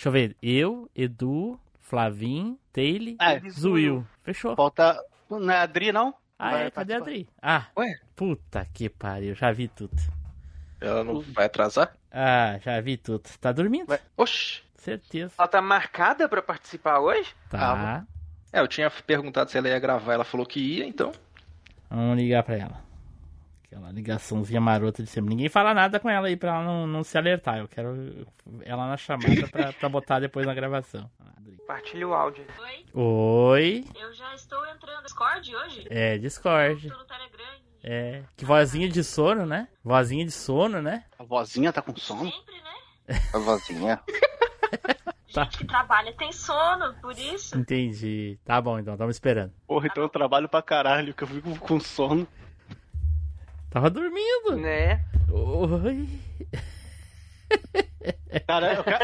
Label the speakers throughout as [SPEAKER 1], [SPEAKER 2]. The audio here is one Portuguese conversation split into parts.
[SPEAKER 1] Deixa eu ver. Eu, Edu, Flavim, Taylor,
[SPEAKER 2] É.
[SPEAKER 1] Zuil. Fechou.
[SPEAKER 2] Falta. Não é a Adri, não?
[SPEAKER 1] Ah,
[SPEAKER 2] Vai
[SPEAKER 1] é, cadê a. Adri? Ah,
[SPEAKER 3] Ué?
[SPEAKER 1] puta que pariu, já vi tudo.
[SPEAKER 3] Ela não vai atrasar?
[SPEAKER 1] Ah, já vi tudo. Tá dormindo?
[SPEAKER 2] Vai.
[SPEAKER 3] Oxi.
[SPEAKER 1] Certeza.
[SPEAKER 4] Ela tá marcada pra participar hoje?
[SPEAKER 1] Tá.
[SPEAKER 3] É, eu tinha perguntado se ela ia gravar, ela falou que ia, então.
[SPEAKER 1] Vamos ligar pra ela. Aquela ligaçãozinha marota de sempre. Ninguém fala nada com ela aí pra ela não, não se alertar. Eu quero ela na chamada pra, pra botar depois na gravação.
[SPEAKER 4] Compartilha o áudio.
[SPEAKER 5] Oi,
[SPEAKER 1] Oi.
[SPEAKER 5] eu já estou entrando no Discord hoje.
[SPEAKER 1] É, Discord.
[SPEAKER 5] Estou no Telegram.
[SPEAKER 1] É. Que vozinha de sono, né? Vozinha de sono, né?
[SPEAKER 2] A vozinha tá com sono?
[SPEAKER 5] Sempre, né?
[SPEAKER 6] A vozinha.
[SPEAKER 1] Tá.
[SPEAKER 5] Gente que trabalha tem sono, por isso.
[SPEAKER 1] Entendi. Tá bom então, tamo esperando.
[SPEAKER 2] Porra, então eu trabalho pra caralho, que eu fico com sono.
[SPEAKER 1] Tava dormindo.
[SPEAKER 4] Né?
[SPEAKER 1] Oi.
[SPEAKER 2] Cara, eu quero.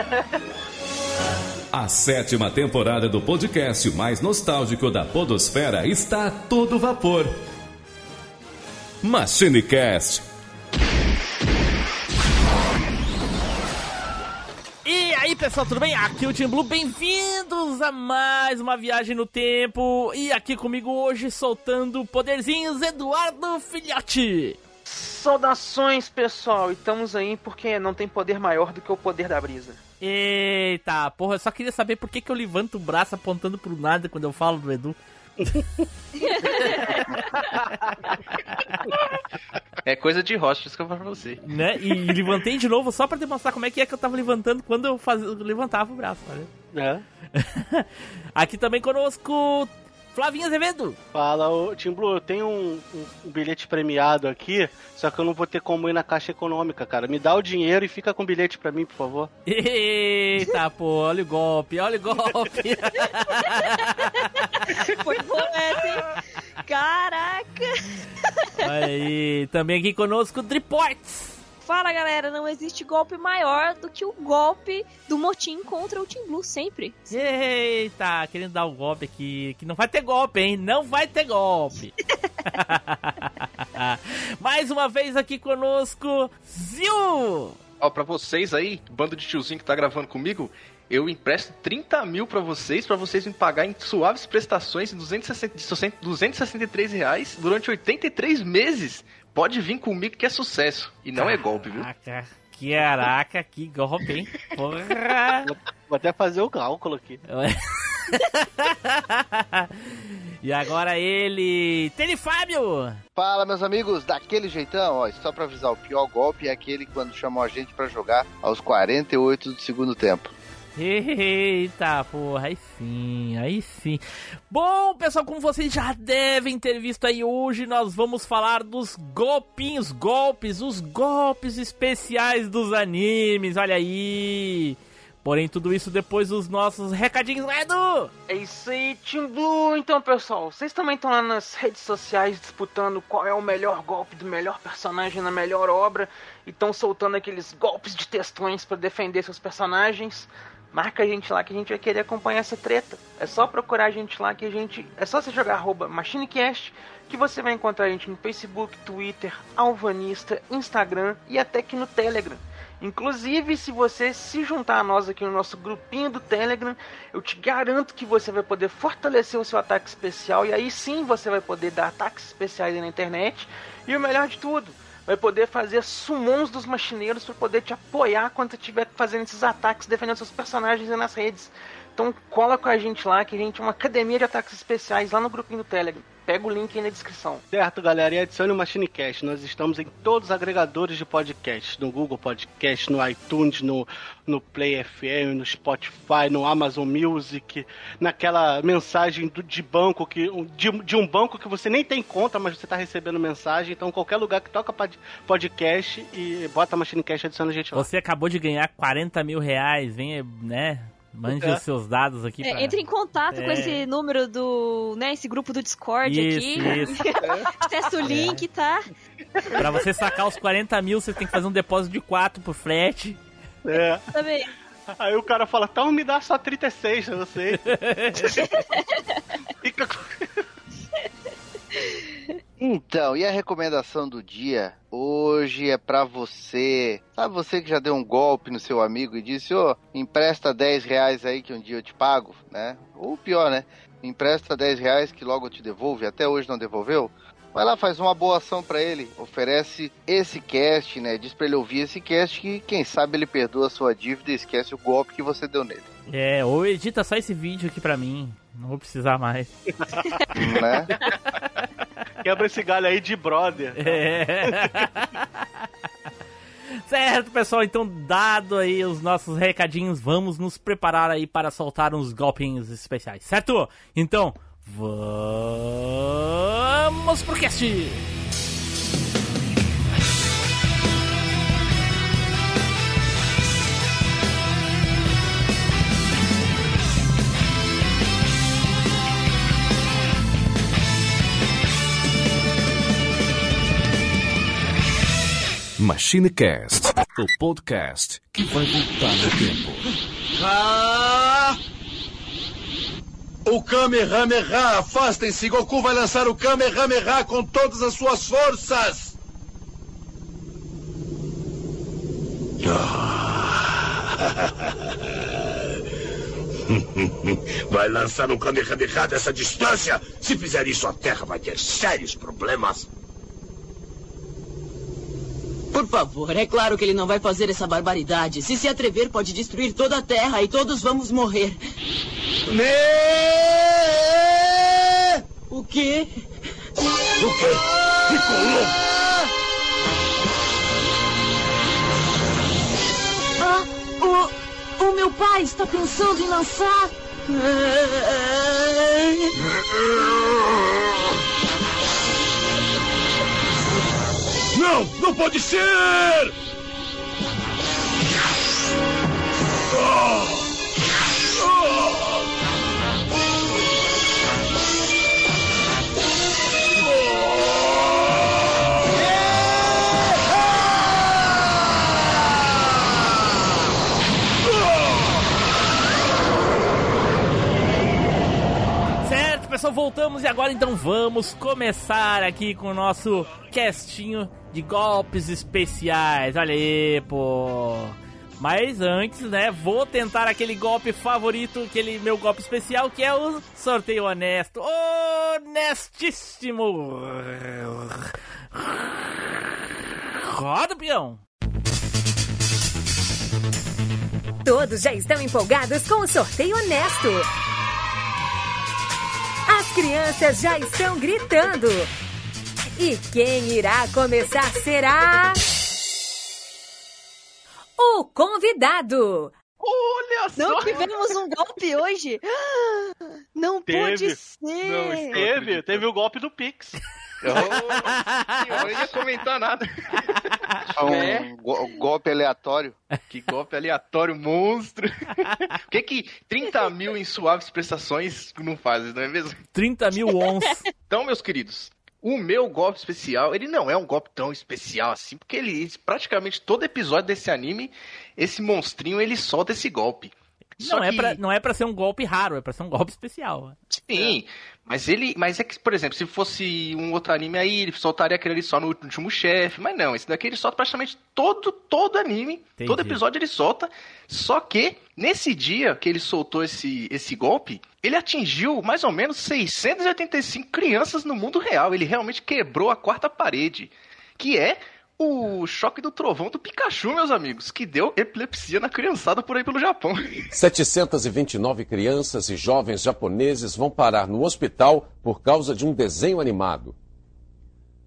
[SPEAKER 7] A sétima temporada do podcast mais nostálgico da Podosfera está a todo vapor. MachineCast.
[SPEAKER 1] Aí, pessoal, tudo bem? Aqui é o Team Blue, bem-vindos a mais uma viagem no tempo. E aqui comigo hoje, soltando poderzinhos, Eduardo Filhote.
[SPEAKER 4] Saudações, pessoal. E estamos aí porque não tem poder maior do que o poder da brisa.
[SPEAKER 1] Eita, porra, eu só queria saber por que, que eu levanto o braço apontando pro nada quando eu falo do Edu.
[SPEAKER 3] É coisa de host, isso que eu falo pra você.
[SPEAKER 1] Né? E, e levantei de novo só pra demonstrar como é que é que eu tava levantando quando eu, faz... eu levantava o braço, olha.
[SPEAKER 2] É.
[SPEAKER 1] Aqui também conosco, Flavinha Azevedo.
[SPEAKER 2] Fala, ô, Tim Blue, eu tenho um, um- um bilhete premiado aqui, só que eu não vou ter como ir na caixa econômica, cara. Me dá o dinheiro e fica com o bilhete pra mim, por favor.
[SPEAKER 1] Eita, pô, olha o golpe, olha o golpe.
[SPEAKER 8] Foi bom essa, hein? Caraca!
[SPEAKER 1] Aí, também aqui conosco, Driports.
[SPEAKER 8] Fala galera, não existe golpe maior do que o golpe do motim contra o Team Blue, sempre.
[SPEAKER 1] Eita, querendo dar um golpe aqui, que não vai ter golpe, hein? Não vai ter golpe. Mais uma vez aqui conosco, Zil.
[SPEAKER 3] Ó, pra vocês aí, bando de tiozinho que tá gravando comigo, eu empresto 30 mil pra vocês, pra vocês me pagar em suaves prestações de 260, de 60 263 reais durante 83 meses. Pode vir comigo que é sucesso. E não é golpe, viu?
[SPEAKER 1] Caraca, caraca, que golpe, hein? Porra.
[SPEAKER 2] Vou até fazer o cálculo aqui.
[SPEAKER 1] e agora ele, Tele Fábio.
[SPEAKER 6] Fala, meus amigos, daquele jeitão, ó, só pra avisar, o pior golpe é aquele quando chamam a gente pra jogar aos 48 do segundo tempo.
[SPEAKER 1] Eita, porra, aí sim, aí sim. Bom, pessoal, como vocês já devem ter visto aí, hoje nós vamos falar dos golpinhos, golpes, os golpes especiais dos animes, olha aí. Porém, tudo isso depois dos nossos recadinhos, né, Edu?
[SPEAKER 4] É isso aí, Team Blue. Então, pessoal, vocês também estão lá nas redes sociais disputando qual é o melhor golpe do melhor personagem na melhor obra e estão soltando aqueles golpes de textões pra defender seus personagens. Marca a gente lá que a gente vai querer acompanhar essa treta. É só procurar a gente lá que a gente. É só você jogar arroba MachineCast que você vai encontrar a gente no Facebook, Twitter, Alvanista, Instagram e até aqui no Telegram. Inclusive, se você se juntar a nós aqui no nosso grupinho do Telegram, eu te garanto que você vai poder fortalecer o seu ataque especial e aí sim você vai poder dar ataques especiais na internet. E o melhor de tudo, vai poder fazer summons dos machineiros para poder te apoiar quando estiver fazendo esses ataques, defendendo seus personagens nas redes. Então cola com a gente lá, que a gente é uma academia de ataques especiais lá no grupinho do Telegram. Pega o link aí na descrição.
[SPEAKER 2] Certo, galera, e adicione o MachineCast. Nós estamos em todos os agregadores de podcast. No Google Podcast, no iTunes, no, no Play FM, no Spotify, no Amazon Music. Naquela mensagem do, de banco, que de, de um banco que você nem tem conta, mas você está recebendo mensagem. Então, qualquer lugar que toca pod- podcast e bota MachineCast, adiciona a gente lá.
[SPEAKER 1] Você acabou de ganhar 40 mil reais, vem, né? Mande
[SPEAKER 2] É.
[SPEAKER 1] os seus dados aqui
[SPEAKER 8] É,
[SPEAKER 1] pra...
[SPEAKER 8] entre em contato com
[SPEAKER 1] É.
[SPEAKER 8] esse número do, né, esse grupo do Discord
[SPEAKER 1] Isso,
[SPEAKER 8] aqui.
[SPEAKER 1] isso.
[SPEAKER 8] Acessa o link, tá?
[SPEAKER 1] Pra você sacar os 40 mil, você tem que fazer um depósito de 4 pro frete.
[SPEAKER 2] É.
[SPEAKER 8] Também.
[SPEAKER 2] Aí o cara fala, então me dá só 36, eu sei. Fica com-
[SPEAKER 6] Então, e a recomendação do dia? Hoje é pra você. Sabe você que já deu um golpe no seu amigo e disse, ô, empresta 10 reais aí que um dia eu te pago, né? Ou pior, né? Empresta 10 reais que logo eu te devolve, até hoje não devolveu? Vai lá, faz uma boa ação pra ele, oferece esse cast, né? Diz pra ele ouvir esse cast que quem sabe ele perdoa a sua dívida e esquece o golpe que você deu nele.
[SPEAKER 1] É, ou edita só esse vídeo aqui pra mim. Não vou precisar mais.
[SPEAKER 6] né?
[SPEAKER 2] Quebra esse galho aí de brother.
[SPEAKER 1] É. Certo, pessoal, então dado aí os nossos recadinhos, vamos nos preparar aí para soltar uns golpinhos especiais, certo? Então, vamos pro cast!
[SPEAKER 7] MachineCast, o podcast que vai voltar no tempo.
[SPEAKER 9] Ah! O Kamehameha! Afastem-se! Goku vai lançar o Kamehameha com todas as suas forças! Vai lançar um Kamehameha dessa distância? Se fizer isso, a Terra vai ter sérios problemas.
[SPEAKER 10] Por favor, é claro que ele não vai fazer essa barbaridade. Se se atrever, pode destruir toda a Terra e todos vamos morrer.
[SPEAKER 9] Ne!
[SPEAKER 10] O quê?
[SPEAKER 9] O quê? Ficou louco!
[SPEAKER 10] Ah, o, o meu pai está pensando em lançar.
[SPEAKER 9] Não! Não pode ser! Ah!
[SPEAKER 1] Voltamos e agora então vamos começar aqui com o nosso castinho de golpes especiais. Olha aí, pô. Mas antes, né, vou tentar aquele golpe favorito, aquele meu golpe especial, que é o sorteio honesto. Honestíssimo! Roda, peão!
[SPEAKER 11] Todos já estão empolgados com o sorteio honesto. As crianças já estão gritando. E quem irá começar será. O convidado.
[SPEAKER 2] Olha só!
[SPEAKER 8] Não tivemos um golpe hoje? Não pode
[SPEAKER 2] Teve.
[SPEAKER 8] ser!
[SPEAKER 2] Não, teve, teve o golpe do Pix.
[SPEAKER 3] Eu não ia comentar nada.
[SPEAKER 6] Um
[SPEAKER 3] É.
[SPEAKER 6] go- golpe aleatório.
[SPEAKER 3] Que golpe aleatório, monstro. O que que 30 mil em suaves prestações não faz, não é mesmo?
[SPEAKER 1] 30 mil ons.
[SPEAKER 3] Então, meus queridos, o meu golpe especial, ele não é um golpe tão especial assim, porque ele praticamente todo episódio desse anime, esse monstrinho ele solta esse golpe. Só
[SPEAKER 1] Não é,
[SPEAKER 3] que-
[SPEAKER 1] pra, não é pra ser um golpe raro, é pra ser um golpe especial.
[SPEAKER 3] Sim, mas ele. Mas é que, por exemplo, se fosse um outro anime aí, ele soltaria aquele ali só no último chefe. Mas não, esse daqui ele solta praticamente todo, todo anime.
[SPEAKER 1] Entendi.
[SPEAKER 3] Todo episódio ele solta. Só que, nesse dia que ele soltou esse, esse golpe, ele atingiu mais ou menos 685 crianças no mundo real. Ele realmente quebrou a quarta parede. Que é o choque do trovão do Pikachu, meus amigos, que deu epilepsia na criançada por aí pelo Japão.
[SPEAKER 12] 729 crianças e jovens japoneses vão parar no hospital por causa de um desenho animado.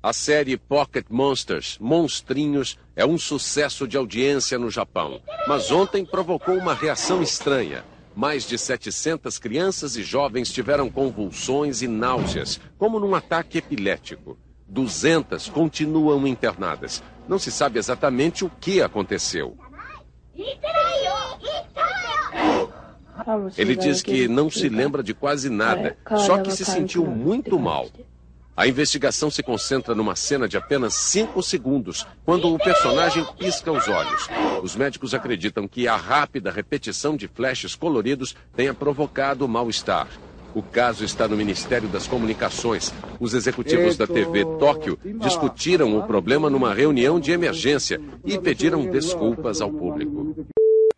[SPEAKER 12] A série Pocket Monsters, Monstrinhos, é um sucesso de audiência no Japão. Mas ontem provocou uma reação estranha. Mais de 700 crianças e jovens tiveram convulsões e náuseas, como num ataque epilético. 200 continuam internadas. Não se sabe exatamente o que aconteceu. Ele diz que não se lembra de quase nada, só que se sentiu muito mal. A investigação se concentra numa cena de apenas 5 segundos, quando o personagem pisca os olhos. Os médicos acreditam que a rápida repetição de flashes coloridos tenha provocado o mal-estar. O caso está no Ministério das Comunicações. Os executivos da TV Tóquio discutiram o problema numa reunião de emergência e pediram desculpas ao público.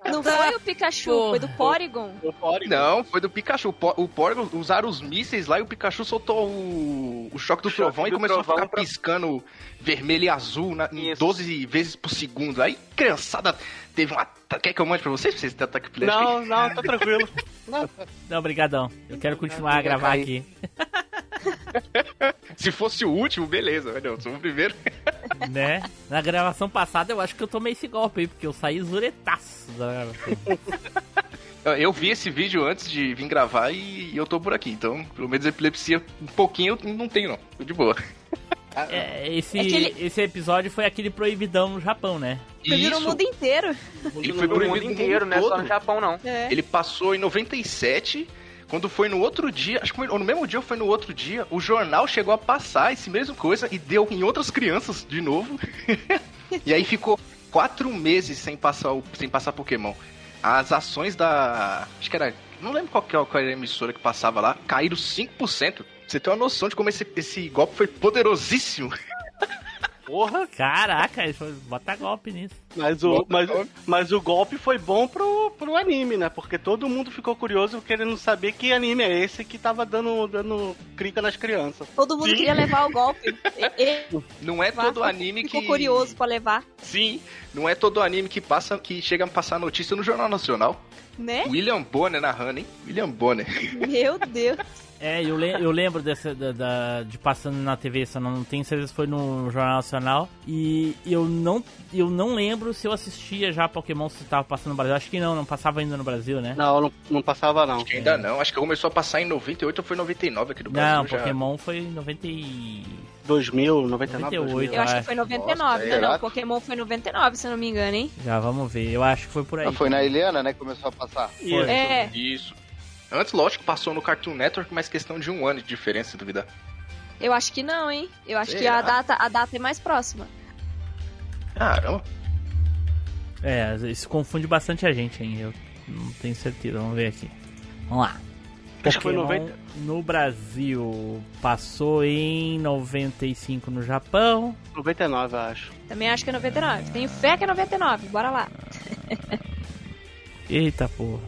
[SPEAKER 8] Não foi o Pikachu, foi do Porygon.
[SPEAKER 3] Não, foi do Pikachu. O Po- O Porygon usaram os mísseis lá e o Pikachu soltou o, o choque do
[SPEAKER 4] choque
[SPEAKER 3] trovão e
[SPEAKER 4] do
[SPEAKER 3] começou
[SPEAKER 4] trovão
[SPEAKER 3] a ficar
[SPEAKER 4] pra-
[SPEAKER 3] piscando vermelho e azul na, em 12 vezes por segundo. Aí, criançada, teve um ataque. Quer que eu mande pra vocês? Pra vocês terem ataque epilético?
[SPEAKER 2] Não, não, tá tranquilo. Não.
[SPEAKER 1] Não, obrigadão. Eu quero continuar a gravar aqui.
[SPEAKER 3] Se fosse o último, beleza. Mas não, sou o primeiro.
[SPEAKER 1] né? Na gravação passada eu acho que eu tomei esse golpe aí, porque eu saí zuretaço da gravação.
[SPEAKER 3] Eu vi esse vídeo antes de vir gravar e eu tô por aqui. Então, pelo menos epilepsia um pouquinho eu não tenho, não. Tô de boa.
[SPEAKER 1] É, esse,
[SPEAKER 8] É ele-
[SPEAKER 1] esse episódio foi aquele proibidão no Japão, né?
[SPEAKER 8] Proibiu no mundo inteiro.
[SPEAKER 3] Ele foi
[SPEAKER 4] no
[SPEAKER 3] proibido
[SPEAKER 4] mundo
[SPEAKER 3] no
[SPEAKER 4] inteiro,
[SPEAKER 3] mundo
[SPEAKER 4] não é só no Japão, não.
[SPEAKER 8] É.
[SPEAKER 3] Ele passou em 97. Quando foi no outro dia, acho que foi, ou no mesmo dia ou foi no outro dia, o jornal chegou a passar esse mesmo coisa e deu em outras crianças de novo. e aí ficou quatro meses sem passar, o, sem passar Pokémon. As ações da. Acho que era. Não lembro qual, que é- qual era a emissora que passava lá, caíram 5%. Você tem uma noção de como esse, esse golpe foi poderosíssimo.
[SPEAKER 2] Porra.
[SPEAKER 1] Caraca, isso foi- bota golpe nisso.
[SPEAKER 2] Mas o, mas, mas o golpe foi bom pro, pro anime, né? Porque todo mundo ficou curioso querendo saber que anime é esse que tava dando, dando crica nas crianças.
[SPEAKER 8] Todo mundo
[SPEAKER 2] Sim.
[SPEAKER 8] queria levar o golpe.
[SPEAKER 3] Não é todo anime
[SPEAKER 8] ficou
[SPEAKER 3] que.
[SPEAKER 8] curioso pra levar,
[SPEAKER 3] Sim, não é todo anime que passa que chega a passar notícia no Jornal Nacional.
[SPEAKER 8] né?
[SPEAKER 3] William Bonner narrando, hein? William Bonner.
[SPEAKER 8] Meu Deus.
[SPEAKER 1] É, eu, le- eu lembro dessa, da, da- de passando na TV, só não tenho certeza se foi no Jornal Nacional. E eu não, eu não lembro se eu assistia já Pokémon se tava passando no Brasil. Acho que não, não passava ainda no Brasil, né?
[SPEAKER 2] Não, não, não passava não.
[SPEAKER 3] Acho que ainda não, acho que começou a passar em 98 ou foi 99 aqui no Brasil.
[SPEAKER 1] Não,
[SPEAKER 3] já.
[SPEAKER 1] Pokémon foi em 90 e...
[SPEAKER 2] 2000, 99,
[SPEAKER 1] 98,
[SPEAKER 8] Eu acho que foi 99,
[SPEAKER 3] Nossa,
[SPEAKER 8] não,
[SPEAKER 3] é.
[SPEAKER 8] não. Pokémon foi 99, se eu não me engano, hein?
[SPEAKER 1] Já vamos ver, eu acho que foi por aí.
[SPEAKER 6] Ah, foi na Eliana, né? que Começou a passar.
[SPEAKER 1] Foi.
[SPEAKER 8] É.
[SPEAKER 3] Isso. Antes, lógico, passou no Cartoon Network, mas questão de um ano de diferença, se duvidar.
[SPEAKER 8] Eu acho que não, hein? Eu acho que
[SPEAKER 3] Será?
[SPEAKER 8] a data, a data é mais próxima.
[SPEAKER 3] Caramba.
[SPEAKER 1] É, isso confunde bastante a gente, hein? Eu não tenho certeza, vamos ver aqui. Vamos lá.
[SPEAKER 2] Acho que foi
[SPEAKER 1] Pokémon
[SPEAKER 2] 90.
[SPEAKER 1] no Brasil passou em 95 no Japão.
[SPEAKER 2] 99, eu acho.
[SPEAKER 8] Também acho que é 99. Tenho fé que é 99. Bora lá.
[SPEAKER 1] Eita porra.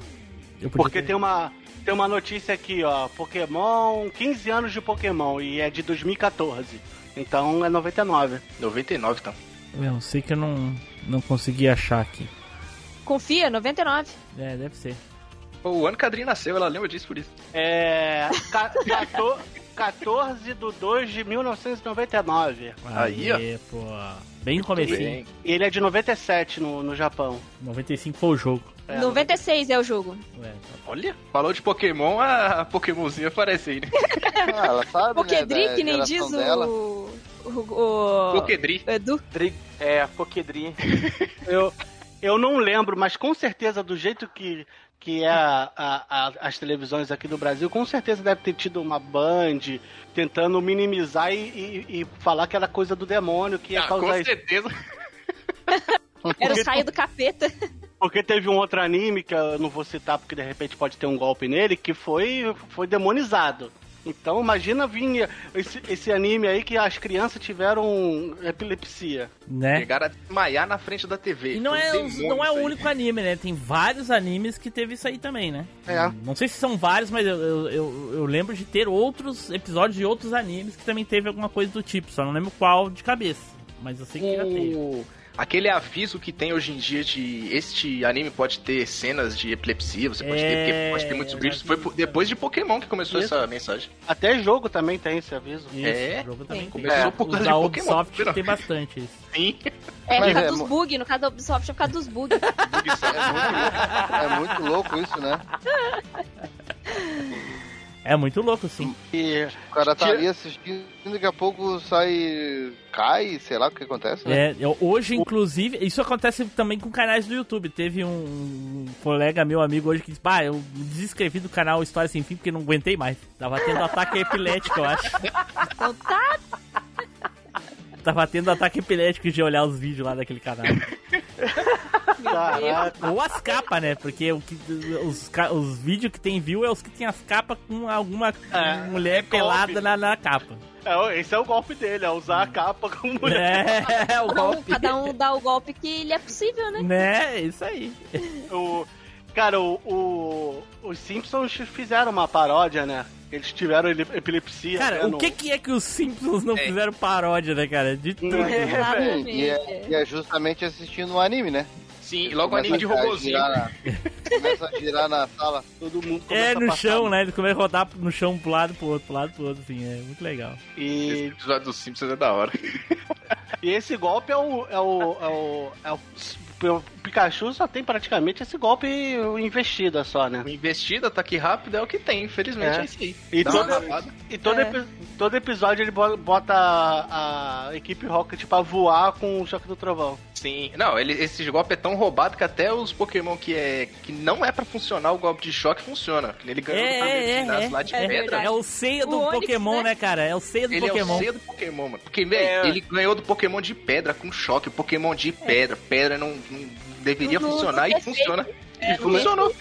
[SPEAKER 1] Eu podia
[SPEAKER 2] Porque
[SPEAKER 1] ter-
[SPEAKER 2] tem uma, tem uma notícia aqui, ó. Pokémon, 15 anos de Pokémon e é de 2014. Então é 99.
[SPEAKER 3] 99, então.
[SPEAKER 1] Eu sei que eu não, não consegui achar aqui.
[SPEAKER 8] Confia, 99.
[SPEAKER 1] É, deve ser.
[SPEAKER 3] O ano que a Adri nasceu, ela lembra disso por isso.
[SPEAKER 2] É. ca- cator- 14 de 2 de 1999.
[SPEAKER 3] Aí, ó.
[SPEAKER 1] pô. Bem no comecinho.
[SPEAKER 3] bem.
[SPEAKER 2] E ele é de 97 no, no Japão.
[SPEAKER 1] 95 foi o jogo.
[SPEAKER 2] É,
[SPEAKER 8] 96 é o jogo.
[SPEAKER 1] Tá
[SPEAKER 3] Olha, falou de Pokémon, a Pokémonzinha aparece aí, né?
[SPEAKER 6] Ah, ela sabe,
[SPEAKER 8] Pokédri,
[SPEAKER 6] né?
[SPEAKER 8] que nem diz
[SPEAKER 6] dela.
[SPEAKER 8] o. O. o...
[SPEAKER 3] Pokédri.
[SPEAKER 8] Edu.
[SPEAKER 4] Dri- É, Pokédri.
[SPEAKER 2] Eu, eu não lembro, mas com certeza, do jeito que, que é a- a- a- as televisões aqui do Brasil, com certeza deve ter tido uma Band tentando minimizar e, e- e falar que era coisa do demônio, que ia
[SPEAKER 3] Ah, com
[SPEAKER 2] causar isso.
[SPEAKER 3] certeza.
[SPEAKER 8] Era o raio do capeta.
[SPEAKER 2] Porque teve um outro anime que eu não vou citar porque de repente pode ter um golpe nele, que foi, foi demonizado. Então imagina vir esse, esse anime aí que as crianças tiveram epilepsia.
[SPEAKER 1] Né?
[SPEAKER 3] Chegaram a desmaiar na frente da TV.
[SPEAKER 1] E não é, não é o único anime, né? Tem vários animes que teve isso aí também, né?
[SPEAKER 2] É.
[SPEAKER 1] Não sei se são vários, mas eu, eu, eu, eu lembro de ter outros episódios de outros animes que também teve alguma coisa do tipo. Só não lembro qual de cabeça. Mas eu sei que já teve.
[SPEAKER 3] Aquele aviso que tem hoje em dia de este anime pode ter cenas de epilepsia, você pode ter,
[SPEAKER 1] É,
[SPEAKER 3] porque pode ter muitos
[SPEAKER 1] eu
[SPEAKER 3] bichos.
[SPEAKER 1] já
[SPEAKER 3] Foi por- depois de Pokémon que começou
[SPEAKER 2] Isso.
[SPEAKER 3] essa mensagem.
[SPEAKER 2] Até jogo também tem esse aviso.
[SPEAKER 1] Isso,
[SPEAKER 3] É,
[SPEAKER 1] jogo também tem.
[SPEAKER 3] começou por
[SPEAKER 1] Os
[SPEAKER 3] causa
[SPEAKER 1] da
[SPEAKER 3] de Pokémon.
[SPEAKER 1] Ubisoft tem bastante isso.
[SPEAKER 3] Sim.
[SPEAKER 8] É,
[SPEAKER 6] Mas
[SPEAKER 8] por causa
[SPEAKER 6] é,
[SPEAKER 8] dos bugs. No caso da Ubisoft é por causa dos bugs.
[SPEAKER 6] É muito louco isso, né?
[SPEAKER 1] É muito louco, sim.
[SPEAKER 2] E
[SPEAKER 6] O cara tá ali assistindo e daqui a pouco sai. cai, sei lá o que acontece, né?
[SPEAKER 1] É, hoje, inclusive, isso acontece também com canais do YouTube. Teve um, colega meu amigo hoje que disse: Bah, eu desinscrevi do canal História Sem Fim porque não aguentei mais. Tava tendo ataque epilético, eu acho.
[SPEAKER 8] Então tá.
[SPEAKER 1] Tava tendo ataque epilético de olhar os vídeos lá daquele canal.
[SPEAKER 2] Caraca.
[SPEAKER 1] Ou as capas, né? Porque o que, os, os vídeos que tem view é os que tem as capas com alguma
[SPEAKER 2] É,
[SPEAKER 1] mulher pelada na, na capa.
[SPEAKER 2] É, esse é o golpe dele, é usar a capa com mulher.
[SPEAKER 1] É, o
[SPEAKER 8] Cada um,
[SPEAKER 1] golpe.
[SPEAKER 8] cada um dá o golpe que lhe é possível, né?
[SPEAKER 1] Né? Isso aí.
[SPEAKER 2] O, cara, o, o- os Simpsons fizeram uma paródia, né? Eles tiveram epilepsia.
[SPEAKER 1] Cara,
[SPEAKER 2] né,
[SPEAKER 1] o
[SPEAKER 2] no-
[SPEAKER 1] que, que é que os Simpsons não fizeram paródia, né, cara? De tudo.
[SPEAKER 6] Sim, e, é, e é justamente assistindo um anime, né?
[SPEAKER 3] Sim, logo um anime de
[SPEAKER 6] a
[SPEAKER 3] robozinho.
[SPEAKER 6] Começa a girar na sala.
[SPEAKER 2] Todo mundo
[SPEAKER 1] É
[SPEAKER 2] começa a
[SPEAKER 1] no
[SPEAKER 2] passar-
[SPEAKER 1] chão, né? Ele começa a rodar no chão pro lado, pro outro, pro lado, pro outro, assim. É muito legal.
[SPEAKER 2] E,
[SPEAKER 3] Esse episódio dos Simpsons é da hora.
[SPEAKER 2] e esse golpe é o. É o, é o, é o, o Pikachu só tem praticamente esse golpe investida só, né?
[SPEAKER 3] O investido, ataque rápido é o que tem, infelizmente é,
[SPEAKER 2] É.
[SPEAKER 3] isso aí.
[SPEAKER 2] E
[SPEAKER 3] rabada.
[SPEAKER 2] e todo,
[SPEAKER 8] É.
[SPEAKER 2] epi- todo episódio ele bo- bota a, a equipe Rocket pra voar com o choque do trovão.
[SPEAKER 3] Sim, não, ele, esse golpe é tão roubado que até os Pokémon que, é, que não é pra funcionar o golpe de choque funciona. Ele ganhou
[SPEAKER 1] É,
[SPEAKER 3] do
[SPEAKER 1] é, é,
[SPEAKER 3] lá de
[SPEAKER 8] é
[SPEAKER 3] pedra.
[SPEAKER 1] É o ceia do
[SPEAKER 8] O Onix,
[SPEAKER 1] Pokémon,
[SPEAKER 8] né?
[SPEAKER 1] né, cara? É o ceia do
[SPEAKER 3] Ele
[SPEAKER 1] Pokémon.
[SPEAKER 3] é o ceia do Pokémon, mano. Porque, velho,
[SPEAKER 4] É.
[SPEAKER 3] ele ganhou do Pokémon de pedra com choque. O Pokémon de pedra. Pedra não, não deveria
[SPEAKER 8] não
[SPEAKER 3] funcionar e
[SPEAKER 8] perfeito.
[SPEAKER 3] funciona.
[SPEAKER 8] É,
[SPEAKER 3] e funcionou.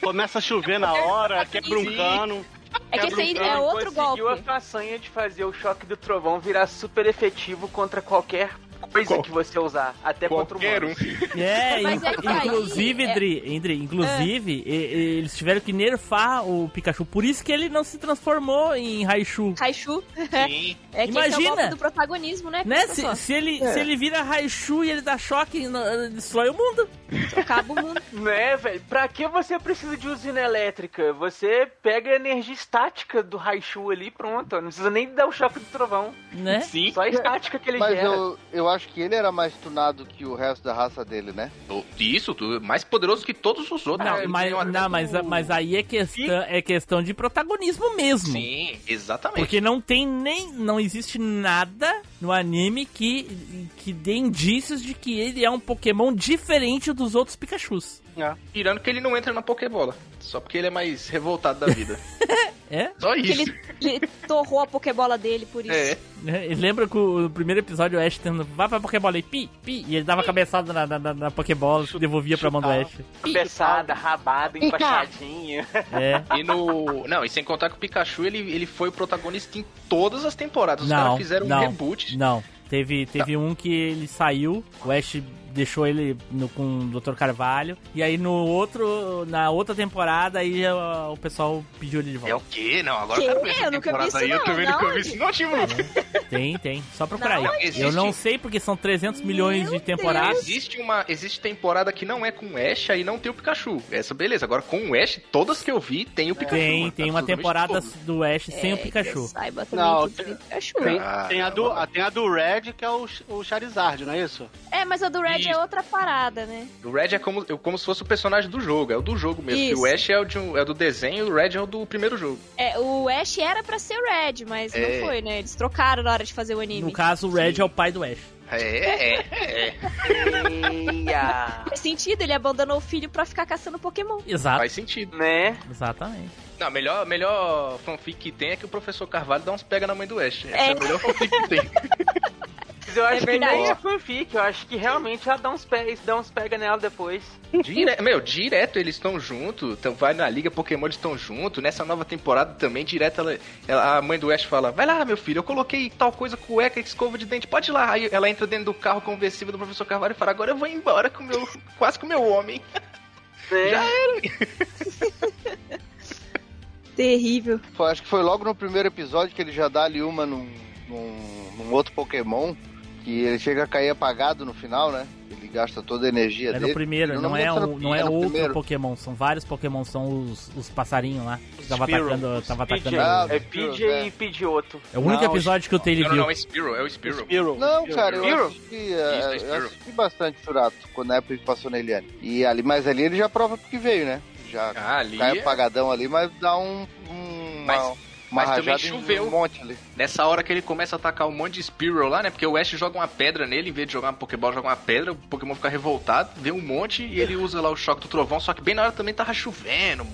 [SPEAKER 2] Começa a chover na hora, quebra um cano.
[SPEAKER 8] É que esse aí é outro
[SPEAKER 4] conseguiu
[SPEAKER 8] golpe.
[SPEAKER 4] a façanha de fazer o choque do trovão virar super efetivo contra qualquer coisa
[SPEAKER 3] Qual-
[SPEAKER 4] que você usar, até contra
[SPEAKER 3] Qualquer um.
[SPEAKER 4] humanos.
[SPEAKER 1] É, in-
[SPEAKER 8] é aí
[SPEAKER 1] inclusive,
[SPEAKER 8] é-
[SPEAKER 1] Dri, Indri, inclusive, e- e- eles tiveram que nerfar o Pikachu. Por isso que ele não se transformou em Raichu.
[SPEAKER 8] Raichu.
[SPEAKER 3] Sim.
[SPEAKER 8] É que esse é o
[SPEAKER 1] Imagina.
[SPEAKER 8] golpe do protagonismo, né?
[SPEAKER 1] Né? Se, se ele, se ele vira Raichu e ele dá choque, destrói o mundo.
[SPEAKER 8] Acaba o mundo.
[SPEAKER 4] Né, velho? Pra que você precisa de usina elétrica? Você pega a energia estática do Raichu ali e pronto. Não precisa nem dar o choque do trovão.
[SPEAKER 1] Né?
[SPEAKER 3] Sim.
[SPEAKER 4] Só a estática que ele
[SPEAKER 6] Mas
[SPEAKER 4] gera.
[SPEAKER 6] eu, eu acho que ele era mais tunado que o resto da raça dele, né?
[SPEAKER 3] Isso, tu- mais poderoso que todos os outros.
[SPEAKER 1] Não, mas,
[SPEAKER 3] até
[SPEAKER 1] não, mas, mas aí é questão, é questão de protagonismo mesmo.
[SPEAKER 3] Sim, exatamente.
[SPEAKER 1] Porque não tem nem. Não existe nada no anime que, que dê indícios de que ele é um Pokémon diferente dos outros Pikachus.
[SPEAKER 3] Tirando que ele não entra na Pokébola. Só porque ele é mais revoltado da vida.
[SPEAKER 1] É?
[SPEAKER 3] Só isso.
[SPEAKER 8] ele, ele torrou a Pokébola dele por isso.
[SPEAKER 3] É.
[SPEAKER 1] E lembra que o- no primeiro episódio o Ash tendo. Vai pra Pokébola e pi, pi. E ele dava cabeçada na, na, na- na Pokébola e devolvia pra mão do Ash.
[SPEAKER 4] Cabeçada, rabada, empachadinha.
[SPEAKER 1] É.
[SPEAKER 3] E no. Não, e sem contar que o Pikachu ele, ele foi o protagonista em todas as temporadas. Os
[SPEAKER 1] Não,
[SPEAKER 3] caras fizeram
[SPEAKER 1] não,
[SPEAKER 3] um reboot.
[SPEAKER 1] Não. Teve, teve um que ele saiu, o Ash deixou ele no, com o Dr. Carvalho. E aí no outro, na outra temporada, aí o pessoal pediu ele de
[SPEAKER 3] É
[SPEAKER 1] volta.
[SPEAKER 3] o quê? Não, agora
[SPEAKER 8] Quê?
[SPEAKER 3] eu quero ver essa
[SPEAKER 8] Eu
[SPEAKER 3] temporada aí. Eu
[SPEAKER 8] não,
[SPEAKER 3] também
[SPEAKER 8] da
[SPEAKER 3] nunca vi isso. Não, Timo.
[SPEAKER 1] Tem, tem. Só procurar
[SPEAKER 8] Não,
[SPEAKER 1] aí.
[SPEAKER 3] existe.
[SPEAKER 1] Eu não sei porque são 300 milhões
[SPEAKER 8] Meu
[SPEAKER 1] de temporadas.
[SPEAKER 3] Existe uma existe temporada que não é com o Ash, aí não tem o Pikachu. Essa beleza. Agora com o Ash, todas que eu vi tem o Pikachu.
[SPEAKER 1] Tem,
[SPEAKER 3] mano.
[SPEAKER 1] tem uma temporada do Ash sem
[SPEAKER 8] É,
[SPEAKER 1] o
[SPEAKER 8] que
[SPEAKER 1] Pikachu.
[SPEAKER 8] eu saiba também
[SPEAKER 2] Não,
[SPEAKER 8] que
[SPEAKER 2] tem-
[SPEAKER 8] tem Pikachu.
[SPEAKER 2] Tem, tem a do, tem a do Red, que é o, o Charizard, não é isso?
[SPEAKER 8] É, mas a do Red. É outra parada, né?
[SPEAKER 3] O Red é como, como se fosse o personagem do jogo, é o do jogo mesmo.
[SPEAKER 8] Isso.
[SPEAKER 3] Que o Ash é o, de um- é o do desenho e o Red é o do primeiro jogo.
[SPEAKER 8] É, o Ash era pra ser o Red, mas
[SPEAKER 3] É.
[SPEAKER 8] não foi, né? Eles trocaram na hora de fazer o anime.
[SPEAKER 1] No caso, o Red é o pai do Ash.
[SPEAKER 3] É, é, é.
[SPEAKER 8] Faz sentido, ele abandonou o filho pra ficar caçando Pokémon.
[SPEAKER 1] Exato.
[SPEAKER 3] Faz sentido.
[SPEAKER 4] Né?
[SPEAKER 1] Exatamente.
[SPEAKER 3] Não, melhor, melhor fanfic que tem é que o professor Carvalho dá uns pega na mãe do Ash. Essa é,
[SPEAKER 8] É.
[SPEAKER 3] a melhor fanfic que tem.
[SPEAKER 4] Mas eu acho que
[SPEAKER 8] verdade.
[SPEAKER 4] nem é fanfic, eu acho que realmente ela dá uns pés, dá uns pega nela depois.
[SPEAKER 3] Dire... Meu, direto eles estão junto, então vai na Liga Pokémon eles estão junto. Nessa nova temporada também, direto ela, ela- a mãe do Ash fala: Vai lá, meu filho, eu coloquei tal coisa cueca, escova de dente, pode ir lá. Aí ela entra dentro do carro conversível do professor Carvalho e fala: Agora eu vou embora com o meu. quase com o meu homem.
[SPEAKER 4] Né?
[SPEAKER 3] Já era.
[SPEAKER 8] Terrível.
[SPEAKER 6] Foi- acho que foi logo no primeiro episódio que ele já dá ali uma num, num, num outro Pokémon. Que ele chega a cair apagado no final, né? Ele gasta toda a energia
[SPEAKER 1] É
[SPEAKER 6] dele.
[SPEAKER 1] no primeiro,
[SPEAKER 6] Eu
[SPEAKER 1] não, é, um, não é outro
[SPEAKER 6] primeiro.
[SPEAKER 1] Pokémon, são vários Pokémon, são os, os passarinhos lá. Tava
[SPEAKER 2] Spearow.
[SPEAKER 1] atacando, tava atacando.
[SPEAKER 6] Ah,
[SPEAKER 4] é PJ
[SPEAKER 6] é.
[SPEAKER 4] e Pidgeotto.
[SPEAKER 1] É o único
[SPEAKER 2] Não,
[SPEAKER 1] episódio que o Taylor
[SPEAKER 3] Não, não,
[SPEAKER 1] viu.
[SPEAKER 3] não, é Spearow, é o Spearow.
[SPEAKER 2] Spiro.
[SPEAKER 6] Não, cara, eu
[SPEAKER 4] Spearow?
[SPEAKER 6] assisti, é,
[SPEAKER 3] Isso, é
[SPEAKER 6] eu assisti bastante Churato, quando na época que passou na Eliane. E ali, mas ali ele já prova porque veio, né? Já
[SPEAKER 3] Ah, ali.
[SPEAKER 6] cai
[SPEAKER 3] é-
[SPEAKER 6] apagadão ali, mas dá um, um-
[SPEAKER 3] Mas- mas também choveu.
[SPEAKER 6] um monte ali.
[SPEAKER 3] Nessa hora que ele começa a atacar um monte de Spearow lá, né? Porque o Ash joga uma pedra nele, em vez de jogar uma Pokéball, joga uma pedra, o Pokémon fica revoltado, vê um monte e ele usa lá o choque do trovão, só que bem na hora também tava chovendo.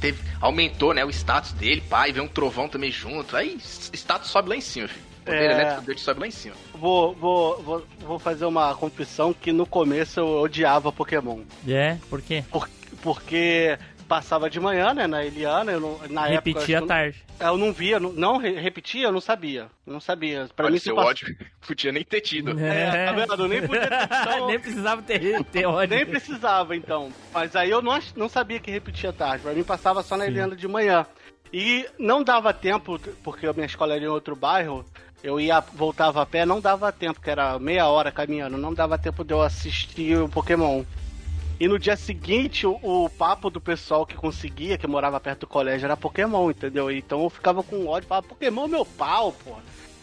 [SPEAKER 3] Teve, aumentou, né, o status dele, pai, vê um trovão também junto. Aí, status sobe lá em cima, filho. poder
[SPEAKER 2] É.
[SPEAKER 3] elétrico dele sobe lá em cima.
[SPEAKER 2] Vou, vou, vou, vou fazer uma confissão que no começo eu odiava Pokémon.
[SPEAKER 1] É, por quê?
[SPEAKER 2] Por- porque passava de manhã, né, na Eliana, eu não, na época...
[SPEAKER 1] Repetia
[SPEAKER 2] eu
[SPEAKER 1] à
[SPEAKER 2] não-
[SPEAKER 1] tarde.
[SPEAKER 2] Eu não via, não, não re- repetia, eu não sabia. Não sabia. Pra
[SPEAKER 3] Olha,
[SPEAKER 2] mim,
[SPEAKER 3] seu
[SPEAKER 2] pass-
[SPEAKER 3] ódio podia nem ter tido.
[SPEAKER 2] É, tá vendo? Eu nem podia ter, então-
[SPEAKER 1] Nem precisava ter, ter ódio.
[SPEAKER 2] Nem precisava, então. Mas aí eu não, não sabia que repetia tarde. Pra mim passava só na
[SPEAKER 1] Sim.
[SPEAKER 2] Eliana de manhã. E não dava tempo, porque a minha escola era em outro bairro. Eu ia, voltava a pé, não dava tempo, que era meia hora caminhando. Não dava tempo de eu assistir o Pokémon. E no dia seguinte, o, o papo do pessoal que conseguia, que morava perto do colégio, era Pokémon, entendeu? Então eu ficava com ódio, falava, Pokémon é meu pau, pô.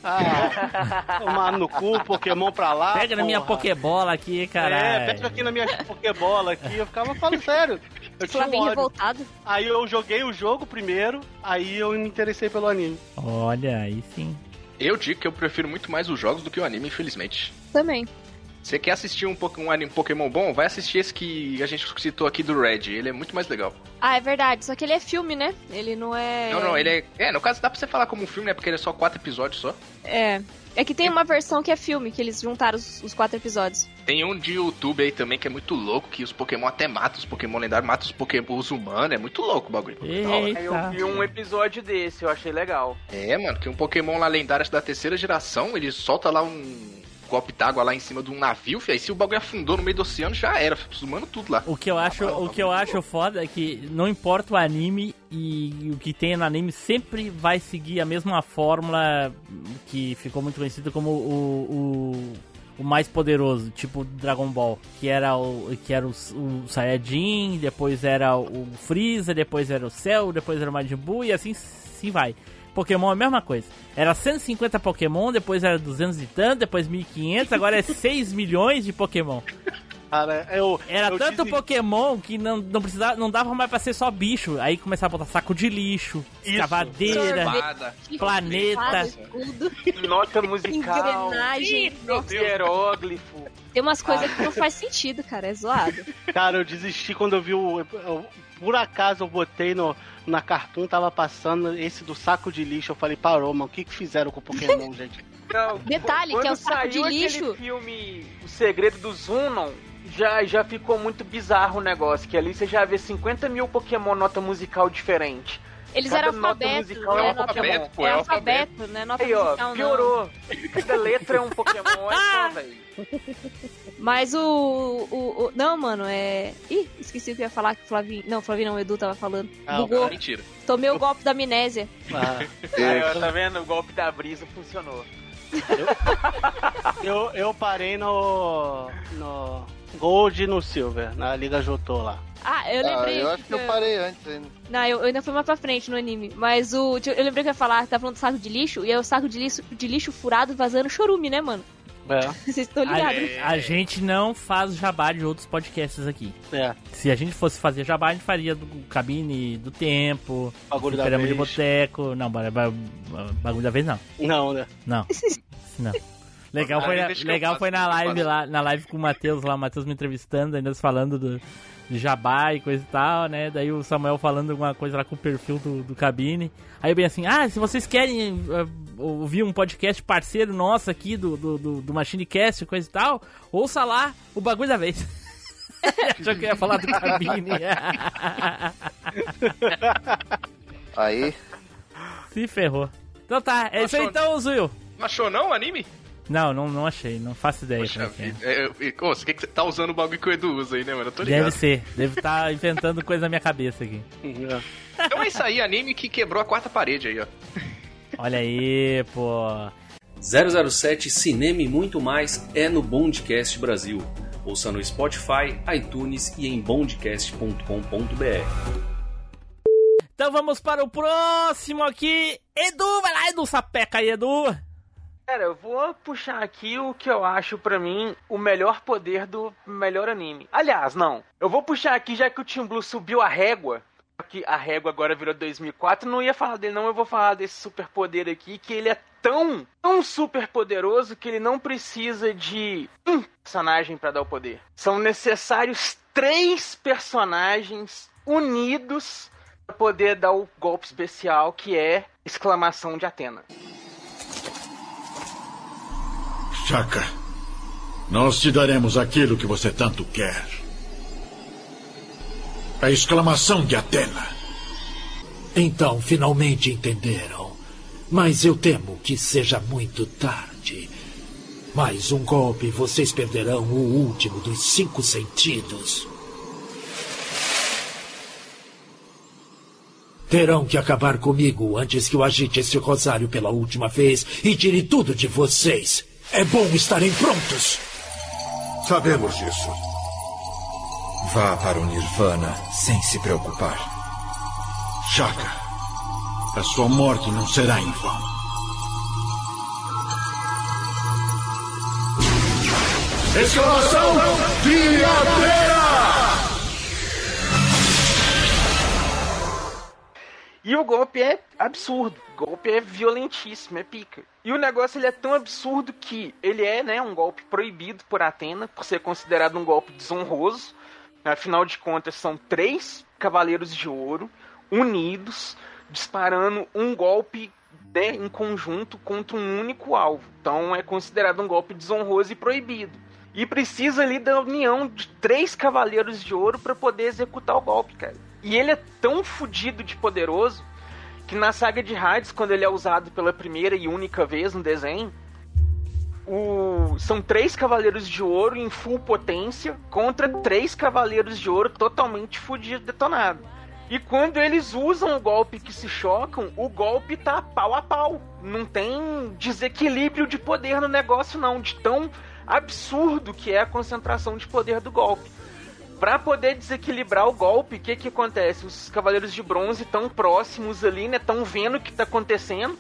[SPEAKER 2] Ah, tomar no cu, Pokémon pra lá.
[SPEAKER 1] Pega na minha
[SPEAKER 2] porra.
[SPEAKER 1] Pokébola aqui,
[SPEAKER 2] É,
[SPEAKER 1] caralho.
[SPEAKER 2] pega aqui na minha Pokébola aqui. Eu ficava falando sério. Eu tinha um ódio.
[SPEAKER 8] revoltado.
[SPEAKER 2] Aí eu joguei o jogo primeiro, aí eu me interessei pelo anime.
[SPEAKER 1] Olha, aí sim.
[SPEAKER 3] Eu digo que eu prefiro muito mais os jogos do que o anime, infelizmente.
[SPEAKER 8] Também.
[SPEAKER 3] Você quer assistir um, um anime Pokémon bom? Vai assistir esse que a gente citou aqui do Red. Ele é muito mais legal.
[SPEAKER 8] Ah, é verdade. Só que ele é filme, né? Ele não é.
[SPEAKER 3] Não, não, ele é. É, no caso dá pra você falar como um filme, né? Porque ele é só quatro episódios só.
[SPEAKER 8] É. É que tem uma versão que é filme, que eles juntaram os, os quatro episódios.
[SPEAKER 3] Tem um de YouTube aí também que é muito louco, que os Pokémon até matam os Pokémon lendários, matam os Pokémon os humanos. É muito louco o bagulho.
[SPEAKER 4] Aí eu vi um episódio desse, eu achei legal.
[SPEAKER 3] É, mano, que um Pokémon lá lendário da terceira geração, ele solta lá um golpe d'água lá em cima de um navio, fi, aí se o bagulho afundou no meio do oceano, já era, fi, humanos tudo lá.
[SPEAKER 1] O que eu acho, o que eu acho foda é que não importa o anime e o que tem no anime sempre vai seguir a mesma fórmula que ficou muito conhecida como o, o, o mais poderoso, tipo Dragon Ball, que era o que era o, o Saiyajin, depois era o Freeza, depois era o Cell, depois era o Majin Buu e assim sim vai. Pokémon é a mesma coisa. Era 150 Pokémon, depois era 200 e tanto, depois 1500, agora é 6 milhões de Pokémon.
[SPEAKER 2] Cara, eu.
[SPEAKER 1] Era
[SPEAKER 2] eu
[SPEAKER 1] tanto Pokémon que não, não precisava, não dava mais pra ser só bicho. Aí começava a botar saco de lixo, escavadeira,
[SPEAKER 3] Espada.
[SPEAKER 1] planeta.
[SPEAKER 4] Nota musical.
[SPEAKER 8] engrenagem.
[SPEAKER 4] Hieróglifo.
[SPEAKER 8] tem umas coisas que não faz sentido, cara. É zoado.
[SPEAKER 2] Cara, eu desisti quando eu vi o. eu- por acaso eu botei no, na Cartoon, tava passando esse do saco de lixo. Eu falei, parou, mano, o que, que fizeram com o Pokémon, gente?
[SPEAKER 4] Não,
[SPEAKER 8] Detalhe, que é o saco de lixo.
[SPEAKER 4] filme O Segredo do Zunon, já, já ficou muito bizarro o negócio, que ali você já vê 50 mil Pokémon nota musical diferente.
[SPEAKER 8] Eles
[SPEAKER 4] Cada
[SPEAKER 8] eram
[SPEAKER 4] nota
[SPEAKER 8] alfabeto,
[SPEAKER 4] musical
[SPEAKER 8] né?
[SPEAKER 4] é um
[SPEAKER 3] alfabeto, pô,
[SPEAKER 8] é
[SPEAKER 3] é
[SPEAKER 8] alfabeto, né? Nota
[SPEAKER 4] Aí, ó,
[SPEAKER 8] musical não.
[SPEAKER 4] piorou. Cada letra é um Pokémon, olha só, velho.
[SPEAKER 8] Mas o, o, o- Não, mano, é. Ih, esqueci o que eu ia falar que o Flavinho. Não, o Flavinho não, o Edu tava falando.
[SPEAKER 2] Ah,
[SPEAKER 8] Bugou.
[SPEAKER 3] Mentira.
[SPEAKER 8] Tomei o golpe da amnésia.
[SPEAKER 2] Ah,
[SPEAKER 4] Aí, ó, tá vendo? O golpe da brisa funcionou.
[SPEAKER 2] eu, eu parei no. no Gold e no Silver, na Liga Jotô lá.
[SPEAKER 8] Ah, eu
[SPEAKER 6] Ah,
[SPEAKER 8] lembrei.
[SPEAKER 6] eu acho que eu parei antes ainda.
[SPEAKER 8] Não, eu, eu ainda fui mais pra frente no anime. Mas o. Eu lembrei que eu ia falar, tava falando do saco de lixo, e é o saco de lixo, de lixo furado vazando chorume, né, mano?
[SPEAKER 2] É,
[SPEAKER 8] Vocês estão ligados?
[SPEAKER 1] A, a gente não faz jabá de outros podcasts aqui.
[SPEAKER 2] é.
[SPEAKER 1] Se a gente fosse fazer jabá, a gente faria do cabine do tempo,
[SPEAKER 2] Bagulho da
[SPEAKER 1] Fliperama de
[SPEAKER 2] vez.
[SPEAKER 1] boteco. Não, ba- ba- bagulho da vez não.
[SPEAKER 2] Não, né?
[SPEAKER 1] Não. Não. Legal foi, na, legal foi na live lá, na live com o Matheus lá, o Matheus me entrevistando, ainda falando do, de jabá e coisa e tal, né? Daí o Samuel falando alguma coisa lá com o perfil do, do cabine. Aí eu bem assim, ah, se vocês querem uh, ouvir um podcast parceiro nosso aqui do, do, do, do MachineCast e coisa e tal, ouça lá o bagulho da vez. Achou que eu ia falar do cabine.
[SPEAKER 6] Aí,
[SPEAKER 1] Se ferrou. Então tá, é isso aí então, Zuil.
[SPEAKER 3] Não achou não o anime?
[SPEAKER 1] Não, não, não achei, não faço ideia
[SPEAKER 3] Poxa
[SPEAKER 1] é é.
[SPEAKER 3] É, é, ô, você, que você tá usando o bagulho que o Edu usa aí, né, mano? Eu tô ligado.
[SPEAKER 1] Deve ser, deve estar inventando coisa na minha cabeça aqui.
[SPEAKER 3] Então é isso aí, anime que quebrou a quarta parede aí, ó.
[SPEAKER 1] Olha aí, pô.
[SPEAKER 13] 007 Cinema e muito mais é no Bondcast Brasil. Ouça no Spotify, iTunes e em bondcast.com.br.
[SPEAKER 1] Então vamos para o próximo aqui. Edu, vai lá, Edu, sapeca aí, Edu.
[SPEAKER 4] Cara, eu vou puxar aqui o que eu acho pra mim o melhor poder do melhor anime. Aliás, não. Eu vou puxar aqui já que o Team Blue subiu a régua. Que a régua agora virou 2004. Não ia falar dele, não. Eu vou falar desse superpoder aqui. Que ele é tão, tão super poderoso que ele não precisa de um personagem pra dar o poder. São necessários três personagens unidos pra poder dar o golpe especial que é exclamação de Atena.
[SPEAKER 9] Chaka, nós te daremos aquilo que você tanto quer. A exclamação de Atena.
[SPEAKER 14] Então, finalmente entenderam. Mas eu temo que seja muito tarde. Mais um golpe e vocês perderão o último dos cinco sentidos. Terão que acabar comigo antes que eu agite esse rosário pela última vez e tire tudo de vocês. É bom estarem prontos.
[SPEAKER 15] Sabemos disso. Vá para o Nirvana sem se preocupar.
[SPEAKER 9] Chaka, a sua morte não será em vão. Exclamação de Atena!
[SPEAKER 4] E o golpe é absurdo. O golpe é violentíssimo, é pica. E o negócio ele é tão absurdo que ele é, né, um golpe proibido por Atena, por ser considerado um golpe desonroso. Afinal de contas, são três cavaleiros de ouro unidos, disparando um golpe né, em conjunto contra um único alvo. Então é considerado um golpe desonroso e proibido. E precisa ali da união de três cavaleiros de ouro para poder executar o golpe, cara. E ele é tão fodido de poderoso que na saga de Hades, quando ele é usado pela primeira e única vez no desenho, o... são três cavaleiros de ouro em full potência contra três cavaleiros de ouro totalmente fudido, detonado. E quando eles usam o golpe que se chocam, o golpe tá pau a pau. Não tem desequilíbrio de poder no negócio, não. De tão absurdo que é a concentração de poder do golpe. Para poder desequilibrar o golpe, o que que acontece? Os cavaleiros de bronze tão próximos ali, né? Tão vendo o que tá acontecendo.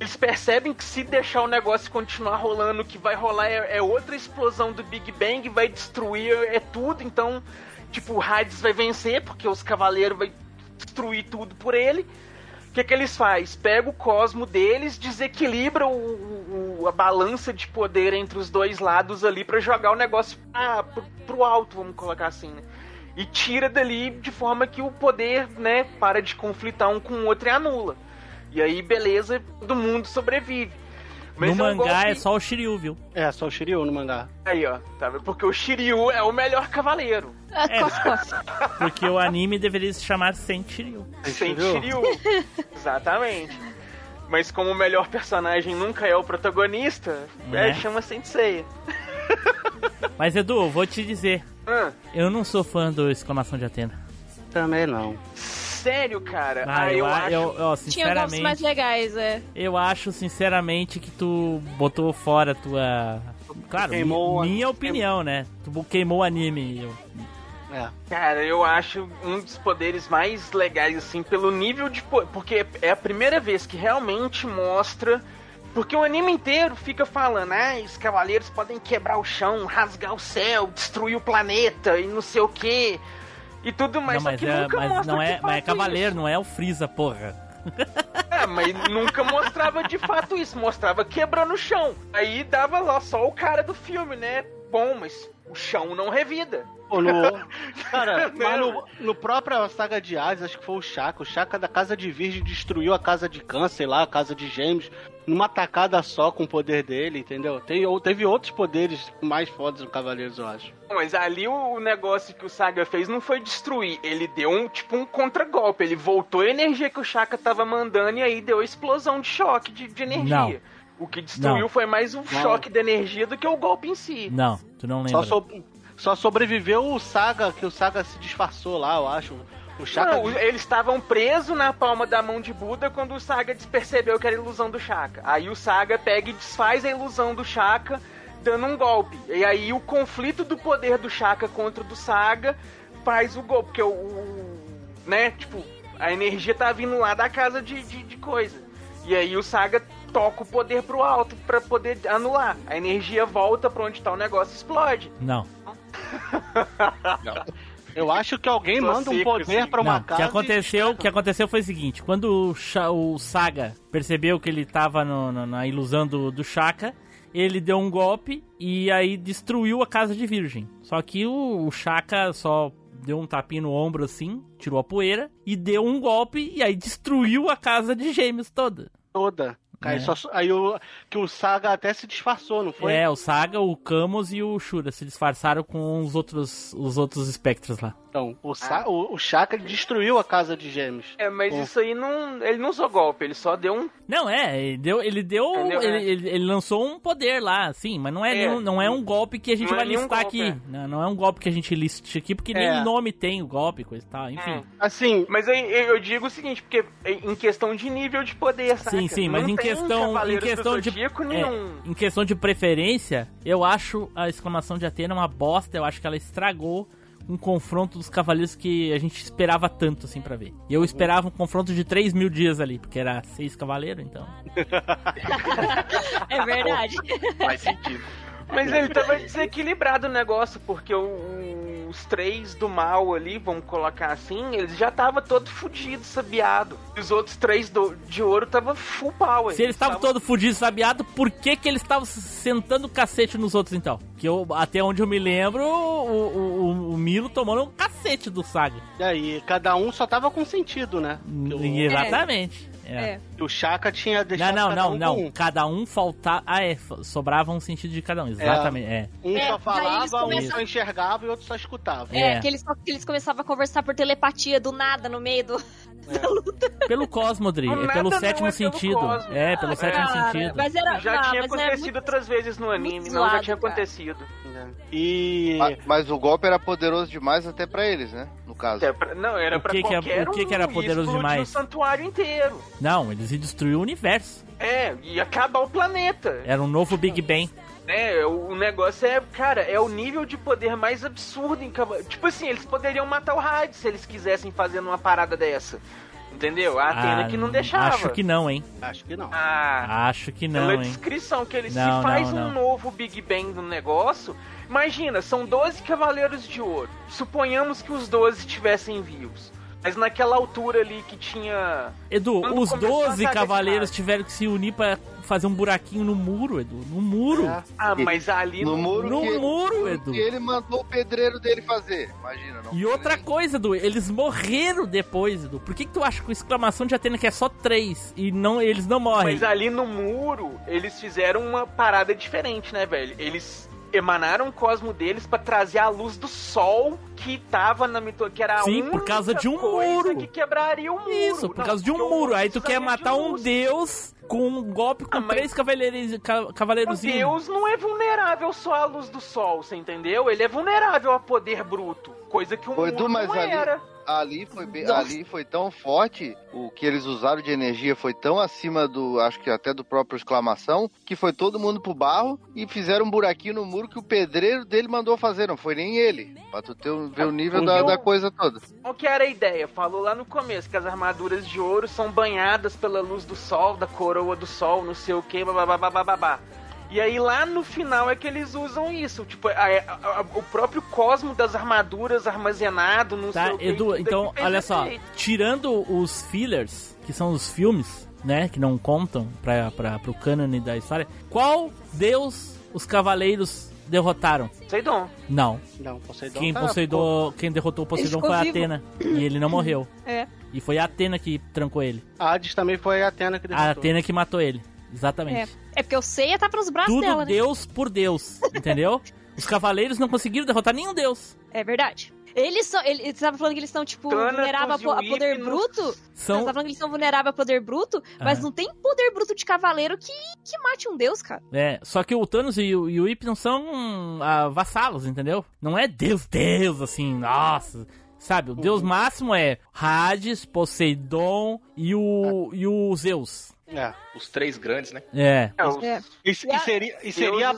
[SPEAKER 4] Eles percebem que se deixar o negócio continuar rolando, o que vai rolar é, é outra explosão do Big Bang, vai destruir é tudo. Então, tipo, o Hades vai vencer, porque os cavaleiros vai destruir tudo por ele. Que, que eles fazem? Pega o cosmo deles, desequilibra o, o, a balança de poder entre os dois lados ali para jogar o negócio ah, pro, pro alto, vamos colocar assim, né? E tira dali de forma que o poder, né, para de conflitar um com o outro e anula. E aí, beleza, todo mundo sobrevive.
[SPEAKER 1] Mas no é um mangá golpe... é só o Shiryu, viu?
[SPEAKER 2] É, só o Shiryu no mangá.
[SPEAKER 4] Aí, ó, tá vendo? Porque o Shiryu é o melhor cavaleiro.
[SPEAKER 8] É,
[SPEAKER 1] porque o anime deveria se chamar Saint Shiryu.
[SPEAKER 4] Saint Shiryu. Exatamente. Mas como o melhor personagem nunca é o protagonista, é, é chama Saint Seiya.
[SPEAKER 1] Mas Edu, vou te dizer.
[SPEAKER 4] Hum.
[SPEAKER 1] Eu não sou fã do Exclamação de Atena.
[SPEAKER 2] Também não
[SPEAKER 4] sério, cara.
[SPEAKER 1] Ah,
[SPEAKER 4] ah
[SPEAKER 1] eu,
[SPEAKER 4] eu, acho.
[SPEAKER 1] Eu, eu,
[SPEAKER 8] Tinha mais legais, é.
[SPEAKER 1] Eu acho, sinceramente, que tu botou fora a tua. Claro, queimou minha opinião, né? Tu queimou o anime. Eu...
[SPEAKER 4] É. Cara, eu acho um dos poderes mais legais, assim, pelo nível de. Porque é a primeira vez que realmente mostra. Porque o anime inteiro fica falando, ah, os cavaleiros podem quebrar o chão, rasgar o céu, destruir o planeta e não sei o que e tudo mais.
[SPEAKER 1] Não, mas, é, mas não é, mas é cavaleiro, isso. não é o Freeza, porra.
[SPEAKER 4] É, mas nunca mostrava de fato isso, mostrava quebrando o chão. Aí dava lá só o cara do filme, né? Bom, mas o chão não revida.
[SPEAKER 2] Pô, no, cara, mas no, no próprio saga de Hades, acho que foi o Chaka. O Chaka da Casa de Virgem destruiu a Casa de Câncer lá, a Casa de Gêmeos, numa tacada só com o poder dele, entendeu? Tem, teve outros poderes mais fodas no Cavaleiros, eu acho.
[SPEAKER 4] Mas ali o negócio que o Saga fez não foi destruir, ele deu um tipo um contragolpe, ele voltou a energia que o Chaka tava mandando e aí deu a explosão de choque de, de energia.
[SPEAKER 1] Não.
[SPEAKER 4] O que destruiu não. foi mais um não. choque de energia do que o golpe em si.
[SPEAKER 1] Não, tu não lembra.
[SPEAKER 2] Só, so, só sobreviveu o Saga, que o Saga se disfarçou lá, eu acho. O Chaka...
[SPEAKER 4] Não, eles estavam presos na palma da mão de Buda quando o Saga percebeu que era ilusão do Chaka. Aí o Saga pega e desfaz a ilusão do Chaka, dando um golpe. E aí o conflito do poder do Chaka contra o do Saga faz o golpe, porque o, o né, tipo, a energia tá vindo lá da casa de, de, de coisa. E aí o Saga toca o poder pro alto para poder anular. A energia volta pra onde tá o negócio explode.
[SPEAKER 1] Não.
[SPEAKER 2] Não. Eu acho que alguém Só manda um poder assim. pra uma
[SPEAKER 1] Não, casa. Que aconteceu, o que aconteceu foi o seguinte: quando o, o Saga percebeu que ele tava no, no, na ilusão do, do Shaka, ele deu um golpe e aí destruiu a casa de Virgem. Só que o, o Shaka só deu um tapinho no ombro assim, tirou a poeira e deu um golpe e aí destruiu a casa de Gêmeos toda.
[SPEAKER 2] Toda. Aí,
[SPEAKER 1] É.
[SPEAKER 2] só, aí o, que o Saga até se disfarçou, não foi?
[SPEAKER 1] É, o Saga, o Camus e o Shura se disfarçaram com os outros, os outros espectros lá.
[SPEAKER 2] Então, o, Sa o, o Shaka ele destruiu a casa de gêmeos.
[SPEAKER 4] É, mas
[SPEAKER 2] Com-
[SPEAKER 4] isso aí não. Ele não usou golpe, ele só deu um.
[SPEAKER 1] Não, é, ele deu. Ele, deu,
[SPEAKER 4] Entendeu?
[SPEAKER 1] ele,
[SPEAKER 4] É.
[SPEAKER 1] ele- ele lançou um poder lá, sim, mas não é,
[SPEAKER 4] É.
[SPEAKER 1] nenhum- não é um golpe que a gente
[SPEAKER 4] Não é
[SPEAKER 1] vai listar
[SPEAKER 4] golpe,
[SPEAKER 1] aqui.
[SPEAKER 4] é.
[SPEAKER 1] Não, não é um golpe que a gente liste aqui, porque nem
[SPEAKER 2] É.
[SPEAKER 1] o nome tem o golpe, coisa e tal, enfim.
[SPEAKER 2] Assim.
[SPEAKER 4] Mas aí eu digo o seguinte, porque em questão de nível de poder, saca?
[SPEAKER 1] Sim, sim, mas em
[SPEAKER 4] tem
[SPEAKER 1] questão, em questão de é, em questão de preferência, eu acho a exclamação de Atena uma bosta, eu acho que ela estragou um confronto dos cavaleiros que a gente esperava tanto assim pra ver. E eu esperava um confronto de 3 mil dias ali, porque era seis cavaleiros, então.
[SPEAKER 8] É verdade.
[SPEAKER 3] Faz sentido.
[SPEAKER 4] Mas ele tava desequilibrado o negócio, porque o- os três do mal ali, vamos colocar assim, eles já tava todo fudido, sabiado. E os outros três do- de ouro tava full power.
[SPEAKER 1] Se eles estavam todos fudidos, sabiados, por que que eles estavam sentando o cacete nos outros então? Que eu, até onde eu me lembro, o, o, o- o Milo tomando um cacete do Saga.
[SPEAKER 2] E aí, cada um só tava com sentido, né?
[SPEAKER 1] Exatamente. É.
[SPEAKER 2] O Shaka tinha deixado
[SPEAKER 1] Não, não,
[SPEAKER 2] cada
[SPEAKER 1] não,
[SPEAKER 2] um
[SPEAKER 1] não.
[SPEAKER 2] um.
[SPEAKER 1] Cada um faltava. Ah, é. Sobrava um sentido de cada um. Exatamente. É.
[SPEAKER 2] Um
[SPEAKER 8] É,
[SPEAKER 2] só falava, um
[SPEAKER 8] começam-
[SPEAKER 2] só enxergava e outro só escutava.
[SPEAKER 8] É,
[SPEAKER 1] É.
[SPEAKER 8] que, eles, que eles começavam a conversar por telepatia do nada no meio do.
[SPEAKER 1] Pelo Cosmodri. É pelo sétimo
[SPEAKER 4] é
[SPEAKER 1] sentido.
[SPEAKER 4] Cosmo.
[SPEAKER 1] É, pelo sétimo sentido.
[SPEAKER 8] Mas era.
[SPEAKER 4] Já
[SPEAKER 8] não,
[SPEAKER 4] tinha
[SPEAKER 8] mas era
[SPEAKER 4] acontecido
[SPEAKER 8] muito-
[SPEAKER 4] outras vezes no anime, não, já
[SPEAKER 8] zoado,
[SPEAKER 4] tinha
[SPEAKER 8] cara.
[SPEAKER 4] acontecido.
[SPEAKER 2] E.
[SPEAKER 6] Ma- Mas o golpe era poderoso demais até pra eles, né? No caso.
[SPEAKER 4] É pra- não, era
[SPEAKER 1] O
[SPEAKER 4] pra
[SPEAKER 1] que é-
[SPEAKER 4] qualquer
[SPEAKER 1] o que que era
[SPEAKER 4] um,
[SPEAKER 1] poderoso demais?
[SPEAKER 4] o santuário inteiro.
[SPEAKER 1] Não, eles iam destruir o universo.
[SPEAKER 4] É, ia acabar o planeta.
[SPEAKER 1] Era um novo Big Bang.
[SPEAKER 4] É, o negócio é, cara, é o nível de poder mais absurdo em Tipo assim, eles poderiam matar o Raid se eles quisessem fazer uma parada dessa. Entendeu? A Atena
[SPEAKER 1] Ah,
[SPEAKER 4] que não deixava.
[SPEAKER 1] Acho que não, hein?
[SPEAKER 2] Acho que não.
[SPEAKER 4] Ah,
[SPEAKER 1] Acho que não,
[SPEAKER 4] pela
[SPEAKER 1] hein?
[SPEAKER 4] descrição que ele
[SPEAKER 1] Não,
[SPEAKER 4] se faz
[SPEAKER 1] não,
[SPEAKER 4] um
[SPEAKER 1] não.
[SPEAKER 4] novo Big Bang do negócio. Imagina, são 12 cavaleiros de ouro. Suponhamos que os 12 estivessem vivos. Mas naquela altura ali que tinha.
[SPEAKER 1] Edu,
[SPEAKER 4] Quando
[SPEAKER 1] os
[SPEAKER 4] começou a
[SPEAKER 1] 12
[SPEAKER 4] saga de
[SPEAKER 1] cavaleiros tiveram que se unir pra fazer um buraquinho no muro, Edu. No muro.
[SPEAKER 4] Ah, mas ali
[SPEAKER 6] No muro,
[SPEAKER 1] No
[SPEAKER 6] que,
[SPEAKER 1] muro,
[SPEAKER 6] que
[SPEAKER 1] Edu.
[SPEAKER 6] ele mandou o pedreiro dele fazer. Imagina, não.
[SPEAKER 1] E outra coisa, Edu, eles morreram depois, Edu. Por que, que tu acha que a exclamação de Atena que é só três e não, eles não morrem?
[SPEAKER 4] Mas ali no muro, eles fizeram uma parada diferente, né, velho? Eles emanaram o cosmo deles pra trazer a luz do sol que tava na mitologia, que era a
[SPEAKER 1] Sim, por causa de um muro.
[SPEAKER 4] que quebraria o muro.
[SPEAKER 1] Isso, por
[SPEAKER 4] Não,
[SPEAKER 1] causa de um muro. Aí tu quer matar um deus com um golpe com
[SPEAKER 4] Ah,
[SPEAKER 1] três cavaleiros, cavaleirozinhos.
[SPEAKER 4] Deus não é vulnerável só à luz do sol, você entendeu? Ele é vulnerável a poder bruto, coisa que o
[SPEAKER 6] Foi
[SPEAKER 4] muro
[SPEAKER 6] do, mas
[SPEAKER 4] não
[SPEAKER 6] ali,
[SPEAKER 4] era.
[SPEAKER 6] Ali foi bem- ali foi tão forte, o que eles usaram de energia foi tão acima do, acho que até do próprio exclamação, que foi todo mundo pro barro e fizeram um buraquinho no muro que o pedreiro dele mandou fazer, não foi nem ele. Pra tu ter, ver o nível da, da coisa toda.
[SPEAKER 4] Qual que era a ideia? Falou lá no começo que as armaduras de ouro são banhadas pela luz do sol, da coroa do sol, não sei o que, babá. E aí lá no final é que eles usam isso, tipo, a- a- a- o próprio cosmo das armaduras armazenado, não sei
[SPEAKER 1] Tá,
[SPEAKER 4] o que.
[SPEAKER 1] Edu, então, olha só. Tirando os fillers, que são os filmes, né, que não contam pra, pra, pro cânone da história, qual deus os cavaleiros derrotaram?
[SPEAKER 4] Poseidon.
[SPEAKER 1] Não.
[SPEAKER 2] Não, Poseidon
[SPEAKER 1] Quem,
[SPEAKER 2] tá-
[SPEAKER 1] Poseidon, quem derrotou o Poseidon
[SPEAKER 8] ficou
[SPEAKER 1] foi a. Atena. E ele não morreu.
[SPEAKER 8] É.
[SPEAKER 1] E foi a Atena que trancou ele.
[SPEAKER 2] A Hades também foi a Atena que
[SPEAKER 1] A
[SPEAKER 2] derrotou.
[SPEAKER 1] Atena que matou ele.
[SPEAKER 8] É.
[SPEAKER 1] Exatamente.
[SPEAKER 8] É porque o Seiya tá pros braços
[SPEAKER 1] Tudo
[SPEAKER 8] dela, né?
[SPEAKER 1] Deus por Deus, entendeu? Os cavaleiros não conseguiram derrotar nenhum Deus.
[SPEAKER 8] É verdade. Eles são. Ele, você tava falando que eles estão, tipo, vulneráveis a, a poder bruto?
[SPEAKER 1] São-
[SPEAKER 8] Você tá falando que eles são vulneráveis a poder bruto, mas não tem poder bruto de cavaleiro que, que mate um deus, cara.
[SPEAKER 1] É, só que o Thanos e o, e o Ip não são ah, vassalos, entendeu? Não é Deus, Deus, assim, nossa. Sabe, o Deus máximo é Hades, Poseidon e o, e o Zeus.
[SPEAKER 2] É.
[SPEAKER 3] Os três grandes, né?
[SPEAKER 1] É.
[SPEAKER 4] É, os
[SPEAKER 8] É.
[SPEAKER 2] E, e seria, e, seria,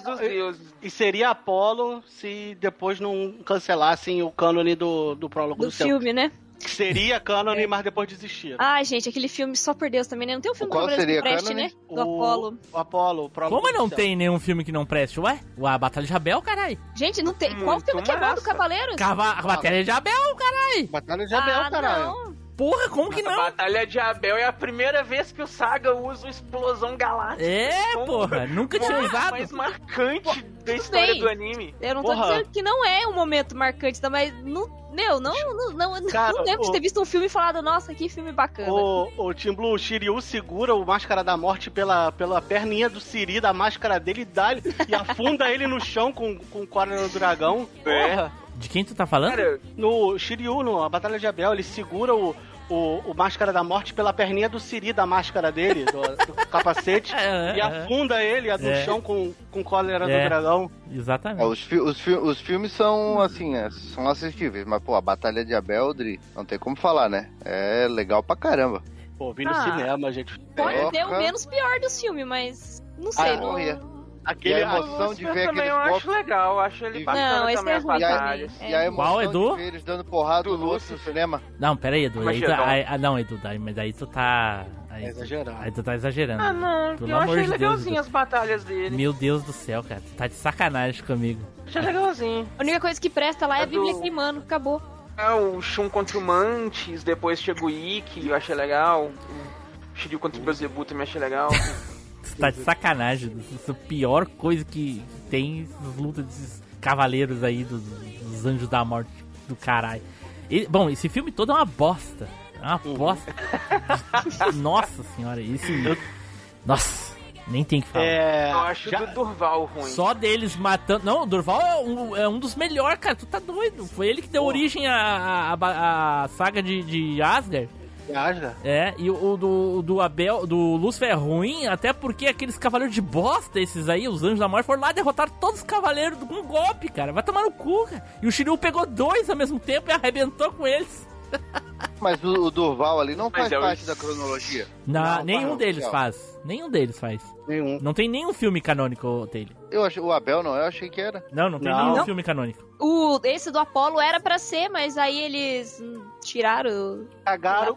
[SPEAKER 2] e seria Apolo se depois não cancelassem o cânone do, do prólogo do,
[SPEAKER 8] Do filme, né?
[SPEAKER 2] Que seria cânone, mas depois desistiram.
[SPEAKER 8] Ai, gente, aquele filme só por Deus também, né? Não tem um filme
[SPEAKER 6] Qual
[SPEAKER 8] que
[SPEAKER 6] seria
[SPEAKER 8] preste,
[SPEAKER 6] cânone?
[SPEAKER 8] né? Do Apolo.
[SPEAKER 2] O Apolo, o prólogo
[SPEAKER 1] Como não tem nenhum filme que não preste? Ué? A Batalha de Abel, carai.
[SPEAKER 8] Gente, não tem. Qual
[SPEAKER 4] Muito
[SPEAKER 8] filme que é bom do
[SPEAKER 4] massa.
[SPEAKER 8] Cavaleiros?
[SPEAKER 1] Cava- A Batalha de Abel, carai.
[SPEAKER 2] Batalha de Abel,
[SPEAKER 8] ah,
[SPEAKER 2] caralho.
[SPEAKER 8] não.
[SPEAKER 1] Porra, como que
[SPEAKER 4] A
[SPEAKER 1] não?
[SPEAKER 4] Batalha de Abel é a primeira vez que o Saga usa o Explosão Galáctica.
[SPEAKER 1] É,
[SPEAKER 4] Como
[SPEAKER 1] porra, nunca tinha
[SPEAKER 4] momento
[SPEAKER 1] usado.
[SPEAKER 4] mais marcante da história
[SPEAKER 8] bem.
[SPEAKER 4] do anime.
[SPEAKER 8] Eu não tô
[SPEAKER 2] Porra.
[SPEAKER 8] dizendo que não é um momento marcante, tá? mas não, meu, não, não, não,
[SPEAKER 2] Cara,
[SPEAKER 8] não lembro de
[SPEAKER 2] o-
[SPEAKER 8] ter visto um filme e falado, nossa, que filme bacana.
[SPEAKER 2] O, o Team Blue, o Shiryu segura o Máscara da Morte pela, pela perninha do Siri, da máscara dele, e, dá, e afunda ele no chão com, com o Cólera do Dragão. Porra.
[SPEAKER 1] De quem tu tá falando?
[SPEAKER 4] Cara,
[SPEAKER 2] No Shiryu, no a Batalha de Abel, ele segura o, o, o Máscara da Morte pela perninha do Siri, da máscara dele, do, do capacete,
[SPEAKER 1] É,
[SPEAKER 2] e
[SPEAKER 1] é.
[SPEAKER 2] afunda ele no
[SPEAKER 1] É.
[SPEAKER 2] chão com, com Cólera
[SPEAKER 1] É.
[SPEAKER 2] do Dragão.
[SPEAKER 1] Exatamente.
[SPEAKER 6] É, os, fi- os, fi- os filmes são, assim, é, são assistíveis, mas, pô, a Batalha de Abeldre, não tem como falar, né? É legal pra caramba.
[SPEAKER 2] Pô, vi no
[SPEAKER 8] Ah.
[SPEAKER 2] cinema, gente.
[SPEAKER 8] Pode
[SPEAKER 6] É.
[SPEAKER 8] ter o menos pior dos filmes, mas não sei.
[SPEAKER 6] Ah,
[SPEAKER 8] não...
[SPEAKER 2] Aquele
[SPEAKER 6] a emoção de ver
[SPEAKER 4] também
[SPEAKER 6] aqueles
[SPEAKER 4] eu
[SPEAKER 6] golpes.
[SPEAKER 4] acho legal, eu acho ele bacana
[SPEAKER 8] Não, esse
[SPEAKER 4] também
[SPEAKER 8] é
[SPEAKER 4] as batalhas.
[SPEAKER 6] E a
[SPEAKER 8] É.
[SPEAKER 6] emoção
[SPEAKER 1] Qual, Edu?
[SPEAKER 6] de ver eles dando porrada
[SPEAKER 4] Do
[SPEAKER 6] no outro no cinema.
[SPEAKER 1] Não, pera aí, Edu. Aí tu,
[SPEAKER 4] Armagedon.
[SPEAKER 1] aí- ah, não, Edu, daí, mas daí tu tá. Aí,
[SPEAKER 2] É exagerado.
[SPEAKER 1] Aí tu tá exagerando.
[SPEAKER 4] Ah, não,
[SPEAKER 1] Pelo
[SPEAKER 4] eu
[SPEAKER 1] amor
[SPEAKER 4] achei
[SPEAKER 1] de Deus,
[SPEAKER 4] legalzinho
[SPEAKER 1] Edu.
[SPEAKER 4] as batalhas dele.
[SPEAKER 1] Meu Deus do céu, cara. Tu tá de sacanagem comigo.
[SPEAKER 4] Achei legalzinho.
[SPEAKER 8] A única coisa que presta lá é a
[SPEAKER 4] É
[SPEAKER 8] Bíblia
[SPEAKER 4] do-
[SPEAKER 8] queimando, acabou.
[SPEAKER 4] É, o Shun contra o Mantis, depois chega o Ikki, eu achei legal. O Shiryu contra o Beelzebub também achei legal.
[SPEAKER 1] Tá de sacanagem. Isso é a pior coisa que tem nas lutas desses cavaleiros aí, dos, dos anjos da morte do caralho. E- bom, esse filme todo é uma bosta. É uma bosta. Nossa senhora, esse. Nossa, nem tem que falar.
[SPEAKER 2] É,
[SPEAKER 4] eu acho
[SPEAKER 2] já-
[SPEAKER 4] do Durval ruim.
[SPEAKER 1] Só deles matando. Não, o Durval é um, é um dos melhores, cara. Tu tá doido. Foi ele que deu origem à, à, à saga de, de Asgard.
[SPEAKER 2] Asgard.
[SPEAKER 1] É, e o, o do, o do Abel, do Lúcifer é ruim, até porque aqueles cavaleiros de bosta, esses aí, os anjos da morte, foram lá derrotar todos os cavaleiros com um golpe, cara. Vai tomar no cu, cara. E o Shiryu pegou dois ao mesmo tempo e arrebentou com eles.
[SPEAKER 6] Mas o, o Durval ali não
[SPEAKER 4] Mas
[SPEAKER 6] faz
[SPEAKER 4] é o-
[SPEAKER 6] parte da cronologia.
[SPEAKER 1] Na,
[SPEAKER 6] Não,
[SPEAKER 1] nenhum
[SPEAKER 6] não,
[SPEAKER 1] deles
[SPEAKER 6] não.
[SPEAKER 1] faz. Nenhum deles faz.
[SPEAKER 2] Nenhum.
[SPEAKER 1] Não tem nenhum filme canônico dele.
[SPEAKER 6] Eu achei, o Abel não, eu achei que era.
[SPEAKER 1] Não, não tem
[SPEAKER 2] Não.
[SPEAKER 1] nenhum
[SPEAKER 8] Não.
[SPEAKER 1] filme canônico.
[SPEAKER 8] O, esse do Apollo era pra ser, mas aí eles tiraram.
[SPEAKER 2] Cagaram,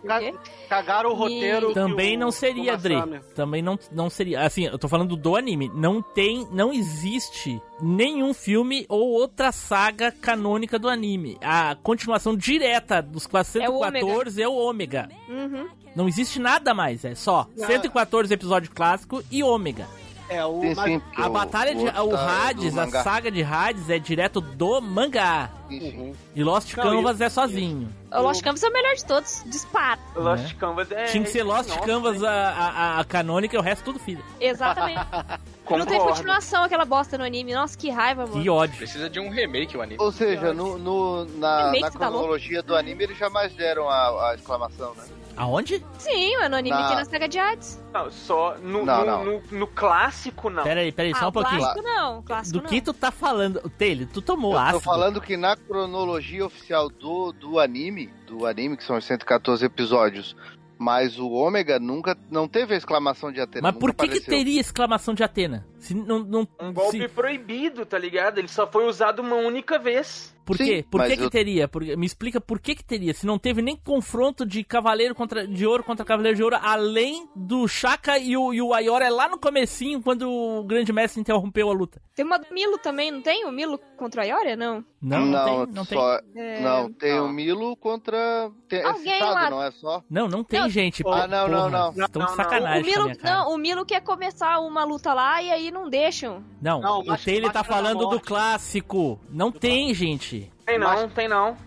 [SPEAKER 2] cagaram o
[SPEAKER 8] E-
[SPEAKER 2] roteiro. que
[SPEAKER 1] Também
[SPEAKER 2] o-
[SPEAKER 1] não seria, Dre. Também não, não seria. Assim, eu tô falando do anime. Não tem. Não existe nenhum filme ou outra saga canônica do anime. A continuação direta dos 414 é o Ômega.
[SPEAKER 8] Uhum.
[SPEAKER 1] Não existe nada mais, é só 114 episódio clássico e Ômega.
[SPEAKER 2] É, o.
[SPEAKER 6] Sim, sim.
[SPEAKER 1] A
[SPEAKER 6] o-
[SPEAKER 1] batalha de. O
[SPEAKER 6] tá
[SPEAKER 1] Hades, a saga de Hades é direto do mangá.
[SPEAKER 2] Uhum.
[SPEAKER 1] E Lost
[SPEAKER 2] Não,
[SPEAKER 1] Canvas é sozinho.
[SPEAKER 8] O Lost Canvas é o melhor de todos. Dispara.
[SPEAKER 4] O Lost Canvas é.
[SPEAKER 1] Tinha que ser Lost
[SPEAKER 4] Nossa,
[SPEAKER 1] Canvas a, a, a canônica e o resto tudo filho.
[SPEAKER 8] Exatamente. Não tem continuação aquela bosta no anime. Nossa, que raiva, mano.
[SPEAKER 1] Que ódio.
[SPEAKER 3] Precisa de um remake o anime.
[SPEAKER 6] Ou seja, no, no- na,
[SPEAKER 8] Remake,
[SPEAKER 6] na
[SPEAKER 8] tá
[SPEAKER 6] cronologia do anime eles jamais deram a, a exclamação, né?
[SPEAKER 1] Aonde?
[SPEAKER 8] Sim, mas no anime
[SPEAKER 6] Na-
[SPEAKER 8] tem na saga de Hades.
[SPEAKER 4] Não, só no,
[SPEAKER 6] Não,
[SPEAKER 4] no,
[SPEAKER 6] não.
[SPEAKER 4] no- no clássico, não.
[SPEAKER 1] Pera aí, pera aí, só
[SPEAKER 8] ah,
[SPEAKER 1] um pouquinho.
[SPEAKER 8] clássico não. Clássico
[SPEAKER 1] Do
[SPEAKER 8] não.
[SPEAKER 1] que tu tá falando? Taylor, tu tomou
[SPEAKER 6] Eu tô
[SPEAKER 1] ácido.
[SPEAKER 6] falando que na cronologia oficial do, do anime, do anime, que são os 114 episódios, mas o Ômega nunca não teve a exclamação de Atena.
[SPEAKER 1] Mas por que, que teria exclamação de Atena? Se não, não,
[SPEAKER 4] Um golpe
[SPEAKER 1] se-
[SPEAKER 4] proibido, tá ligado? Ele só foi usado uma única vez.
[SPEAKER 1] Por
[SPEAKER 6] Sim,
[SPEAKER 1] quê? Por que, que
[SPEAKER 6] eu-
[SPEAKER 1] teria? Por- me explica por que, que teria. Se não teve nem confronto de cavaleiro contra, de ouro contra cavaleiro de ouro, além do Shaka e o, e o Ayora é lá no comecinho, quando o grande mestre interrompeu a luta.
[SPEAKER 8] Tem uma do Milo também, não tem? O Milo contra a Ioria? Não.
[SPEAKER 1] Não, não, tem. Não, tem.
[SPEAKER 6] só,
[SPEAKER 8] É,
[SPEAKER 6] não, tem
[SPEAKER 4] não.
[SPEAKER 6] o Milo contra. Tem, é
[SPEAKER 8] Alguém
[SPEAKER 6] citado,
[SPEAKER 8] lá-
[SPEAKER 6] não é só?
[SPEAKER 1] não, não tem,
[SPEAKER 8] Não.
[SPEAKER 1] gente.
[SPEAKER 6] Ah, não, não, não.
[SPEAKER 1] Estão
[SPEAKER 4] Não,
[SPEAKER 1] de
[SPEAKER 4] não.
[SPEAKER 1] sacanagem
[SPEAKER 8] O Milo,
[SPEAKER 1] minha cara.
[SPEAKER 8] não, o Milo quer começar uma luta lá e aí não deixam.
[SPEAKER 1] Não,
[SPEAKER 2] Não,
[SPEAKER 1] o Taylor tá falando do clássico. Não tem, gente.
[SPEAKER 4] Tem não,
[SPEAKER 2] Mas-
[SPEAKER 4] tem não.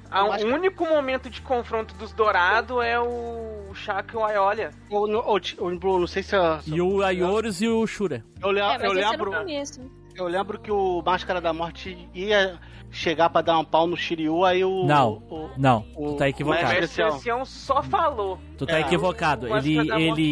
[SPEAKER 4] O único momento de confronto dos dourados é o Shaka e o Aiolia.
[SPEAKER 2] O, o, o Bruno, não sei se. eu- se
[SPEAKER 1] E o Ayorus e o Shura.
[SPEAKER 2] eu, le-
[SPEAKER 8] É,
[SPEAKER 2] eu
[SPEAKER 8] esse é no
[SPEAKER 2] lembro. Eu lembro que o Máscara da Morte ia chegar pra dar um pau no Shiryu, aí o.
[SPEAKER 1] Não.
[SPEAKER 2] o-
[SPEAKER 1] Não,
[SPEAKER 2] o-
[SPEAKER 1] tu tá
[SPEAKER 4] O
[SPEAKER 1] equivocado.
[SPEAKER 2] Mestre
[SPEAKER 4] mestre ancião só falou.
[SPEAKER 1] Tu tá
[SPEAKER 2] É,
[SPEAKER 1] equivocado.
[SPEAKER 4] o- o
[SPEAKER 1] Ele, ele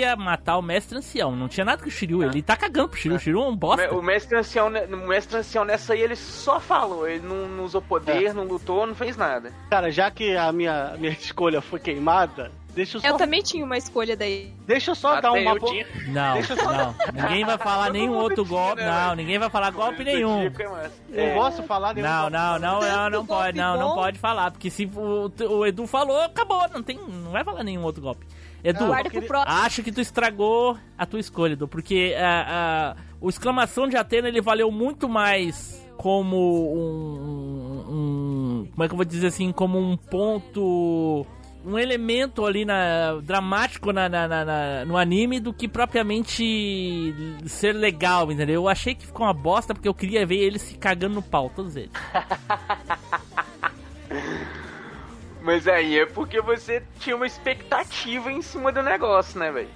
[SPEAKER 1] ia matar o mestre ancião. Não tinha nada com o Shiryu. Ele tá cagando pro Shiryu. O Shiryu é um bosta.
[SPEAKER 4] O mestre ancião, o mestre ancião nessa aí, ele só falou. Ele não, não usou poder, não lutou, não fez nada.
[SPEAKER 2] Cara, já que a minha, minha escolha foi queimada, deixa eu só,
[SPEAKER 8] Eu também tinha uma escolha daí.
[SPEAKER 2] deixa eu só
[SPEAKER 4] Até
[SPEAKER 2] dar uma.
[SPEAKER 4] eu tinha.
[SPEAKER 1] Não,
[SPEAKER 2] Deixa eu só-
[SPEAKER 1] não. Ninguém vai falar
[SPEAKER 4] Todo
[SPEAKER 1] nenhum outro
[SPEAKER 4] tinha,
[SPEAKER 1] golpe.
[SPEAKER 4] né,
[SPEAKER 1] Não,
[SPEAKER 4] velho?
[SPEAKER 1] ninguém vai falar golpe nenhum.
[SPEAKER 4] Tipo, mas-
[SPEAKER 2] Não
[SPEAKER 4] É.
[SPEAKER 2] posso falar nenhum.
[SPEAKER 1] Não,
[SPEAKER 2] golpe.
[SPEAKER 1] não, não, não, não pode, não, não pode falar, porque se o, o Edu falou, acabou, não tem, não vai falar nenhum outro golpe. Edu,
[SPEAKER 2] Não, eu queria-
[SPEAKER 1] acho que tu estragou a tua escolha, Edu, porque a, a- o exclamação de Atena ele valeu muito mais como um, um- como é que eu vou dizer assim, como um ponto um elemento ali na, dramático na, na- na- no anime do que propriamente ser legal, entendeu? Eu achei que ficou uma bosta porque eu queria ver eles se cagando no pau, todos eles.
[SPEAKER 4] Mas aí é porque você tinha uma expectativa em cima do negócio, né, velho?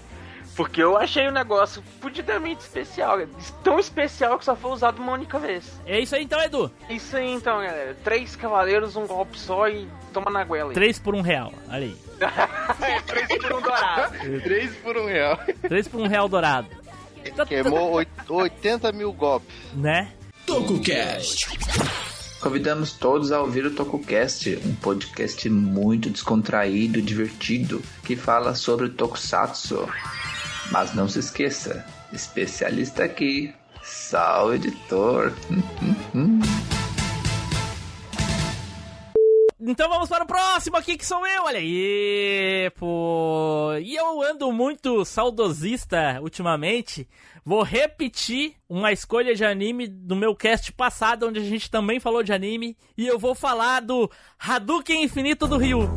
[SPEAKER 4] Porque eu achei o negócio fudidamente especial. Tão especial que só foi usado uma única vez.
[SPEAKER 1] É isso aí então, Edu.
[SPEAKER 4] Isso aí então, galera. Três cavaleiros, um golpe só e toma na goela aí.
[SPEAKER 1] Três por um real, olha aí.
[SPEAKER 4] é, três por um dourado.
[SPEAKER 3] Três por um real.
[SPEAKER 1] Três por um real dourado.
[SPEAKER 6] Queimou oit- 80 mil golpes.
[SPEAKER 1] Né?
[SPEAKER 16] TokuCast. Convidamos todos a ouvir o TokuCast, um podcast muito descontraído e divertido que fala sobre o Tokusatsu. Mas não se esqueça, especialista aqui, Sal Editor.
[SPEAKER 1] Então vamos para o próximo aqui, que sou eu, olha aí, pô. E eu ando muito saudosista ultimamente. Vou repetir uma escolha de anime do meu cast passado, onde a gente também falou de anime. E eu vou falar do Hadouken Infinito do Ryu.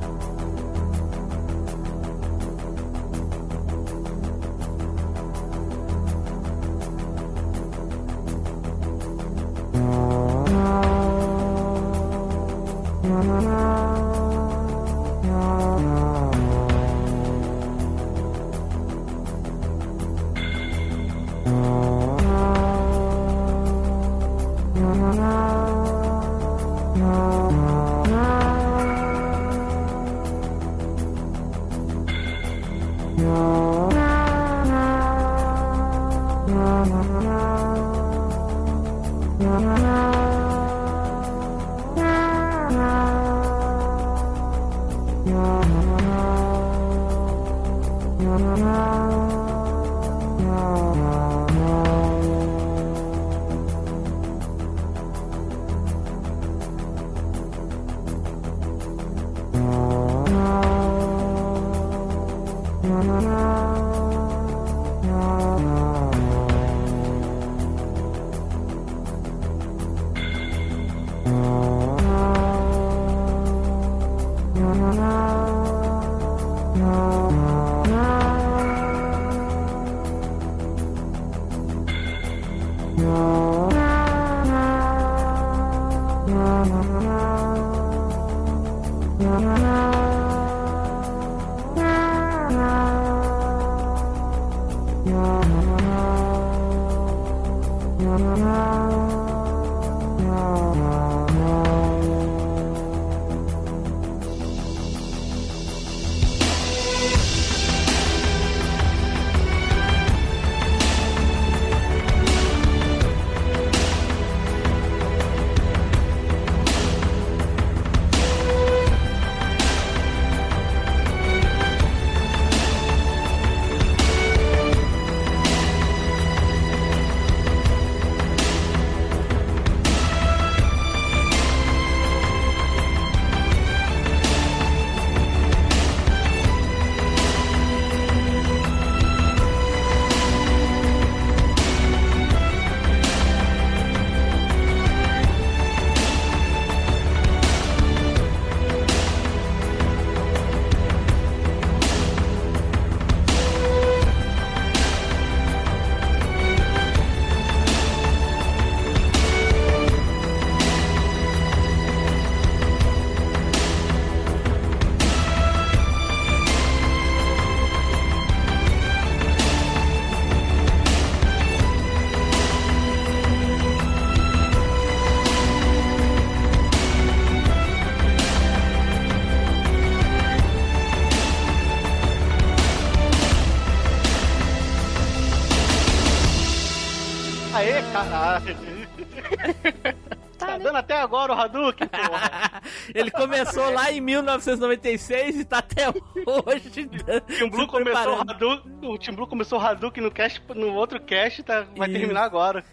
[SPEAKER 2] Agora o Hadouken, porra.
[SPEAKER 1] Ele começou lá em 1996 e tá até hoje.
[SPEAKER 2] O Team Blue começou o Hadouken, o Team Blue começou o Hadouken no, cast, no outro cast, tá, vai
[SPEAKER 1] Isso.
[SPEAKER 2] terminar agora.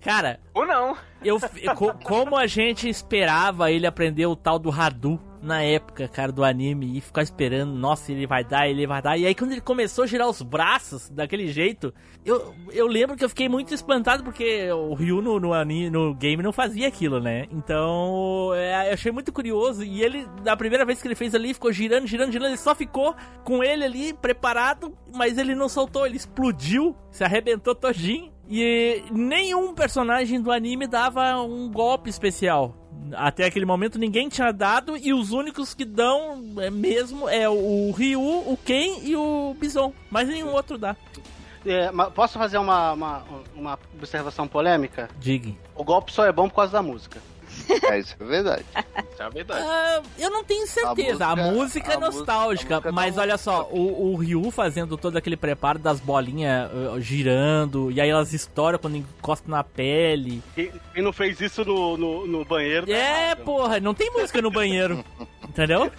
[SPEAKER 1] Cara.
[SPEAKER 4] Ou não.
[SPEAKER 1] Eu, co- como a gente esperava ele aprender o tal do Hadu, na época, cara, do anime e ficar esperando, nossa, ele vai dar, ele vai dar. E aí quando ele começou a girar os braços daquele jeito, eu, eu lembro que eu fiquei muito espantado porque o Ryu no, no, anime, no game não fazia aquilo, né? Então, é, eu achei muito curioso. E ele, na primeira vez que ele fez ali, ficou girando, girando, girando, ele só ficou com ele ali preparado, mas ele não soltou, ele explodiu, se arrebentou todinho. E nenhum personagem do anime dava um golpe especial. Até aquele momento ninguém tinha dado e os únicos que dão é, mesmo é o Ryu, o Ken e o Bison. Mas nenhum outro dá.
[SPEAKER 2] É, posso fazer uma, uma, uma observação polêmica?
[SPEAKER 1] Diga.
[SPEAKER 2] O golpe só é bom por causa da música.
[SPEAKER 6] É, isso é verdade.
[SPEAKER 3] Isso é verdade.
[SPEAKER 1] Ah, eu não tenho certeza. A música,
[SPEAKER 6] A música-
[SPEAKER 1] é
[SPEAKER 6] a
[SPEAKER 1] nostálgica,
[SPEAKER 6] música
[SPEAKER 1] mas olha só, o, o Ryu fazendo todo aquele preparo das bolinhas uh, girando, e aí elas estouram quando encostam na pele.
[SPEAKER 2] Quem, quem não fez isso no, no, no banheiro. tá
[SPEAKER 1] É,
[SPEAKER 2] errado.
[SPEAKER 1] porra, não tem música no banheiro. Entendeu?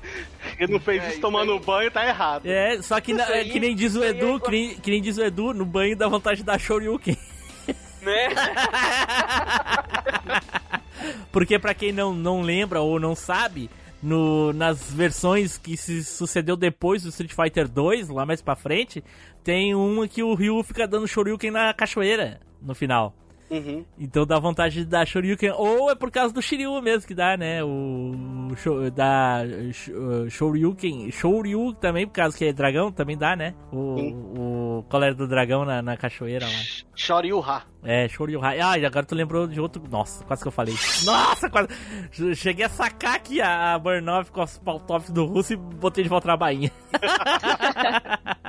[SPEAKER 2] Quem não fez isso tomando banho tá errado.
[SPEAKER 1] É, só que, na-
[SPEAKER 4] Isso aí-
[SPEAKER 1] que nem diz o
[SPEAKER 4] isso aí
[SPEAKER 1] Edu,
[SPEAKER 4] é
[SPEAKER 1] que, nem, que nem diz o Edu, no banho dá vontade de dar Shoryuken.
[SPEAKER 4] Né?
[SPEAKER 1] Porque pra quem não, não lembra ou não sabe, no, nas versões que se sucedeu depois do Street Fighter 2, lá mais pra frente, tem uma que o Ryu fica dando Shoryuken na cachoeira no final.
[SPEAKER 2] Uhum.
[SPEAKER 1] Então dá vontade de dar Shoryuken. Ou é por causa do Shiryu mesmo que dá, né? O. dá Sh- uh, Shoryuken. Shoryu também, por causa que é dragão, também dá, né? O, o colher do dragão na, na cachoeira lá.
[SPEAKER 2] Shoryuha.
[SPEAKER 1] É, Shoryu Ah, e agora tu lembrou de outro. Nossa, quase que eu falei. Nossa, quase. Cheguei a sacar aqui a, Burnoff com os pautops do russo e botei de volta na bainha.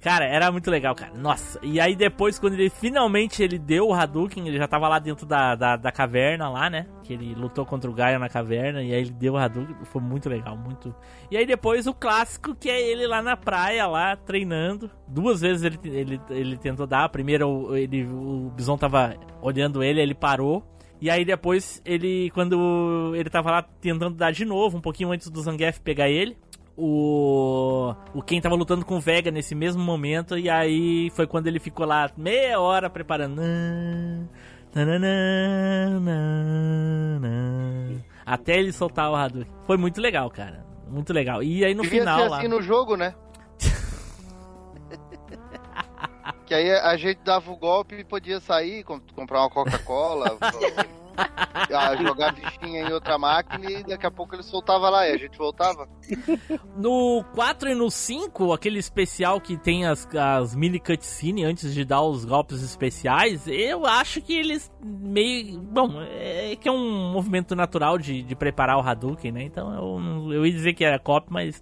[SPEAKER 1] Cara, era muito legal, cara. Nossa. E aí depois, quando ele finalmente ele deu o Hadouken, ele já tava lá dentro da, da, da caverna lá, né? Que ele lutou contra o Gaia na caverna. E aí ele deu o Hadouken. Foi muito legal, muito. E aí depois o clássico, que é ele lá na praia, lá, treinando. Duas vezes ele, ele, ele tentou dar. A primeira, ele, o Bison tava olhando ele, ele parou. E aí depois ele, quando ele tava lá tentando dar de novo, um pouquinho antes do Zangief pegar ele, o o Ken tava lutando com o Vega nesse mesmo momento e aí foi quando ele ficou lá meia hora preparando. Até ele soltar o Hadouken. Foi muito legal, cara. Muito legal. E aí no
[SPEAKER 6] Devia
[SPEAKER 1] final
[SPEAKER 6] ser
[SPEAKER 1] lá.
[SPEAKER 6] assim no jogo, né? que aí a gente dava o golpe e podia sair, com- comprar uma Coca-Cola, ah, jogar fichinha em outra máquina e daqui a pouco ele soltava lá e a gente voltava.
[SPEAKER 1] No 4 e no 5, aquele especial que tem as, as mini cutscene antes de dar os golpes especiais, eu acho que eles meio. Bom, é que é um movimento natural de, de preparar o Hadouken, né? Então eu, eu ia dizer que era copy, mas.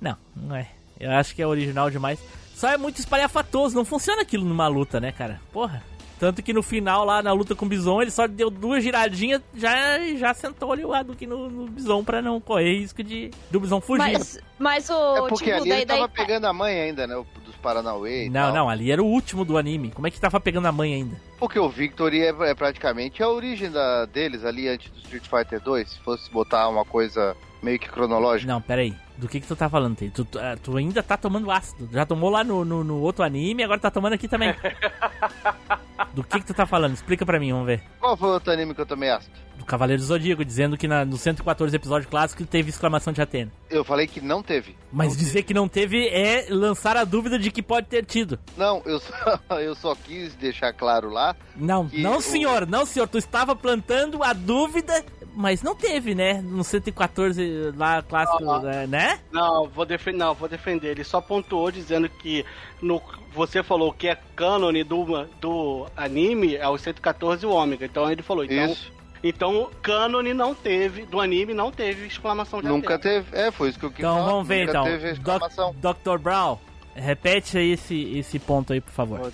[SPEAKER 1] Não, não é. Eu acho que é original demais. Só é muito espalhafatoso, não funciona aquilo numa luta, né, cara? Porra. Tanto que no final, lá na luta com o Bison, ele só deu duas giradinhas, já, já sentou ali o Hadouken no, no Bison pra não correr risco de do Bison fugir.
[SPEAKER 8] Mas, mas o.
[SPEAKER 6] É porque
[SPEAKER 8] tipo,
[SPEAKER 6] ali
[SPEAKER 8] daí,
[SPEAKER 6] ele tava
[SPEAKER 8] daí-
[SPEAKER 6] pegando a mãe ainda, né? o- Dos Paranauê e
[SPEAKER 1] Não,
[SPEAKER 6] tal.
[SPEAKER 1] não, ali era o último do anime. Como é que tava pegando a mãe ainda?
[SPEAKER 6] Porque o Victory é, é praticamente a origem da, deles ali antes do Street Fighter 2. Se fosse botar uma coisa meio que cronológica.
[SPEAKER 1] Não, peraí. Do que que tu tá falando, Tei? Tu, tu, ah, tu ainda tá tomando ácido. Já tomou lá no, no, no outro anime agora tá tomando aqui também. Do que que tu tá falando? Explica pra mim, vamos ver.
[SPEAKER 6] Qual foi o outro anime que eu tomei ácido?
[SPEAKER 1] Do Cavaleiro do Zodíaco, dizendo que na, no 114 episódio clássico teve exclamação de Atena.
[SPEAKER 6] Eu falei que não teve.
[SPEAKER 1] Mas dizer que não teve é lançar a dúvida de que pode ter tido.
[SPEAKER 6] Não, eu só, eu só quis deixar claro lá.
[SPEAKER 1] Não, não
[SPEAKER 6] o-
[SPEAKER 1] senhor, não senhor. Tu estava plantando a dúvida, mas não teve, né? No 114 lá clássico,
[SPEAKER 2] Ah,
[SPEAKER 1] eh, né?
[SPEAKER 2] Não, vou defender, não, vou defender. Ele só pontuou dizendo que no, você falou que é cânone do, do anime é o 114 e o ômega. Então ele falou, então,
[SPEAKER 6] Isso.
[SPEAKER 2] então cânone não teve, do anime não teve exclamação de
[SPEAKER 6] Nunca
[SPEAKER 2] Atena.
[SPEAKER 6] teve. É, foi isso que eu quis
[SPEAKER 1] Então
[SPEAKER 6] falar.
[SPEAKER 1] vamos ver
[SPEAKER 6] Nunca
[SPEAKER 1] então.
[SPEAKER 6] teve exclamação.
[SPEAKER 1] Doc- Dr. Brown, repete aí esse, esse ponto aí, por favor.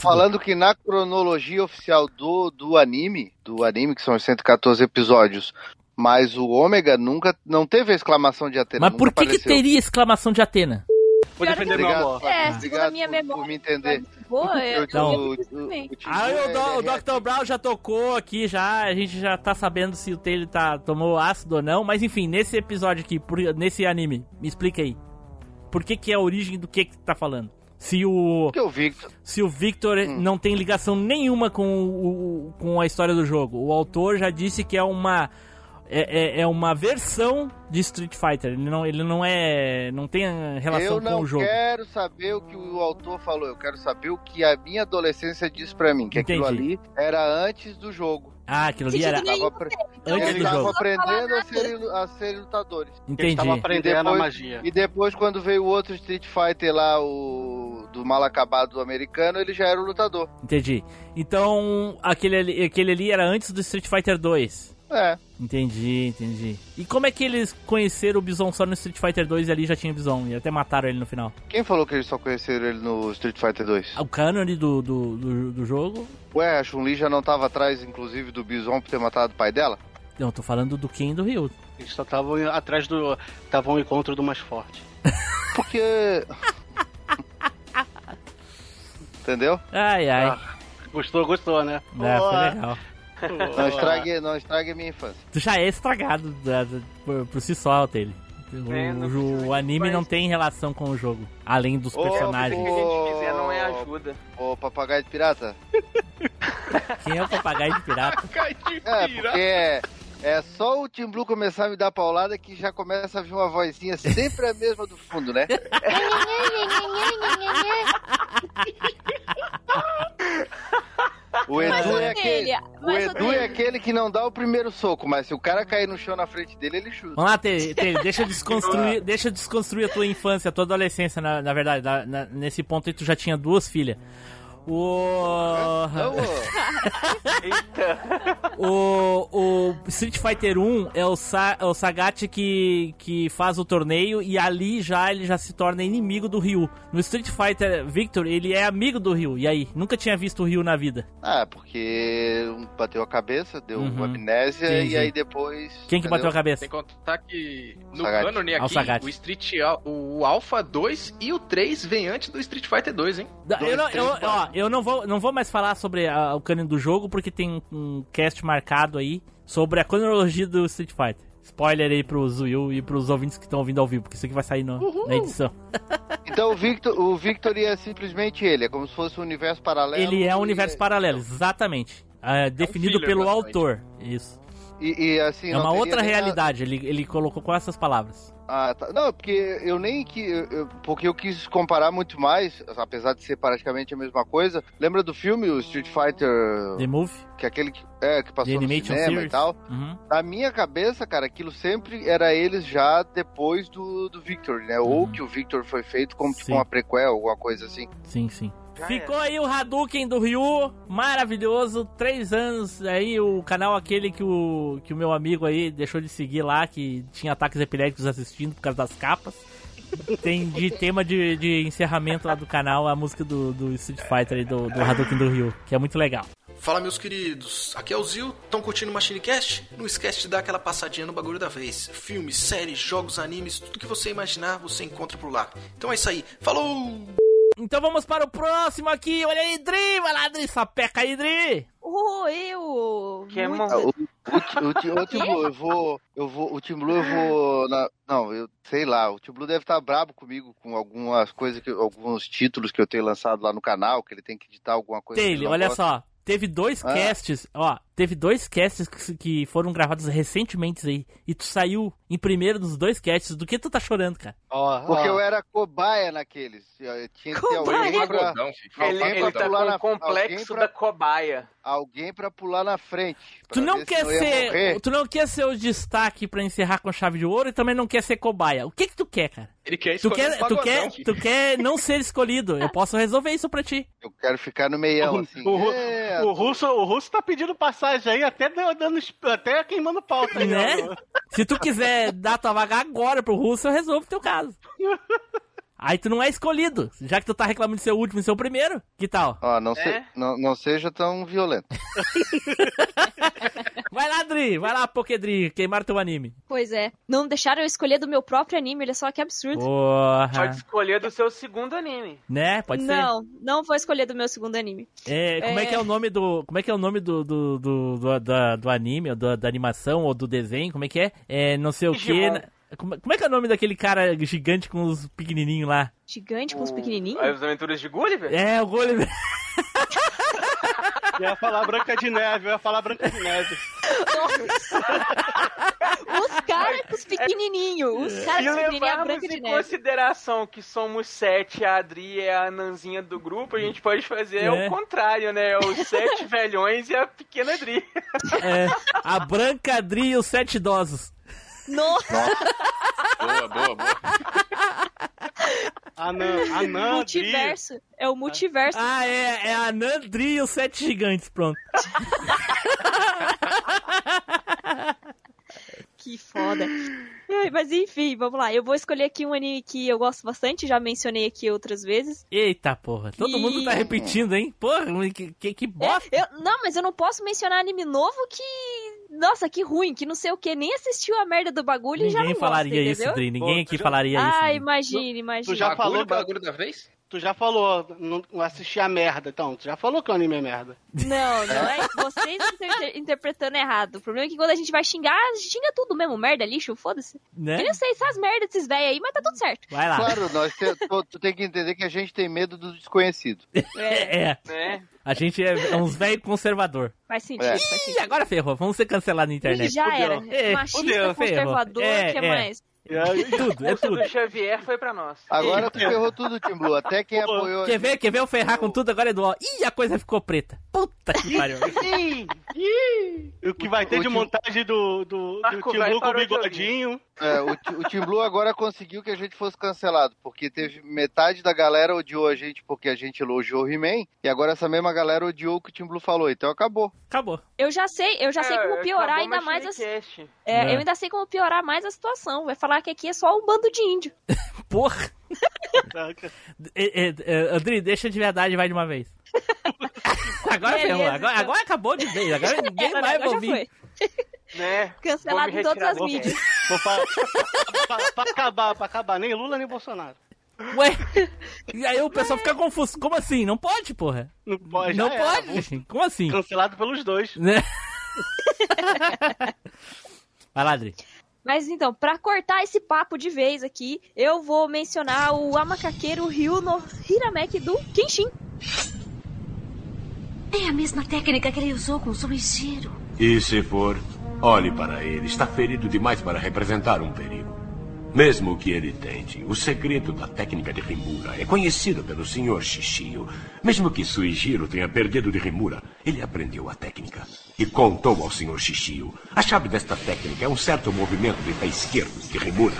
[SPEAKER 6] Falando que na cronologia oficial do, do anime, do anime, que são os 114 episódios, mas o Ômega nunca não teve a exclamação de Atena.
[SPEAKER 1] Mas por que, que teria exclamação de Atena?
[SPEAKER 2] Vou defender meu amor.
[SPEAKER 8] É,
[SPEAKER 6] Obrigado
[SPEAKER 8] minha
[SPEAKER 6] por-
[SPEAKER 8] memória.
[SPEAKER 6] por me entender.
[SPEAKER 8] Boa, eu,
[SPEAKER 1] Então,
[SPEAKER 8] eu também.
[SPEAKER 1] Aí o, do- o
[SPEAKER 6] é
[SPEAKER 1] Dr. Brown já tocou aqui, já. A gente já tá sabendo se o Taylor tá, tomou ácido ou não. Mas enfim, nesse episódio aqui, por- nesse anime, me explica aí. Por que, que é a origem do que que tá falando? Se o.
[SPEAKER 6] O Victor.
[SPEAKER 1] Se o Victor não tem ligação nenhuma com, o, com a história do jogo. O autor já disse que é uma. É, é, é uma versão de Street Fighter. Ele não, ele não é. não tem relação
[SPEAKER 6] eu não
[SPEAKER 1] com o jogo.
[SPEAKER 6] quero saber o que o autor falou, eu quero saber o que a minha adolescência disse pra mim, que aquilo
[SPEAKER 1] Entendi.
[SPEAKER 6] ali era antes do jogo.
[SPEAKER 1] Ah, aquilo ali era.
[SPEAKER 6] Tava apre-
[SPEAKER 1] Antes
[SPEAKER 6] Eles
[SPEAKER 1] do
[SPEAKER 6] estavam aprendendo a serem, a serem lutadores.
[SPEAKER 1] Entendi. Eles estavam
[SPEAKER 2] aprendendo
[SPEAKER 6] E
[SPEAKER 2] a
[SPEAKER 6] depois-
[SPEAKER 2] magia.
[SPEAKER 6] E depois, quando veio o outro Street Fighter lá, o do mal acabado do americano, ele já era o lutador.
[SPEAKER 1] Entendi. Então, aquele ali, aquele ali era antes do Street Fighter 2.
[SPEAKER 6] É.
[SPEAKER 1] Entendi, entendi. E como é que eles conheceram o Bison só no Street Fighter 2 e ali já tinha o Bison? E até mataram ele no final.
[SPEAKER 6] Quem falou que eles só conheceram ele no Street Fighter 2?
[SPEAKER 1] O cânone do, do, do, do jogo?
[SPEAKER 6] Ué, a Chun-Li já não tava atrás, inclusive, do Bison por ter matado o pai dela?
[SPEAKER 1] Não, eu tô falando do Ken e do Ryu.
[SPEAKER 2] Eles só estavam atrás do. Estavam um encontro do mais forte.
[SPEAKER 6] Porque. Entendeu?
[SPEAKER 1] Ai, ai.
[SPEAKER 2] Ah, gostou, gostou, né?
[SPEAKER 1] É, foi legal.
[SPEAKER 6] Não estrague, não estrague a minha infância.
[SPEAKER 1] Tu já é estragado da- da- por, por si só, dele. O,
[SPEAKER 4] É, não
[SPEAKER 1] o- o anime não tem relação com o jogo, além dos
[SPEAKER 6] Ô,
[SPEAKER 1] personagens.
[SPEAKER 4] O que a gente fizer não é ajuda.
[SPEAKER 6] Ô, papagaio de pirata?
[SPEAKER 1] Quem é o papagaio de pirata?
[SPEAKER 6] É, porque é, é só o Tim Blue começar a me dar paulada que já começa a vir uma vozinha sempre a mesma do fundo, né? O Edu é aquele, o Edu é aquele que não dá o primeiro soco, mas se o cara cair no chão na frente dele, ele chuta.
[SPEAKER 1] Vamos lá, Tê, Tê, deixa eu desconstruir, deixa eu desconstruir a tua infância, a tua adolescência, na, na verdade. na- na- nesse ponto aí tu já tinha duas filhas. O... o, o Street Fighter 1 é o, Sa, é o Sagat que, que faz o torneio e ali já ele já se torna inimigo do Ryu. No Street Fighter Victor, ele é amigo do Ryu. E aí? Nunca tinha visto o Ryu na vida.
[SPEAKER 6] Ah, porque bateu a cabeça, deu
[SPEAKER 1] Uhum.
[SPEAKER 6] amnésia
[SPEAKER 1] Entendi.
[SPEAKER 6] e aí depois.
[SPEAKER 1] Quem que bateu a cabeça?
[SPEAKER 3] Tem que contar que no
[SPEAKER 6] Sagat.
[SPEAKER 3] cânone
[SPEAKER 1] Ah, o
[SPEAKER 3] aqui,
[SPEAKER 1] Sagat.
[SPEAKER 3] o Street o Alpha 2 e o 3 vem antes do Street Fighter 2, hein?
[SPEAKER 1] Eu não, eu, ó, eu não vou, não vou mais falar sobre a- o canon do jogo, porque tem um cast marcado aí sobre a cronologia do Street Fighter. Spoiler aí pro Zuil e pros ouvintes que estão ouvindo ao vivo, porque isso aqui vai sair no- na edição.
[SPEAKER 6] Então o Victor, o Victor é simplesmente ele, é como se fosse um universo paralelo.
[SPEAKER 1] Ele é um universo paralelo, exatamente. É, definido
[SPEAKER 6] filler,
[SPEAKER 1] pelo autor. Isso.
[SPEAKER 6] E, e, assim,
[SPEAKER 1] é uma outra
[SPEAKER 6] a-
[SPEAKER 1] realidade, ele, ele colocou com essas palavras.
[SPEAKER 6] Ah, tá. Não, porque eu nem que. eu- porque eu quis comparar muito mais, apesar de ser praticamente a mesma coisa. Lembra do filme, o Street Fighter.
[SPEAKER 1] The Movie?
[SPEAKER 6] Que é aquele que, é, que passou
[SPEAKER 1] The
[SPEAKER 6] no
[SPEAKER 1] Animation
[SPEAKER 6] cinema
[SPEAKER 1] Series.
[SPEAKER 6] e tal.
[SPEAKER 1] Uhum.
[SPEAKER 6] Na minha cabeça, cara, aquilo sempre era eles já depois do, do Victor, né? Ou que o Victor foi feito como tipo uma prequel, alguma coisa assim.
[SPEAKER 1] Sim, sim. Ficou aí o Hadouken do Ryu, maravilhoso, três anos, aí o canal aquele que o, que o meu amigo aí deixou de seguir lá, que tinha ataques epiléticos assistindo por causa das capas. Tem de tema de, de encerramento lá do canal a música do, do Street Fighter aí, do, do Hadouken do Ryu, que é muito legal.
[SPEAKER 17] Fala, meus queridos. Aqui é o Zil. Estão curtindo o MachineCast? Não esquece de dar aquela passadinha no bagulho da vez. Filmes, séries, jogos, animes, tudo que você imaginar, você encontra por lá. Então é isso aí. Falou!
[SPEAKER 1] Então vamos para o próximo aqui. Olha aí, Dri. Vai lá, Dri. Sapeca aí, Dri.
[SPEAKER 8] Oh, eu!
[SPEAKER 4] Que é
[SPEAKER 8] Muito-
[SPEAKER 6] Ah, o, o, o, o Tim Blue, eu vou. Eu vou. O Tim Blue, eu vou. na- não, eu sei lá. O Tim Blue deve estar brabo comigo com algumas coisas, que, alguns títulos que eu tenho lançado lá no canal, que ele tem que editar alguma coisa. não
[SPEAKER 1] olha
[SPEAKER 6] gosta.
[SPEAKER 1] só. Teve dois
[SPEAKER 6] Ah.
[SPEAKER 1] casts, ó, teve dois casts que, que foram gravados recentemente aí. E tu saiu em primeiro dos dois casts. Do que tu tá chorando, cara?
[SPEAKER 6] Porque eu era cobaia naqueles. Eu Tinha que ter alguém pra.
[SPEAKER 4] Ele, ele tá
[SPEAKER 6] pular
[SPEAKER 4] com
[SPEAKER 6] na
[SPEAKER 4] o complexo
[SPEAKER 6] pra-
[SPEAKER 4] da cobaia.
[SPEAKER 6] Alguém pra pular na frente.
[SPEAKER 1] Tu não quer ser. Tu não quer ser o destaque pra encerrar com chave de ouro e também não quer ser cobaia. O que que tu quer, cara?
[SPEAKER 3] Ele quer
[SPEAKER 1] Tu quer, tu, quer, tu quer não ser escolhido. Eu posso resolver isso pra ti.
[SPEAKER 6] Eu quero ficar no meião, assim.
[SPEAKER 2] O, Ru-
[SPEAKER 6] É,
[SPEAKER 2] o russo, o russo tá pedindo passagem aí, até dando, até queimando pauta aí.
[SPEAKER 1] Né? Se tu quiser dar tua vaga agora pro russo, eu resolvo o teu caso. Aí tu não é escolhido, já que tu tá reclamando de ser o último e ser o primeiro. Que tal?
[SPEAKER 6] Ó, não, se-
[SPEAKER 4] É?
[SPEAKER 6] não, não seja tão violento.
[SPEAKER 1] Vai lá, Dri, vai lá, Pokédri, queimar teu anime.
[SPEAKER 8] Pois é. Não deixaram eu escolher do meu próprio anime, olha só que absurdo.
[SPEAKER 1] Porra.
[SPEAKER 4] Pode escolher do seu segundo anime.
[SPEAKER 1] Né? Pode ser.
[SPEAKER 8] não, não vou escolher do meu segundo anime.
[SPEAKER 1] É, como é... que é o nome do. Como é que é o nome do, do, do, do, da- do anime, ou da, da animação, ou do desenho? Como é que é? É não sei o que. Como, como é que é o nome daquele cara gigante com os pequenininhos lá?
[SPEAKER 8] Gigante com os pequenininhos?
[SPEAKER 4] As aventuras de Gulliver?
[SPEAKER 1] É, o Gulliver.
[SPEAKER 2] Eu ia falar Branca de Neve, eu ia falar Branca de Neve.
[SPEAKER 8] Os caras com os pequenininhos. Os caras
[SPEAKER 4] Se
[SPEAKER 8] com os pequenininhos é Branca de
[SPEAKER 4] em
[SPEAKER 8] Neve.
[SPEAKER 4] consideração que somos sete, a Adri é a anãzinha do grupo, a gente pode fazer
[SPEAKER 1] É.
[SPEAKER 4] o contrário, né? Os sete velhões e a pequena Adri.
[SPEAKER 1] É, a Branca Adri e os Sete Idosos.
[SPEAKER 8] Nossa!
[SPEAKER 3] Boa, boa, boa.
[SPEAKER 2] Anã, Anã,
[SPEAKER 8] multiverso. É o multiverso.
[SPEAKER 1] Ah, é, é a Nandri e os Sete Gigantes, pronto.
[SPEAKER 8] Que foda. Mas enfim, vamos lá. Eu vou escolher aqui um anime que eu gosto bastante, já mencionei aqui outras vezes.
[SPEAKER 1] Eita porra, todo
[SPEAKER 8] E-
[SPEAKER 1] mundo tá repetindo, hein? Porra, que, que, que bosta.
[SPEAKER 8] Eu, não, mas eu não posso mencionar anime novo que. Nossa, que ruim, que não sei o que, nem assistiu a merda do bagulho e já
[SPEAKER 1] Ninguém
[SPEAKER 8] não
[SPEAKER 1] falaria
[SPEAKER 8] gosta,
[SPEAKER 1] isso? Dri. Ninguém aqui falaria
[SPEAKER 8] Ah,
[SPEAKER 1] isso. Dri.
[SPEAKER 8] imagina, imagina.
[SPEAKER 2] Tu já falou
[SPEAKER 3] bagulho da vez?
[SPEAKER 2] Tu já falou, não não assisti a merda, então. Tu já falou que o anime é merda.
[SPEAKER 8] Não, não é. Vocês estão inter- interpretando errado. O problema é que quando a gente vai xingar, xinga tudo mesmo. Merda, lixo, foda-se.
[SPEAKER 6] Né?
[SPEAKER 8] Eu não sei essas merdas desses velhos aí, mas tá tudo certo.
[SPEAKER 1] Vai lá.
[SPEAKER 6] Claro, nós te- tu, tu tem que entender que a gente tem medo do desconhecido.
[SPEAKER 1] É,
[SPEAKER 4] Né?
[SPEAKER 1] a gente é uns velho conservador.
[SPEAKER 8] Faz sentido,
[SPEAKER 6] É.
[SPEAKER 8] faz
[SPEAKER 1] Ih,
[SPEAKER 8] sentido.
[SPEAKER 1] agora ferrou, vamos ser cancelados na internet.
[SPEAKER 8] já era.
[SPEAKER 1] É,
[SPEAKER 8] Machista,
[SPEAKER 1] fudeu,
[SPEAKER 8] conservador,
[SPEAKER 1] É,
[SPEAKER 8] que
[SPEAKER 1] é.
[SPEAKER 8] mais?
[SPEAKER 1] Tudo, é
[SPEAKER 4] O
[SPEAKER 1] tudo.
[SPEAKER 4] do Xavier foi pra nós.
[SPEAKER 6] Agora tu ferrou tudo, Tim Blue. Até quem apoiou.
[SPEAKER 1] Quer ver, quer ver eu ferrar com tudo agora, Edu? Ih, a coisa ficou preta. Puta que pariu.
[SPEAKER 2] Ih, ih. O que vai ter
[SPEAKER 6] O
[SPEAKER 2] de montagem do, do, do Tim Blue com o bigodinho.
[SPEAKER 6] É, o, o Tim Blue agora conseguiu que a gente fosse cancelado, porque teve metade da galera odiou a gente porque a gente elogiou o He-Man, e agora essa mesma galera odiou o que o Tim Blue falou, então acabou.
[SPEAKER 1] Acabou.
[SPEAKER 8] Eu já sei, eu já sei
[SPEAKER 4] É,
[SPEAKER 8] como piorar ainda mais a... É,
[SPEAKER 1] É.
[SPEAKER 8] eu ainda sei como piorar mais a situação. Vai falar que aqui é só um bando de índio.
[SPEAKER 1] Porra. É, é, é, Andri, deixa de verdade vai de uma vez. Agora ferrou, agora, agora acabou de vez, agora ninguém
[SPEAKER 8] Agora-
[SPEAKER 1] vai
[SPEAKER 8] agora já
[SPEAKER 1] ouvir.
[SPEAKER 8] foi.
[SPEAKER 4] Né?
[SPEAKER 8] Cancelado em todas as mídias.
[SPEAKER 2] Vou falar, pra, pra acabar, pra acabar, nem Lula nem Bolsonaro.
[SPEAKER 1] Ué, e aí o pessoal fica confuso. Como assim? Não pode, porra?
[SPEAKER 2] Não pode,
[SPEAKER 1] Não pode? Como assim?
[SPEAKER 2] Cancelado pelos dois.
[SPEAKER 1] Né? Vai lá, Adri.
[SPEAKER 8] Mas então, pra cortar esse papo de vez aqui, eu vou mencionar o amacaqueiro Ryu no Hirameki do Kenshin.
[SPEAKER 18] É a mesma técnica que ele usou com o Suichiro.
[SPEAKER 9] E se for, olhe para ele. Está ferido demais para representar um perigo. Mesmo que ele tente, o segredo da técnica de Rimura é conhecido pelo Sr. Shishio. Mesmo que Suijiro tenha perdido de Rimura, ele aprendeu a técnica e contou ao Sr. Shishio. A chave desta técnica é um certo movimento de pé esquerdo de Rimura.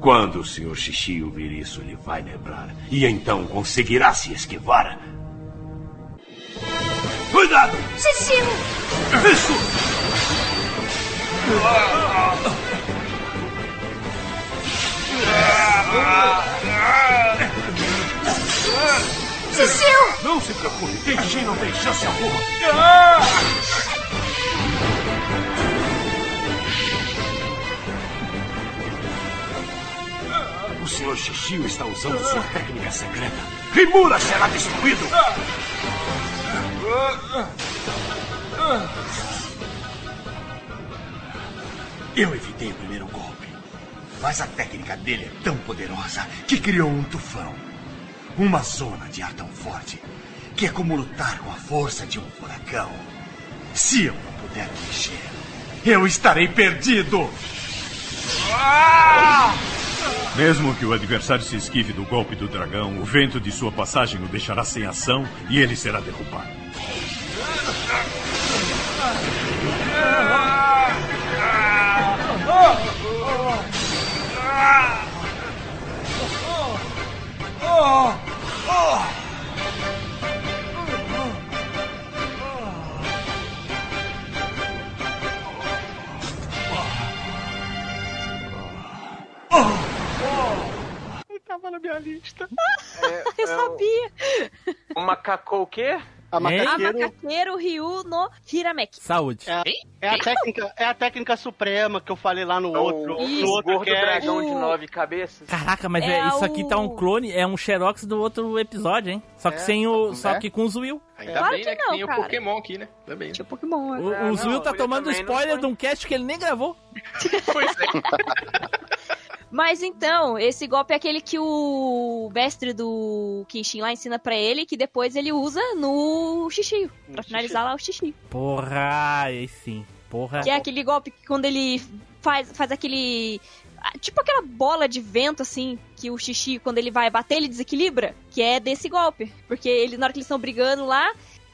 [SPEAKER 9] Quando o Sr. Shishio vir isso, ele vai lembrar. E então conseguirá se esquivar. Cuidado!
[SPEAKER 18] Xixi!
[SPEAKER 9] Isso!
[SPEAKER 18] Xixi!
[SPEAKER 9] Não se preocupe, Kenshin não tem chance alguma. O Sr. Shishio está usando sua técnica secreta. Rimura será destruído! Eu evitei o primeiro golpe. Mas a técnica dele é tão poderosa que criou um tufão. Uma zona de ar tão forte que é como lutar com a força de um furacão. Se eu não puder me mexer, eu estarei perdido.
[SPEAKER 19] Mesmo que o adversário se esquive do golpe do dragão, o vento de sua passagem o deixará sem ação e ele será derrubado.
[SPEAKER 2] Tava na minha lista.
[SPEAKER 4] É,
[SPEAKER 8] Eu sabia.
[SPEAKER 4] O macaco o quê?
[SPEAKER 2] A macaqueiro
[SPEAKER 8] Macaqueiro Ryu no Hirameki.
[SPEAKER 1] Saúde.
[SPEAKER 2] é, é a técnica, é a técnica suprema que eu falei lá no outro,
[SPEAKER 4] O
[SPEAKER 2] no outro
[SPEAKER 4] gordo
[SPEAKER 2] cast.
[SPEAKER 4] dragão de
[SPEAKER 8] O-
[SPEAKER 4] nove cabeças.
[SPEAKER 1] Caraca, mas é,
[SPEAKER 8] É
[SPEAKER 1] isso aqui tá um
[SPEAKER 8] o-
[SPEAKER 1] clone, é um xerox do outro episódio, hein? Só que
[SPEAKER 2] É,
[SPEAKER 1] sem o.
[SPEAKER 6] não
[SPEAKER 1] Só
[SPEAKER 6] é?
[SPEAKER 1] que com o Zuil.
[SPEAKER 3] Ainda
[SPEAKER 8] Claro
[SPEAKER 3] bem,
[SPEAKER 8] que
[SPEAKER 3] né? Que
[SPEAKER 8] não,
[SPEAKER 3] tem o
[SPEAKER 8] cara.
[SPEAKER 3] Pokémon aqui, né? Ainda bem.
[SPEAKER 8] Tipo Pokémon.
[SPEAKER 1] O,
[SPEAKER 4] É,
[SPEAKER 1] o Zuil tá tomando
[SPEAKER 4] também
[SPEAKER 1] spoiler de um cast que ele nem gravou.
[SPEAKER 3] Pois é.
[SPEAKER 8] Mas então, esse golpe é aquele que o mestre do Kenshin lá ensina pra ele, que depois ele usa no Xixio. Pra finalizar lá o Xixio.
[SPEAKER 1] Porra, aí sim. Porra.
[SPEAKER 8] Que é aquele golpe que quando ele faz, faz aquele. ah, Tipo aquela bola de vento, assim, que o xixi, quando ele vai bater, ele desequilibra. Que é desse golpe. Porque ele, na hora que eles estão brigando lá,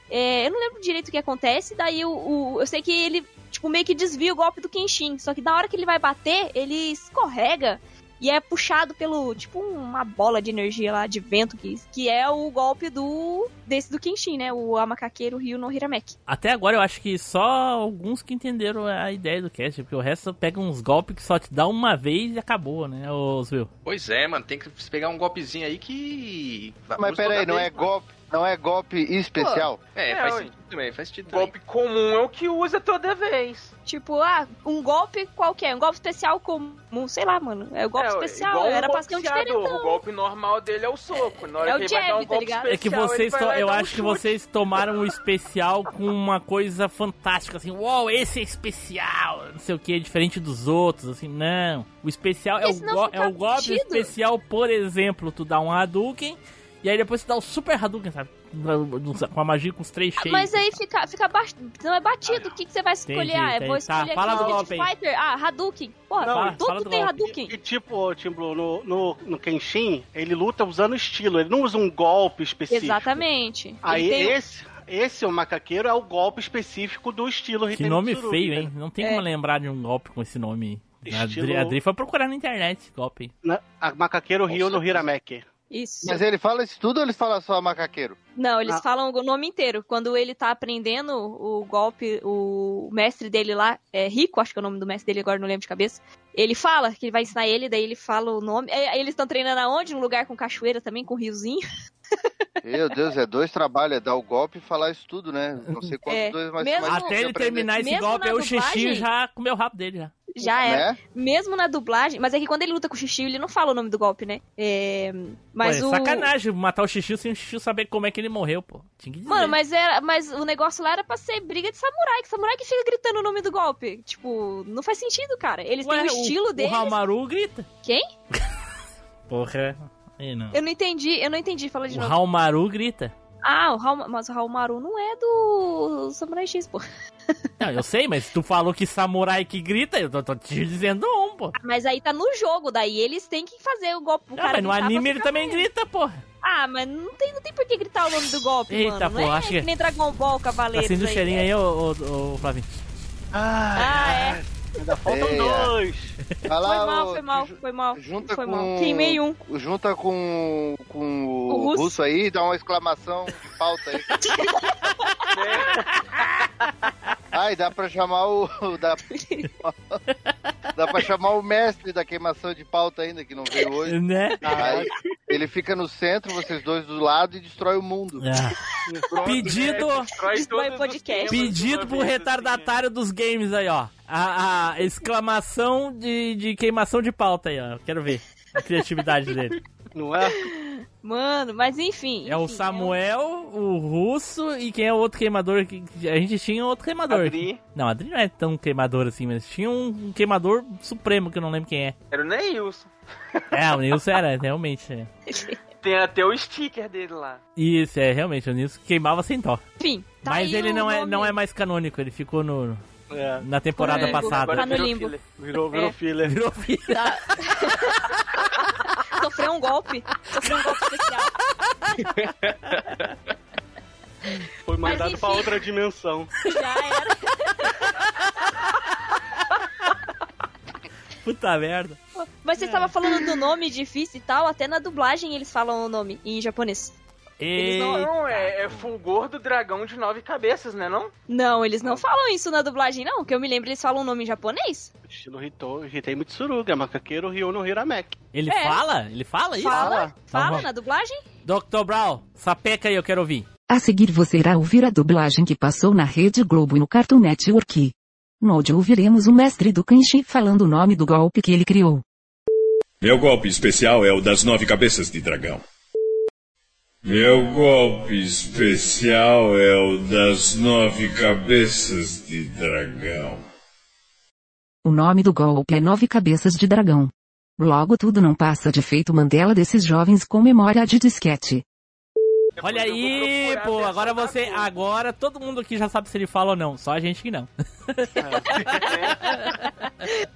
[SPEAKER 8] é, eu não lembro direito o que acontece, daí o, o- eu sei que ele, tipo, meio que desvia o golpe do Kenshin. Só que na hora que ele vai bater, ele escorrega. E é puxado pelo, tipo, uma bola de energia lá, de vento, que, que é o golpe do. desse do Kenshin, né? O Amakakeiro Ryu no Hirameki.
[SPEAKER 1] Até agora eu acho que só alguns que entenderam a ideia do cast, porque o resto pega uns golpes que só te dá uma vez e acabou, né, Zuil?
[SPEAKER 3] Pois é, mano. Tem que pegar um golpezinho aí que.
[SPEAKER 6] Mas peraí, não é golpe, não é golpe especial?
[SPEAKER 3] É,
[SPEAKER 4] É,
[SPEAKER 3] faz sentido também, faz sentido também.
[SPEAKER 4] Golpe comum é o que usa toda vez.
[SPEAKER 8] Tipo, ah, um golpe qualquer, um golpe especial comum, sei lá, mano. É o golpe
[SPEAKER 4] É,
[SPEAKER 8] especial,
[SPEAKER 4] igual um
[SPEAKER 8] era pra ser um diferentão.
[SPEAKER 4] O golpe normal dele é o soco. Na hora
[SPEAKER 8] É o
[SPEAKER 4] que ele vai dar
[SPEAKER 8] jab,
[SPEAKER 4] um
[SPEAKER 8] tá
[SPEAKER 4] golpe
[SPEAKER 8] ligado?
[SPEAKER 1] É que
[SPEAKER 4] especial,
[SPEAKER 1] vocês, to- eu
[SPEAKER 4] dá um
[SPEAKER 1] acho que vocês tomaram o especial com uma coisa fantástica, assim, uau, esse é especial, não sei o que, diferente dos outros, assim, não. O especial é o, go- é o golpe especial, por exemplo, tu dá um Hadouken, e aí depois tu dá o Super Hadouken, sabe? Com a magia com os três cheios.
[SPEAKER 8] Mas aí fica, fica baixo, não é batido. O que, que você vai escolher?
[SPEAKER 1] Entendi,
[SPEAKER 8] ah, eu vou
[SPEAKER 1] entendi. Tá,
[SPEAKER 8] escolher
[SPEAKER 1] fala
[SPEAKER 8] aqui
[SPEAKER 1] do
[SPEAKER 8] Street. Fighter. Ah, Hadouken. Porra,
[SPEAKER 2] Não,
[SPEAKER 1] fala
[SPEAKER 8] tudo
[SPEAKER 1] do
[SPEAKER 8] tem. Hadouken.
[SPEAKER 2] E tipo, Tim Blue, no, no, no Kenshin, ele luta usando estilo, ele não usa um golpe específico.
[SPEAKER 8] Exatamente.
[SPEAKER 2] Aí
[SPEAKER 8] tem-
[SPEAKER 2] esse, esse, o macaqueiro, é o golpe específico do estilo
[SPEAKER 1] Que nome feio,
[SPEAKER 2] né?
[SPEAKER 1] hein? Não tem
[SPEAKER 8] É.
[SPEAKER 1] como lembrar de um golpe com esse nome. A
[SPEAKER 2] Estilo-
[SPEAKER 1] Adri, a Adri foi procurar na internet esse golpe.
[SPEAKER 2] Na- A macaqueiro Ryu no Hirameki.
[SPEAKER 8] Isso.
[SPEAKER 6] Mas ele fala isso tudo ou ele fala só macaqueiro?
[SPEAKER 8] Não, eles
[SPEAKER 2] Ah.
[SPEAKER 8] falam o nome inteiro. Quando ele tá aprendendo o golpe, o mestre dele lá, é Rico, acho que é o nome do mestre dele, agora não lembro de cabeça. Ele fala que ele vai ensinar ele, daí ele fala o nome. Aí eles estão treinando aonde? Num lugar com cachoeira também, com riozinho.
[SPEAKER 6] Meu Deus, é dois trabalhos, é dar o golpe e falar isso tudo, né? Não sei quantos
[SPEAKER 8] É,
[SPEAKER 6] dois, mas
[SPEAKER 8] mesmo-
[SPEAKER 1] Até ele terminar esse
[SPEAKER 8] Mesmo
[SPEAKER 1] golpe, o Xixi já comeu o rabo dele já.
[SPEAKER 8] Já é.
[SPEAKER 6] Né?
[SPEAKER 8] Mesmo na dublagem, mas é que quando ele luta com o Xixi, ele não fala o nome do golpe, né? É, mas
[SPEAKER 1] pô, é
[SPEAKER 8] o.
[SPEAKER 1] sacanagem matar o Xixi sem o Xixi saber como é que ele morreu, pô. Tinha que dizer.
[SPEAKER 8] Mano, mas, era, mas o negócio lá era pra ser briga de samurai. Que samurai que fica gritando o nome do golpe. Tipo, não faz sentido, cara. Eles
[SPEAKER 1] Ué,
[SPEAKER 8] têm o estilo
[SPEAKER 1] o
[SPEAKER 8] deles.
[SPEAKER 1] Hamaru grita.
[SPEAKER 8] Quem?
[SPEAKER 1] Porra. Aí não.
[SPEAKER 8] Eu não entendi, eu não entendi. Fala de
[SPEAKER 1] O
[SPEAKER 8] novo.
[SPEAKER 1] Hamaru grita.
[SPEAKER 8] Ah, o Raul, mas o Raul não é do Samurai X, pô.
[SPEAKER 1] Não, eu sei, mas tu falou que samurai que grita, eu tô, tô te dizendo um, pô.
[SPEAKER 8] Mas aí tá no jogo, daí eles têm que fazer o golpe. O
[SPEAKER 1] Ah,
[SPEAKER 8] cara
[SPEAKER 1] mas no anime ele também grita, porra.
[SPEAKER 8] Ah, mas não tem, não tem por que gritar o nome do golpe,
[SPEAKER 1] Eita,
[SPEAKER 8] mano.
[SPEAKER 1] pô,
[SPEAKER 8] não é
[SPEAKER 1] acho
[SPEAKER 8] que...
[SPEAKER 1] que-
[SPEAKER 8] nem Dragon Ball
[SPEAKER 1] Tá
[SPEAKER 8] Cavaleiro.
[SPEAKER 1] sendo cheirinho aí, ô, ô, ô Flavinho.
[SPEAKER 8] Ah, é.
[SPEAKER 2] Ainda faltam dois.
[SPEAKER 6] Vai
[SPEAKER 8] Foi
[SPEAKER 6] lá,
[SPEAKER 8] mal,
[SPEAKER 6] ô,
[SPEAKER 8] foi mal, foi mal.
[SPEAKER 6] Junta
[SPEAKER 8] foi
[SPEAKER 6] com...
[SPEAKER 8] mal. Queimei um.
[SPEAKER 6] Junta com, com o,
[SPEAKER 8] O russo.
[SPEAKER 6] russo. aí, dá uma exclamação de pauta aí. Ai, dá pra chamar o... o Dá, dá pra chamar o mestre da queimação de pauta ainda, que não veio hoje.
[SPEAKER 1] Né?
[SPEAKER 6] Aí, ele fica no centro, vocês dois do lado, e destrói o mundo.
[SPEAKER 1] Ah. Pedido,
[SPEAKER 4] Destrói
[SPEAKER 8] podcast.
[SPEAKER 1] pedido pro retardatário dos games aí, ó. A, a exclamação de, de queimação de pauta aí, ó. Quero ver a criatividade dele.
[SPEAKER 2] Não é?
[SPEAKER 8] Mano, mas enfim.
[SPEAKER 1] É o
[SPEAKER 8] enfim,
[SPEAKER 1] Samuel, o Russo e quem é o outro queimador que a gente tinha outro queimador.
[SPEAKER 4] Adri.
[SPEAKER 1] Não, Adri não é tão queimador assim, mas tinha um queimador supremo que eu não lembro quem é.
[SPEAKER 4] Era o Neilson.
[SPEAKER 1] É, o Nilson era, realmente. É.
[SPEAKER 4] Tem até o sticker dele lá.
[SPEAKER 1] Isso, é, realmente, o Nilson queimava sem dó.
[SPEAKER 8] Enfim, tá
[SPEAKER 1] mas
[SPEAKER 8] aí
[SPEAKER 1] ele
[SPEAKER 8] o
[SPEAKER 1] não é,
[SPEAKER 8] nome.
[SPEAKER 1] não é mais canônico, ele ficou no,
[SPEAKER 2] É.
[SPEAKER 1] na temporada
[SPEAKER 8] É,
[SPEAKER 1] passada.
[SPEAKER 4] Agora
[SPEAKER 8] Tá no
[SPEAKER 4] virou
[SPEAKER 8] limbo.
[SPEAKER 4] filler.
[SPEAKER 2] Virou, virou
[SPEAKER 8] É.
[SPEAKER 2] filler.
[SPEAKER 1] Virou filho.
[SPEAKER 8] Tá. Sofreu um golpe. Sofreu um golpe especial.
[SPEAKER 2] Foi mandado pra
[SPEAKER 8] enfim.
[SPEAKER 2] outra dimensão.
[SPEAKER 8] Já era.
[SPEAKER 1] Puta merda.
[SPEAKER 8] Mas você estava falando do nome difícil e tal, até na dublagem eles falam o nome em japonês.
[SPEAKER 1] E...
[SPEAKER 4] Não, não, é, é fulgor do dragão de nove cabeças, né não?
[SPEAKER 8] Não, eles não falam isso na dublagem, não. Que eu me lembro, eles falam o nome em japonês.
[SPEAKER 2] Estilo Hito, Hitei Mitsurugi, Macaqueiro Ryu no Hirameki.
[SPEAKER 1] Ele
[SPEAKER 8] É.
[SPEAKER 1] fala? Ele fala isso?
[SPEAKER 8] Fala,
[SPEAKER 1] Então
[SPEAKER 8] fala na dublagem.
[SPEAKER 1] Dr. Brown, sapeca aí, eu quero ouvir.
[SPEAKER 20] A seguir você irá ouvir a dublagem que passou na Rede Globo e no Cartoon Network. No áudio ouviremos o mestre do Kenshi falando o nome do golpe que ele criou.
[SPEAKER 19] Meu golpe especial é o das nove cabeças de dragão. Meu golpe especial é o das nove cabeças de dragão.
[SPEAKER 20] O nome do golpe é Nove Cabeças de Dragão. Logo tudo não passa de feito Mandela desses jovens com memória de disquete.
[SPEAKER 1] Olha aí, pô, agora você. Agora todo mundo aqui já sabe se ele fala ou não, só a gente que não.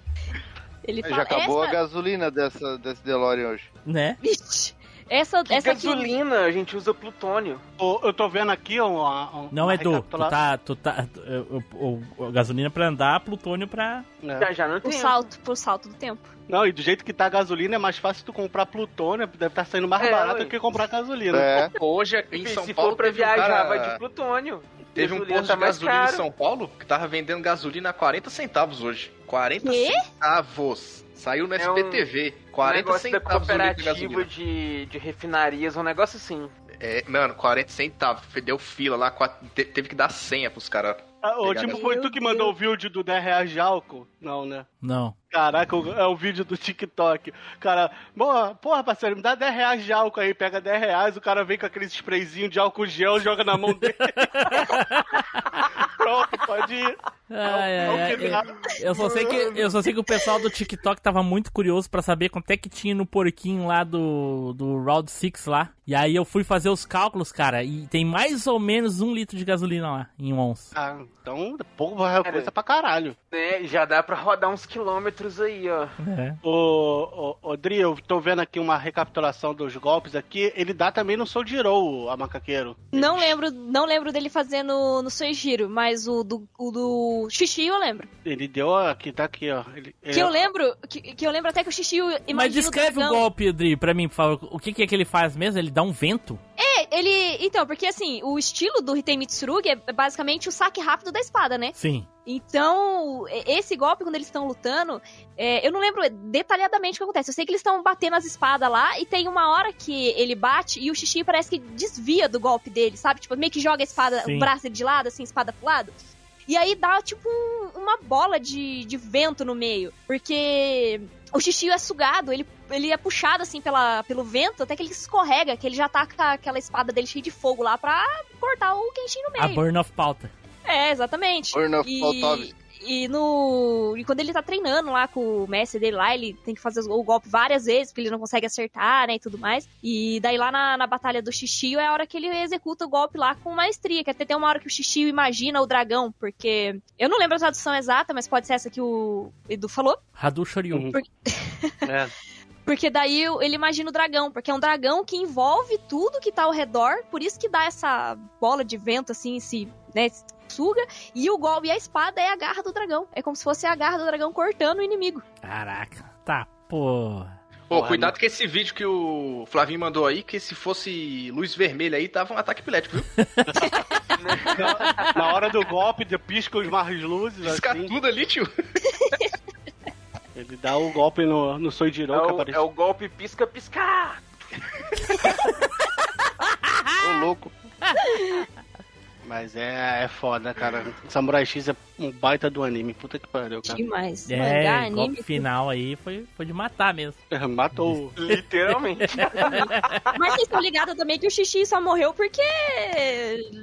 [SPEAKER 8] Ele
[SPEAKER 6] Já
[SPEAKER 8] fala,
[SPEAKER 6] acabou
[SPEAKER 8] essa...
[SPEAKER 6] a gasolina dessa, desse DeLorean hoje.
[SPEAKER 1] Né?
[SPEAKER 8] Vixe, essa,
[SPEAKER 4] Que
[SPEAKER 8] essa aqui...
[SPEAKER 4] gasolina, a gente usa plutônio.
[SPEAKER 2] Eu tô vendo aqui uma. uma
[SPEAKER 1] Não,
[SPEAKER 2] uma
[SPEAKER 1] Edu, tu
[SPEAKER 2] recapitula-
[SPEAKER 1] tá. Tu tá o, o- o- gasolina pra andar, plutônio pra.
[SPEAKER 2] É.
[SPEAKER 4] Já já não
[SPEAKER 8] O
[SPEAKER 4] tem.
[SPEAKER 8] salto, pro salto do tempo.
[SPEAKER 2] Não, e do jeito que tá a gasolina, é mais fácil tu comprar plutônio, deve estar saindo mais
[SPEAKER 4] É,
[SPEAKER 2] barato do que comprar gasolina.
[SPEAKER 6] É.
[SPEAKER 3] Hoje em São
[SPEAKER 4] Se
[SPEAKER 3] Paulo
[SPEAKER 4] for pra
[SPEAKER 3] um
[SPEAKER 4] viajar,
[SPEAKER 3] cara-
[SPEAKER 4] vai de plutônio.
[SPEAKER 3] Teve um posto
[SPEAKER 4] tá
[SPEAKER 3] de gasolina em
[SPEAKER 4] caro.
[SPEAKER 3] São Paulo que tava vendendo gasolina a 40 centavos hoje. 40
[SPEAKER 8] Quê?
[SPEAKER 3] centavos. Saiu no
[SPEAKER 4] É
[SPEAKER 3] SPTV.
[SPEAKER 4] Um
[SPEAKER 3] 40
[SPEAKER 4] negócio da
[SPEAKER 3] centavos o litro de
[SPEAKER 4] cooperativa de, de refinarias, um negócio assim.
[SPEAKER 3] É, mano, 40 centavos. Deu fila lá, teve que dar senha pros caras.
[SPEAKER 2] Ah, ô, tipo, foi tu que mandou o vídeo do 10 reais de álcool? Não, né?
[SPEAKER 1] Não.
[SPEAKER 2] Caraca, é o vídeo do TikTok. Cara, boa, porra, parceiro, me dá 10 reais de álcool aí, pega 10 reais, o cara vem com aquele sprayzinho de álcool gel, joga na mão dele. Pronto, pode ir.
[SPEAKER 1] Ai,
[SPEAKER 2] É o-
[SPEAKER 1] ai,
[SPEAKER 2] é o
[SPEAKER 1] ai, eu, só sei que eu só sei que o pessoal do TikTok tava muito curioso pra saber quanto é que tinha no porquinho lá do do Round 6 lá. E aí eu fui fazer os cálculos, cara, e tem mais ou menos um litro de gasolina lá em um ons.
[SPEAKER 2] Ah, então, pô, é coisa pra caralho.
[SPEAKER 4] Né? Já dá pra rodar uns quilômetros aí, ó.
[SPEAKER 1] É.
[SPEAKER 2] Ô, ô, ô, Dri, eu tô vendo aqui uma recapitulação dos golpes aqui. Ele dá também no Soul Jirou, a macaqueiro.
[SPEAKER 8] Não lembro, não lembro dele fazendo no Soijiro, mas o do, o do Xixi eu lembro.
[SPEAKER 2] Ele deu aqui, tá aqui, ó. Ele,
[SPEAKER 8] Que
[SPEAKER 2] ele-
[SPEAKER 8] eu lembro, que, que eu lembro até que o Xixi imagina
[SPEAKER 1] Mas descreve o golpe, Dri, pra mim, por favor. O que, que é que ele faz mesmo? Ele dá um vento?
[SPEAKER 8] É, ele. Então, porque assim, o estilo do Hitei Mitsurugi é basicamente o saque rápido da espada, né?
[SPEAKER 1] Sim.
[SPEAKER 8] Então, esse golpe, quando eles estão lutando, é, eu não lembro detalhadamente o que acontece. Eu sei que eles estão batendo as espadas lá e tem uma hora que ele bate e o Xixi parece que desvia do golpe dele, sabe? Tipo, meio que joga a espada,
[SPEAKER 1] Sim.
[SPEAKER 8] o braço de lado, assim, espada pro lado. E aí dá, tipo, um- uma bola de, de vento no meio. Porque o Xixi é sugado, ele, ele é puxado, assim, pela, pelo vento, até que ele escorrega, que ele já tá com aquela espada dele cheia de fogo lá pra cortar o Kenshin no meio.
[SPEAKER 1] A Burn of Pauta.
[SPEAKER 8] É, exatamente.
[SPEAKER 6] Burn of
[SPEAKER 8] e. e no. E quando ele tá treinando lá com o mestre dele lá, ele tem que fazer o golpe várias vezes, porque ele não consegue acertar, né? E tudo mais. E daí lá na, na batalha do Xixio é a hora que ele executa o golpe lá com maestria. Que até tem uma hora que o Xixio imagina o dragão, porque. Eu não lembro a tradução exata, mas pode ser essa que o Edu falou.
[SPEAKER 1] Hadu Shoryu.
[SPEAKER 2] É.
[SPEAKER 8] Porque daí ele imagina o dragão, porque é um dragão que envolve tudo que tá ao redor, por isso que dá essa bola de vento assim, esse, né, esse suga, e o golpe e a espada é a garra do dragão. É como se fosse a garra do dragão cortando o inimigo.
[SPEAKER 1] Caraca. Tá, porra.
[SPEAKER 3] Pô, cuidado com esse vídeo que o Flavinho mandou aí, que se fosse luz vermelha aí, tava um ataque epilético, viu?
[SPEAKER 2] Na hora do golpe, de- pisca os mais luzes,
[SPEAKER 3] Pisca
[SPEAKER 2] assim.
[SPEAKER 3] tudo ali, tio.
[SPEAKER 2] Ele dá o golpe no, no Soijiro,
[SPEAKER 4] É
[SPEAKER 2] que
[SPEAKER 4] o, é o golpe pisca-pisca.
[SPEAKER 6] Ô, louco.
[SPEAKER 2] Mas é, é foda, cara. Samurai X é um baita do anime. Puta que pariu, cara.
[SPEAKER 8] Demais. Mangá,
[SPEAKER 1] É,
[SPEAKER 8] anime.
[SPEAKER 1] golpe final aí foi, foi de matar mesmo.
[SPEAKER 2] Matou.
[SPEAKER 4] Literalmente.
[SPEAKER 8] Mas vocês estão ligados também que o Xixi só morreu porque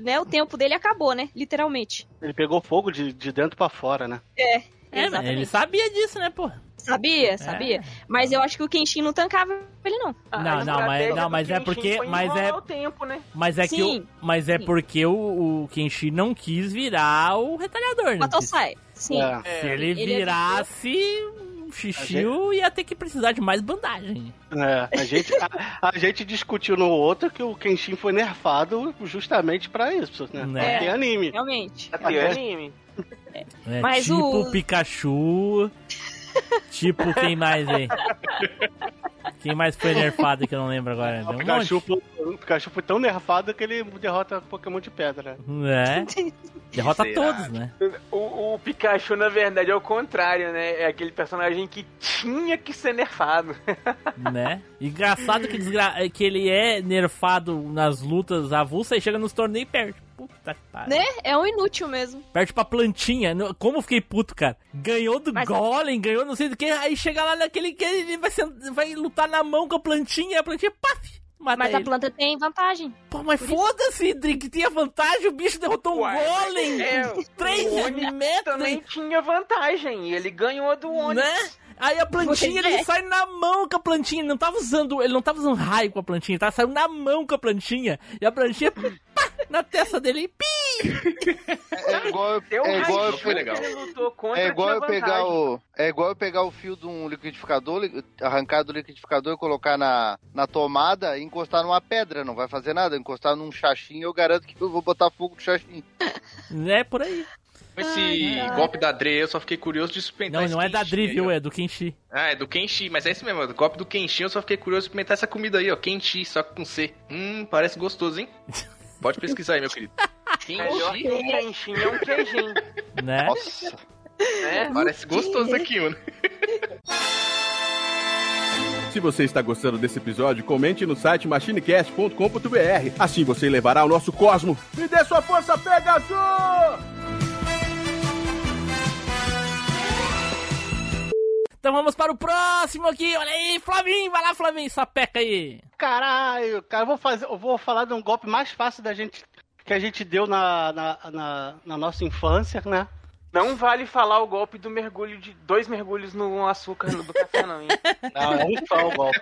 [SPEAKER 8] né, o tempo dele acabou, né? Literalmente.
[SPEAKER 2] Ele pegou fogo de, de dentro pra fora, né?
[SPEAKER 8] É.
[SPEAKER 1] É, mas
[SPEAKER 8] exatamente.
[SPEAKER 1] ele sabia disso, né, pô?
[SPEAKER 8] Sabia, sabia. Mas eu acho que o Kenshin não tancava ele, não.
[SPEAKER 4] Ah,
[SPEAKER 1] Não, não, mas, não, mas é porque. Mas é,
[SPEAKER 4] o tempo, né?
[SPEAKER 1] mas é que o, mas é
[SPEAKER 8] Sim.
[SPEAKER 1] porque o, o Kenshi não quis virar o retalhador, né?
[SPEAKER 8] Matou sai. Sim.
[SPEAKER 2] É.
[SPEAKER 1] Se ele
[SPEAKER 8] Ele
[SPEAKER 1] virasse o Xixiu, ia ter que precisar de mais bandagem.
[SPEAKER 2] É, a gente, a, a gente discutiu no outro que o Kenshin foi nerfado justamente pra isso, né?
[SPEAKER 1] Né.
[SPEAKER 2] Pra ter anime.
[SPEAKER 8] Realmente.
[SPEAKER 4] Até anime.
[SPEAKER 1] É,
[SPEAKER 8] Mas
[SPEAKER 1] tipo
[SPEAKER 8] o-
[SPEAKER 1] Pikachu. Tipo, quem mais aí? Quem mais foi nerfado que eu não lembro agora?
[SPEAKER 2] O Pikachu, o Pikachu foi tão nerfado que ele derrota Pokémon de pedra.
[SPEAKER 1] É. Derrota
[SPEAKER 4] Será?
[SPEAKER 1] todos, né?
[SPEAKER 4] O, o Pikachu, na verdade, é o contrário, né? É aquele personagem que tinha que ser nerfado.
[SPEAKER 1] né? Engraçado que, desgra... que ele é nerfado nas lutas avulsas e chega nos torneios e perde. Puta que pariu.
[SPEAKER 8] Né? É um inútil mesmo.
[SPEAKER 1] Perde pra plantinha. Como eu fiquei puto, cara. Ganhou do
[SPEAKER 8] Mas-
[SPEAKER 1] Golem, ganhou não sei do que. Aí chega lá naquele que ele vai, ser- vai lutar na mão com a plantinha. A plantinha, paf! Mata
[SPEAKER 8] Mas
[SPEAKER 1] ele.
[SPEAKER 8] a planta tem vantagem.
[SPEAKER 1] Pô, mas foda-se, Drink. Tinha vantagem. O bicho derrotou um Golem.
[SPEAKER 4] É,
[SPEAKER 1] com 3
[SPEAKER 4] o Onix
[SPEAKER 1] metros.
[SPEAKER 4] também tinha vantagem. E ele ganhou do Onix.
[SPEAKER 1] Né? Aí a plantinha,
[SPEAKER 4] é.
[SPEAKER 1] ele sai na mão com a plantinha. Ele não tava usando, ele não tava usando raio com a plantinha, tava saindo na mão com a plantinha. E a plantinha, pá, na testa dele, pi!
[SPEAKER 6] É igual,
[SPEAKER 4] Deu
[SPEAKER 6] é igual,
[SPEAKER 4] raio
[SPEAKER 6] eu
[SPEAKER 4] lutou contra,
[SPEAKER 6] é igual eu pegar o é igual eu pegar o fio de um liquidificador, li- arrancar do liquidificador e colocar na, na tomada e encostar numa pedra, não vai fazer nada, encostar num chachinho, eu garanto que eu vou botar fogo no chachinho.
[SPEAKER 1] É por aí.
[SPEAKER 3] Esse
[SPEAKER 1] Ai,
[SPEAKER 3] golpe da Dre, eu só fiquei curioso de experimentar
[SPEAKER 1] Não, não é da
[SPEAKER 3] Kenshi
[SPEAKER 1] Dri,
[SPEAKER 3] aí,
[SPEAKER 1] viu? É do Kenshi.
[SPEAKER 3] Ah, é do Kenshi, mas é esse mesmo, o golpe do Kenshi, eu só fiquei curioso de experimentar essa comida aí, ó, Kenshi, só com C. Hum, parece gostoso, hein? Pode pesquisar aí, meu querido.
[SPEAKER 4] Melhor que um quenchinho é um queijinho.
[SPEAKER 1] Né?
[SPEAKER 6] Nossa.
[SPEAKER 4] Né?
[SPEAKER 3] Parece gostoso aqui, mano.
[SPEAKER 21] Se você está gostando desse episódio, comente no site machinecast.com.br. Assim você levará ao nosso cosmo. Me dê sua força, Pegasus!
[SPEAKER 1] Então vamos para o próximo aqui, olha aí, Flavinho, vai lá, Flavinho, sapeca aí.
[SPEAKER 2] Caralho, cara, eu vou fazer, eu vou falar de um golpe mais fácil da gente que a gente deu na, na, na, na nossa infância, né?
[SPEAKER 4] Não vale falar o golpe do mergulho de dois mergulhos no açúcar do café, não, hein?
[SPEAKER 2] Não, é um só o golpe.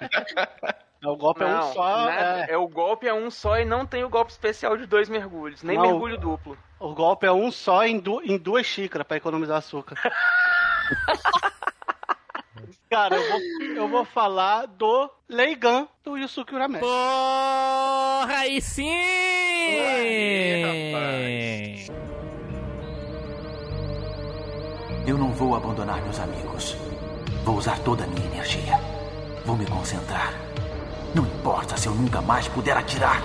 [SPEAKER 2] O golpe é um
[SPEAKER 4] Não,
[SPEAKER 2] só.
[SPEAKER 4] nada.
[SPEAKER 2] é.
[SPEAKER 4] É o golpe é um só e não tem o golpe especial de dois mergulhos, nem
[SPEAKER 2] Não.
[SPEAKER 4] mergulho duplo.
[SPEAKER 2] O golpe é um só em, du- em duas xícaras pra economizar açúcar. Cara, eu vou, eu vou falar do Leigan do Yusuke Urameshi.
[SPEAKER 1] Porra, aí sim!
[SPEAKER 22] Eu não vou abandonar meus amigos. Vou usar toda a minha energia. Vou me concentrar. Não importa se eu nunca mais puder atirar.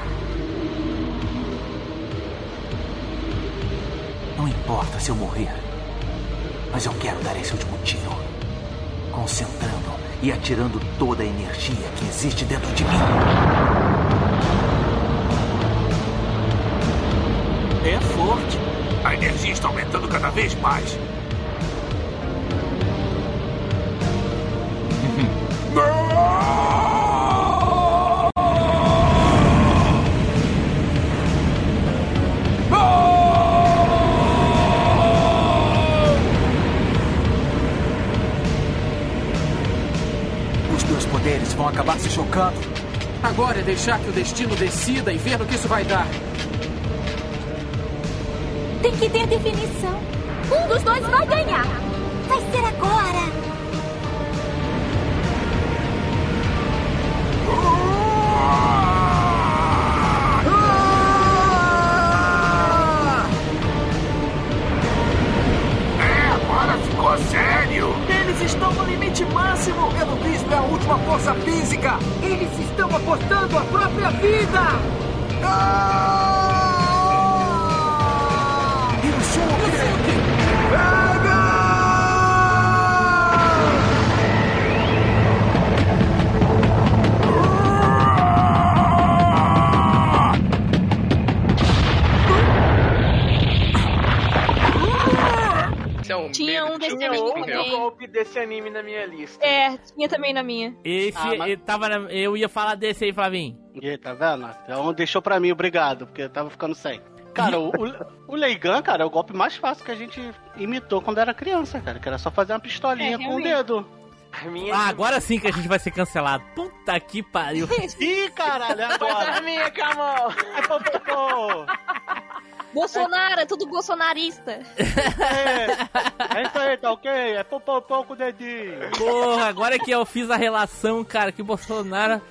[SPEAKER 22] Não importa se eu morrer. Mas eu quero dar esse último tiro. Concentrando e atirando toda a energia que existe dentro de mim.
[SPEAKER 14] É forte. A energia está aumentando cada vez mais.
[SPEAKER 22] Os vão acabar se chocando.
[SPEAKER 10] Agora é deixar que o destino decida e ver no que isso vai dar.
[SPEAKER 18] Tem que ter definição. Um dos dois vai ganhar. Vai ser agora.
[SPEAKER 14] É, Eles estão no limite máximo. Elovismo é a última força física. Eles estão apostando a própria vida. Yusuke!
[SPEAKER 3] Um
[SPEAKER 8] Tinha
[SPEAKER 3] medo
[SPEAKER 8] um
[SPEAKER 3] eu
[SPEAKER 8] desse anime também.
[SPEAKER 3] real.
[SPEAKER 4] golpe desse anime na minha lista.
[SPEAKER 8] É, tinha também na minha.
[SPEAKER 1] Esse,
[SPEAKER 2] Ah, mas-
[SPEAKER 1] tava na- eu ia falar desse aí, Flavinho.
[SPEAKER 2] E aí, tá vendo? Então deixou pra mim, obrigado, porque eu tava ficando sem. Cara, o, o, Leigan, cara, é o golpe mais fácil que a gente imitou quando era criança, cara. Que era só fazer uma pistolinha
[SPEAKER 8] É,
[SPEAKER 2] com o dedo.
[SPEAKER 1] Ah, agora sim que a gente vai ser cancelado. Puta que pariu.
[SPEAKER 2] Ih, caralho, é agora.
[SPEAKER 4] a minha, Camão!
[SPEAKER 2] É pô, pô, pô.
[SPEAKER 8] Bolsonaro, é tudo bolsonarista.
[SPEAKER 2] É isso aí, tá ok? É pô, pô, pô com o dedinho.
[SPEAKER 1] Porra, agora que eu fiz a relação, cara, que o Bolsonaro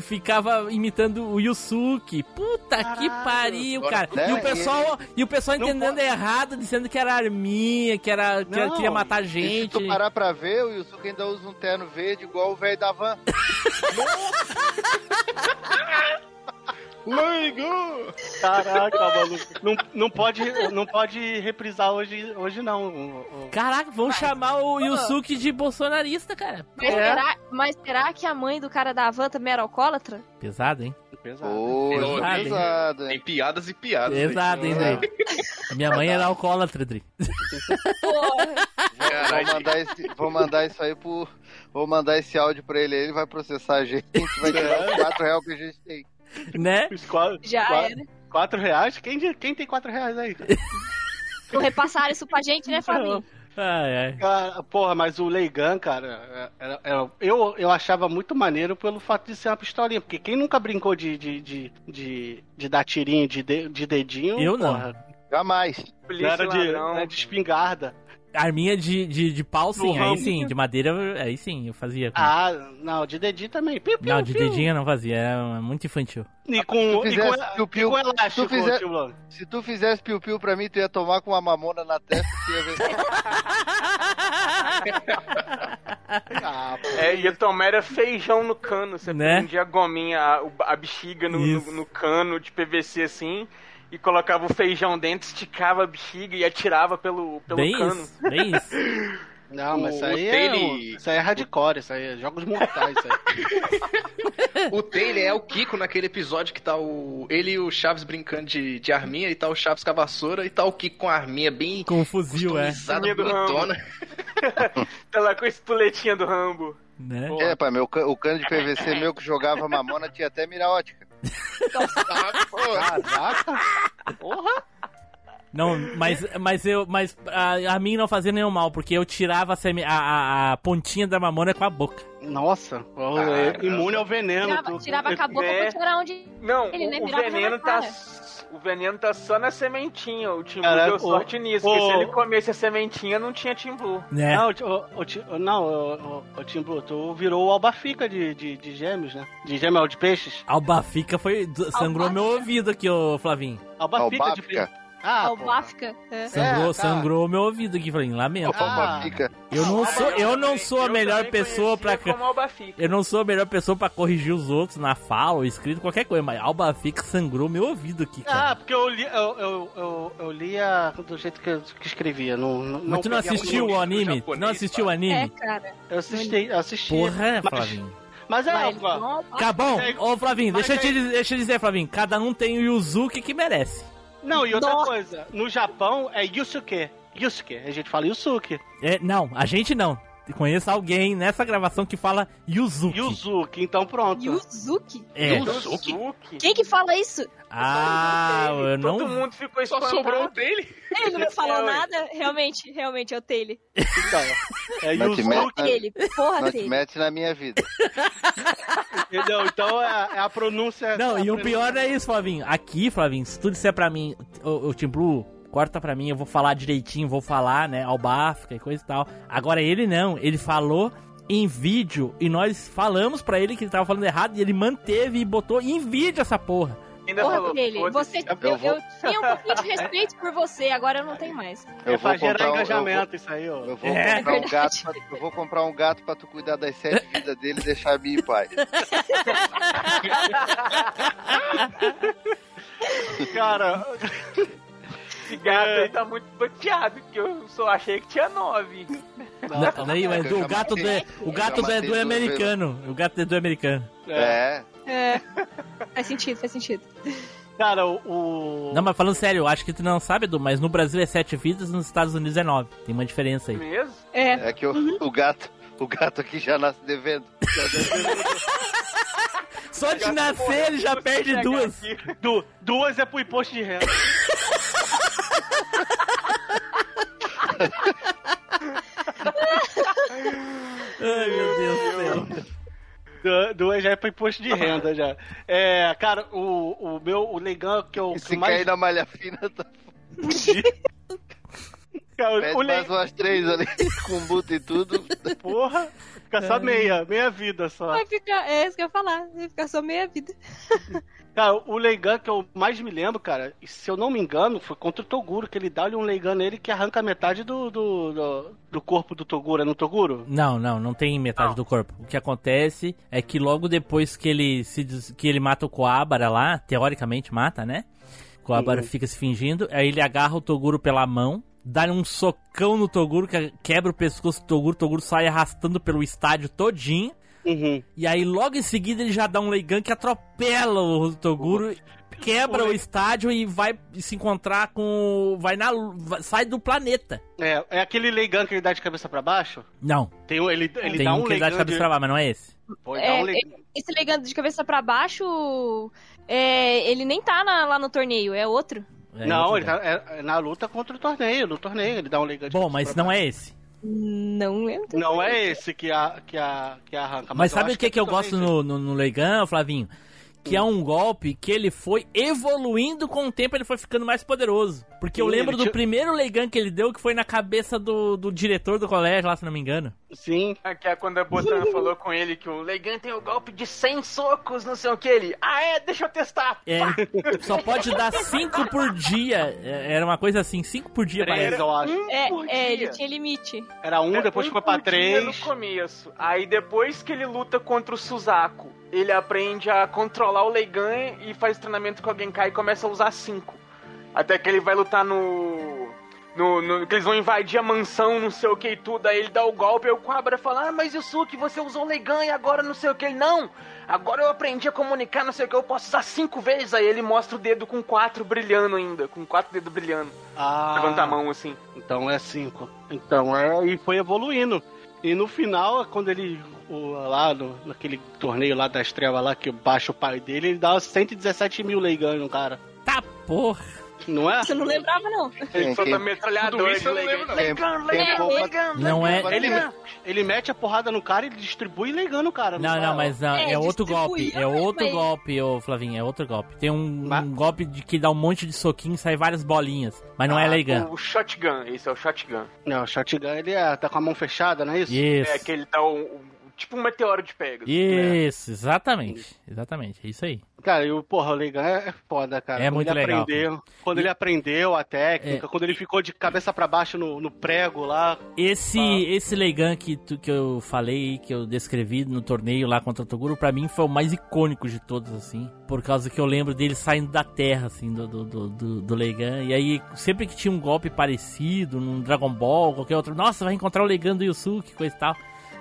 [SPEAKER 1] ficava imitando o Yusuke. Puta que pariu, cara.
[SPEAKER 6] Né?
[SPEAKER 1] E o pessoal, e o pessoal entendendo errado, dizendo que era arminha, que era que
[SPEAKER 2] Não,
[SPEAKER 1] queria matar
[SPEAKER 6] E se
[SPEAKER 1] gente.
[SPEAKER 6] tu parar pra ver, o Yusuke ainda usa um terno verde igual o velho da van.
[SPEAKER 2] Leigo! Caraca, maluco. Não, não, pode, não pode reprisar hoje, hoje não. o- o-
[SPEAKER 1] Caraca, vão chamar o Yusuke de bolsonarista, cara.
[SPEAKER 8] Mas, será, mas será que a mãe do cara da van também era alcoólatra?
[SPEAKER 1] Pesado, hein?
[SPEAKER 2] Pesado.
[SPEAKER 6] Ô,
[SPEAKER 1] Pesado, hein?
[SPEAKER 6] pesado,
[SPEAKER 3] Tem
[SPEAKER 6] hein?
[SPEAKER 3] piadas e piadas.
[SPEAKER 1] Pesado, hein? A minha mãe era alcoólatra, Dri.
[SPEAKER 6] Vou mandar, esse, vou mandar isso aí pro. Vou mandar esse áudio pra ele aí, ele vai processar a gente, vai tirar os 4 reais que a gente tem.
[SPEAKER 1] Né?
[SPEAKER 8] Já
[SPEAKER 2] qua-
[SPEAKER 8] era.
[SPEAKER 2] Quatro reais? Quem, quem tem quatro reais aí?
[SPEAKER 8] Não repassaram isso pra gente, né, Flavinho?
[SPEAKER 1] Ai, ai.
[SPEAKER 2] Cara, porra, mas o Leigan, cara, era- era- eu, eu achava muito maneiro pelo fato de ser uma pistolinha. Porque quem nunca brincou de, de, de, de, de dar tirinho de, de, de dedinho?
[SPEAKER 1] Eu não.
[SPEAKER 2] porra,
[SPEAKER 6] Jamais.
[SPEAKER 2] não
[SPEAKER 4] Polícia
[SPEAKER 2] era de, de espingarda.
[SPEAKER 1] Arminha de, de, de pau, sim, aí sim. De madeira, aí sim, eu fazia. com-
[SPEAKER 2] Ah, não, de dedinho também. Piu, piu,
[SPEAKER 1] não, de
[SPEAKER 2] piu.
[SPEAKER 1] dedinho eu não fazia, era muito infantil.
[SPEAKER 2] E com,
[SPEAKER 6] Se
[SPEAKER 2] e
[SPEAKER 6] tu
[SPEAKER 2] com,
[SPEAKER 6] fizesse
[SPEAKER 2] e
[SPEAKER 6] piu-piu,
[SPEAKER 2] com
[SPEAKER 6] se tu
[SPEAKER 2] elástico, Blanco.
[SPEAKER 6] Se tu fizesse piu-piu pra mim, tu ia tomar com uma mamona na testa que ia ver.
[SPEAKER 2] Ah.
[SPEAKER 4] É, ia tomar era feijão no cano. Você
[SPEAKER 1] Né?
[SPEAKER 4] prendia a gominha, a, o- a bexiga no, no, no cano de PVC assim, e colocava o feijão dentro, esticava a bexiga e atirava pelo, pelo
[SPEAKER 1] Bem
[SPEAKER 4] cano.
[SPEAKER 1] isso, bem isso.
[SPEAKER 2] Não, mas
[SPEAKER 3] O-
[SPEAKER 2] isso aí, é,
[SPEAKER 3] Taylor-
[SPEAKER 2] isso aí é hardcore, isso aí é jogos mortais. Isso aí.
[SPEAKER 3] O Taylor é o Kiko naquele episódio que tá o. Ele e o Chaves brincando de, de arminha, e tá o Chaves com a vassoura, e tá o Kiko com a arminha bem
[SPEAKER 1] Com o fuzil, é.
[SPEAKER 3] bonitona.
[SPEAKER 4] Tá lá com a espoletinha do Rambo.
[SPEAKER 1] Né?
[SPEAKER 6] É, pai, meu, o cano de PVC meu que jogava mamona tinha até mira ótica.
[SPEAKER 2] Caraca! Porra!
[SPEAKER 1] Não, mas, mas eu. Mas a, a mim não fazia nenhum mal, porque eu tirava a, semi- a, a- a pontinha da mamona com a boca.
[SPEAKER 2] Nossa, pô, é imune ao veneno.
[SPEAKER 8] Tirava,
[SPEAKER 2] tu-
[SPEAKER 8] tirava a
[SPEAKER 2] tu-
[SPEAKER 8] cabocla
[SPEAKER 4] É.
[SPEAKER 8] pra tirar onde
[SPEAKER 4] Não,
[SPEAKER 8] ele né,
[SPEAKER 4] o, o veneno tá. O veneno tá só na sementinha. O Tim Blue deu sorte
[SPEAKER 2] o-
[SPEAKER 4] nisso.
[SPEAKER 2] o-
[SPEAKER 4] Porque se ele comesse a sementinha, não tinha Tim Blue.
[SPEAKER 1] Né?
[SPEAKER 2] Não, o, o, não, o, o, o Tim Blue, tu virou o albafica de, de, de gêmeos, né? De gêmeos de peixes.
[SPEAKER 1] Albafica foi. Sangrou meu ouvido aqui, ô Flavinho.
[SPEAKER 2] Albafica, de peixe. Ah.
[SPEAKER 8] Albáfica. É.
[SPEAKER 1] Sangrou,
[SPEAKER 2] tá.
[SPEAKER 1] sangrou meu ouvido aqui, Flavinho. Lamento.
[SPEAKER 2] Ah.
[SPEAKER 6] Albafica.
[SPEAKER 1] Eu não sou, eu não sou a melhor pessoa
[SPEAKER 4] albafica.
[SPEAKER 1] Eu não sou a melhor pessoa pra corrigir os outros na fala ou escrito, qualquer coisa, mas Albafica sangrou meu ouvido aqui, cara.
[SPEAKER 2] Ah, porque eu li, eu, eu, eu, eu lia do jeito que eu que escrevia. Não, não,
[SPEAKER 1] mas tu não assistiu o anime?
[SPEAKER 3] japonês,
[SPEAKER 1] não assistiu o
[SPEAKER 8] É,
[SPEAKER 1] anime?
[SPEAKER 8] cara.
[SPEAKER 2] Eu assisti, eu assisti.
[SPEAKER 1] Porra,
[SPEAKER 2] mas,
[SPEAKER 1] Flavinho.
[SPEAKER 2] mas é,
[SPEAKER 8] Mas.
[SPEAKER 2] Mas aí-
[SPEAKER 1] Ô, Flavinho,
[SPEAKER 2] mas
[SPEAKER 1] deixa eu, te, dizer- deixa eu dizer, Flavinho. Cada um tem o Yuzuki que merece.
[SPEAKER 2] Não, e outra
[SPEAKER 8] Nossa.
[SPEAKER 2] coisa, no Japão é Yusuke. Yusuke, a gente fala Yusuke.
[SPEAKER 1] É, não, a gente não. Conheço alguém nessa gravação que fala Yuzuki.
[SPEAKER 2] Yuzuki, então pronto.
[SPEAKER 8] Yuzuki?
[SPEAKER 1] É.
[SPEAKER 3] Yuzuki?
[SPEAKER 8] Quem que fala isso?
[SPEAKER 1] Ah, eu não.
[SPEAKER 4] Todo mundo ficou
[SPEAKER 3] Só
[SPEAKER 4] espantado.
[SPEAKER 3] sobrou o dele.
[SPEAKER 8] Ele não falou
[SPEAKER 4] É,
[SPEAKER 8] nada? Realmente, realmente é o Taylor.
[SPEAKER 2] Então, é
[SPEAKER 6] Não te
[SPEAKER 2] Yuzuki,
[SPEAKER 6] mete
[SPEAKER 8] Taylor. Porra,
[SPEAKER 6] Não te mete na minha vida.
[SPEAKER 2] entendeu? Então é, é a pronúncia...
[SPEAKER 1] Não,
[SPEAKER 2] a
[SPEAKER 1] e o
[SPEAKER 2] pronúncia-
[SPEAKER 1] pior é isso, Flavinho. Aqui, Flavinho, se tu disser pra mim, o, o Tim Blue, corta pra mim, eu vou falar direitinho, vou falar, né, albáfica e coisa e tal. Agora ele não, ele falou em vídeo e nós falamos pra ele que ele tava falando errado e ele manteve e botou em vídeo essa porra.
[SPEAKER 4] Ainda
[SPEAKER 8] Porra,
[SPEAKER 4] falou, foda-se.
[SPEAKER 8] Você,
[SPEAKER 6] Eu
[SPEAKER 8] eu,
[SPEAKER 6] vou-
[SPEAKER 8] eu tinha um pouquinho de respeito por você, agora eu não tenho mais.
[SPEAKER 6] Eu
[SPEAKER 2] É pra
[SPEAKER 6] vou
[SPEAKER 2] gerar
[SPEAKER 6] um, vou,
[SPEAKER 2] engajamento isso aí, ó.
[SPEAKER 6] eu vou
[SPEAKER 1] É.
[SPEAKER 6] comprar um
[SPEAKER 8] Verdade.
[SPEAKER 6] gato pra, eu vou comprar um gato pra tu cuidar das sete vidas dele e deixar a minha em paz.
[SPEAKER 2] Cara,
[SPEAKER 4] Esse gato aí tá muito bloqueado, porque eu só achei que tinha nove.
[SPEAKER 1] Não, daí, mas
[SPEAKER 6] eu
[SPEAKER 1] o
[SPEAKER 6] já
[SPEAKER 1] gato do, o gato do
[SPEAKER 6] já
[SPEAKER 1] Edu é americano. O gato do Edu é americano.
[SPEAKER 6] É.
[SPEAKER 8] É. Faz sentido, faz sentido.
[SPEAKER 2] cara, o... o-
[SPEAKER 1] Não, mas falando sério, eu acho que tu não sabe, Edu, mas no Brasil é sete vidas e nos Estados Unidos é nove. Tem uma diferença aí.
[SPEAKER 4] Mesmo?
[SPEAKER 8] É.
[SPEAKER 6] É que o, o gato, o gato aqui já nasce devendo.
[SPEAKER 1] Só de nascer ele já perde duas.
[SPEAKER 2] Du- duas é pro imposto de renda.
[SPEAKER 1] Ai, meu Deus do céu.
[SPEAKER 2] Duas já é pro imposto de renda já. É, cara, o, o meu, o legal que eu,
[SPEAKER 6] E
[SPEAKER 2] que mais...
[SPEAKER 6] cair na malha fina, tá...
[SPEAKER 2] Cara,
[SPEAKER 6] Pede
[SPEAKER 2] o
[SPEAKER 6] mais
[SPEAKER 2] Le...
[SPEAKER 6] umas três ali, com buto e tudo.
[SPEAKER 2] Porra, fica só meia, meia vida só.
[SPEAKER 8] Vai ficar, é isso que eu ia falar, vai ficar só meia vida.
[SPEAKER 2] Cara, o Leigan que eu mais me lembro, cara, e se eu não me engano, foi contra o Toguro, que ele dá-lhe um Leigan nele que arranca metade do, do, do, do corpo do Toguro, é no Toguro?
[SPEAKER 1] Não, não, não tem metade do corpo. O que acontece é que logo depois que ele se que ele mata o Coabara lá, teoricamente mata, né? O Coabara
[SPEAKER 2] Uhum.
[SPEAKER 1] fica se fingindo, aí ele agarra o Toguro pela mão, dá um socão no Toguro, que quebra o pescoço do Toguro, o Toguro sai arrastando pelo estádio todinho.
[SPEAKER 2] Uhum.
[SPEAKER 1] E aí logo em seguida ele já dá um Leigan que atropela o Toguro, quebra o estádio e vai se encontrar com vai na sai do planeta.
[SPEAKER 2] É, é aquele Leigan que ele dá de cabeça pra baixo?
[SPEAKER 1] Não.
[SPEAKER 2] Tem, um- ele, ele
[SPEAKER 1] Tem
[SPEAKER 2] dá
[SPEAKER 1] um
[SPEAKER 2] um
[SPEAKER 1] que ele dá de
[SPEAKER 2] Leigan
[SPEAKER 1] cabeça pra baixo, mas não é esse.
[SPEAKER 2] Pô,
[SPEAKER 8] É,
[SPEAKER 2] um Leigan.
[SPEAKER 8] esse legando de cabeça pra baixo, é, ele nem tá na- lá no torneio, é outro.
[SPEAKER 2] Não, ele tá é- é na luta contra o torneio, no torneio ele dá um Leigan de
[SPEAKER 1] Bom, mas não é esse.
[SPEAKER 8] Não lembro.
[SPEAKER 2] Não é esse que, a, que, a, que arranca.
[SPEAKER 1] Mas
[SPEAKER 2] eu
[SPEAKER 1] sabe o que, que eu
[SPEAKER 2] é
[SPEAKER 1] gosto
[SPEAKER 2] torneio.
[SPEAKER 1] no, no, no Leigan, Flavinho? Que é um golpe que ele foi evoluindo com o tempo, ele foi ficando mais poderoso. Porque eu
[SPEAKER 2] Sim,
[SPEAKER 1] lembro
[SPEAKER 2] ele
[SPEAKER 1] do
[SPEAKER 2] tinha-
[SPEAKER 1] primeiro Leigan que ele deu, que foi na cabeça do, do diretor do colégio, lá se não me engano.
[SPEAKER 2] Sim.
[SPEAKER 4] Que é quando a Botan falou com ele que o Leigan tem o golpe de 100 socos, não sei o que. Ele, ah é, deixa eu testar.
[SPEAKER 1] É, só pode dar 5 por dia. É, Era uma coisa assim, 5 por dia
[SPEAKER 2] Três,
[SPEAKER 1] parece.
[SPEAKER 2] eu acho.
[SPEAKER 8] É,
[SPEAKER 4] por
[SPEAKER 8] é,
[SPEAKER 4] dia.
[SPEAKER 8] ele tinha limite.
[SPEAKER 2] Era um,
[SPEAKER 4] É,
[SPEAKER 2] depois
[SPEAKER 4] um
[SPEAKER 2] foi pra
[SPEAKER 4] por dia
[SPEAKER 2] três.
[SPEAKER 4] no começo. Aí depois que ele luta contra o Suzaku, ele aprende a controlar o Leigan e faz treinamento com o Genkai e começa a usar cinco. Até que ele vai lutar no. No, no- que eles vão invadir a mansão, não sei o que e tudo. Aí ele dá o golpe, aí o Cobra fala: Ah, mas Yusuke, você usou o Leigan e agora não sei o que. Ele, não, agora eu aprendi a comunicar, não sei o que, eu posso usar cinco vezes. Aí ele mostra o dedo com quatro brilhando ainda, com quatro dedos brilhando.
[SPEAKER 2] Ah,
[SPEAKER 4] Levanta a mão assim.
[SPEAKER 2] Então é cinco. Então é. E foi evoluindo. E no final, quando ele. o- lá no, naquele torneio lá das trevas lá, que baixa o pai dele, ele dá 117 mil Leigan no cara.
[SPEAKER 1] Tá porra.
[SPEAKER 2] Não é?
[SPEAKER 8] Você não lembrava, não.
[SPEAKER 4] Ele solta
[SPEAKER 2] Tudo isso eu não lembro, não.
[SPEAKER 6] Quem for-
[SPEAKER 4] Leigan,
[SPEAKER 1] Não é-
[SPEAKER 2] Ele, ele mete a porrada no cara e distribui Leigan no cara.
[SPEAKER 1] Não, não, mas não, é,
[SPEAKER 8] É,
[SPEAKER 1] outro golpe. É outro
[SPEAKER 8] mas-
[SPEAKER 1] golpe, ô Flavinho, é outro golpe. Tem um,
[SPEAKER 2] Mas-
[SPEAKER 1] um golpe de que dá um monte de soquinho e sai várias bolinhas. Mas não é
[SPEAKER 2] Ah,
[SPEAKER 1] Leigan.
[SPEAKER 4] O Shotgun, esse é o Shotgun.
[SPEAKER 2] Não, o Shotgun ele é, tá com a mão fechada, não é isso?
[SPEAKER 1] Isso.
[SPEAKER 4] É que ele dá um, um- tipo um meteoro de Pegasus.
[SPEAKER 1] Isso, exatamente. Exatamente, é isso aí.
[SPEAKER 2] Cara, e o porra, o Leigan é é foda, cara.
[SPEAKER 1] É
[SPEAKER 2] Quando
[SPEAKER 1] muito
[SPEAKER 2] ele
[SPEAKER 1] legal,
[SPEAKER 2] Aprendeu, quando ele aprendeu a técnica, quando ele ficou de cabeça pra baixo no, no prego lá.
[SPEAKER 1] Esse,
[SPEAKER 2] Ah.
[SPEAKER 1] esse Leigan que, tu- que eu falei, que eu descrevi no torneio lá contra o Toguro, pra mim foi o mais icônico de todos, assim. Por causa que eu lembro dele saindo da terra, assim, do, do, do, do, do Leigan. E aí, sempre que tinha um golpe parecido, num Dragon Ball, qualquer outro, nossa, vai encontrar o Leigan do Yusuke, coisa e tal.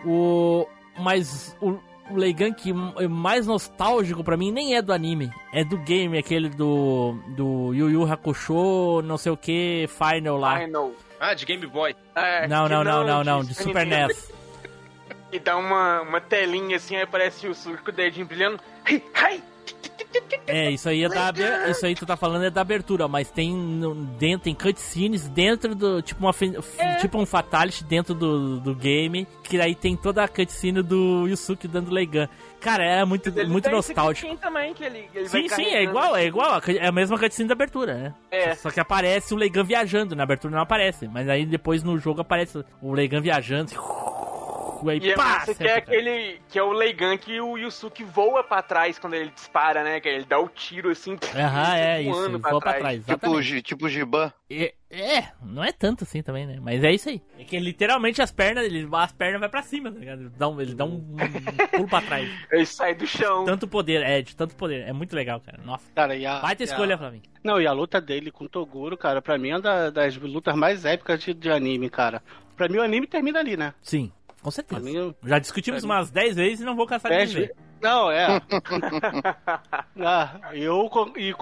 [SPEAKER 1] O... Mas o, o Leigan que é mais nostálgico pra mim nem é do anime, é do game, aquele do, do Yu Yu Hakusho, não sei o que, Final lá.
[SPEAKER 4] Final.
[SPEAKER 3] Ah, de Game Boy.
[SPEAKER 4] É,
[SPEAKER 1] Não, não, não, não, não, de Super
[SPEAKER 4] Nintendo.
[SPEAKER 1] NES.
[SPEAKER 4] E dá uma, uma telinha assim, aí aparece o Suki com o dedinho brilhando. Hi, hi.
[SPEAKER 1] É, isso aí é da isso aí tu tá falando é da abertura, mas tem dentro tem cutscenes dentro do tipo uma fe- tipo um fatality dentro do, do game, que aí tem toda a cutscene do Yusuke dando Leigan. Cara, é muito
[SPEAKER 4] Ele
[SPEAKER 1] muito nostálgico.
[SPEAKER 4] também, que ele, ele
[SPEAKER 1] Sim, sim, é igual, é igual, a é a mesma cutscene da abertura, né?
[SPEAKER 4] É.
[SPEAKER 1] Só que aparece o Leigan viajando, na abertura não aparece, mas aí depois no jogo aparece o Leigan viajando. Aí,
[SPEAKER 4] E é
[SPEAKER 1] pá,
[SPEAKER 4] que é
[SPEAKER 1] o cara.
[SPEAKER 4] aquele que é o Leigan que o Yusuke voa pra trás quando ele dispara, né? Que ele dá o tiro assim.
[SPEAKER 1] Aham, é isso, voa pra trás.
[SPEAKER 6] Tipo,
[SPEAKER 1] exatamente.
[SPEAKER 6] Gi- tipo Giban.
[SPEAKER 1] É, é, não é tanto assim também, né? Mas é isso aí. É que literalmente as pernas, ele, as pernas vai pra cima, tá ligado? Ele dá um, ele dá um, um pulo pra trás.
[SPEAKER 4] Ele sai do chão.
[SPEAKER 1] Tanto poder, é, de tanto poder. É muito legal, cara. Nossa.
[SPEAKER 2] Cara, e a,
[SPEAKER 1] Vai ter
[SPEAKER 2] e a-
[SPEAKER 1] escolha, Flavinho.
[SPEAKER 2] Não, e a luta dele com o Toguro, cara, pra mim é uma da- das lutas mais épicas de, de anime, cara. Pra mim o anime termina ali, né?
[SPEAKER 1] Sim, com certeza. Já discutimos umas 10 vezes e não vou cansar de dizer.
[SPEAKER 2] Não, é. ah, eu,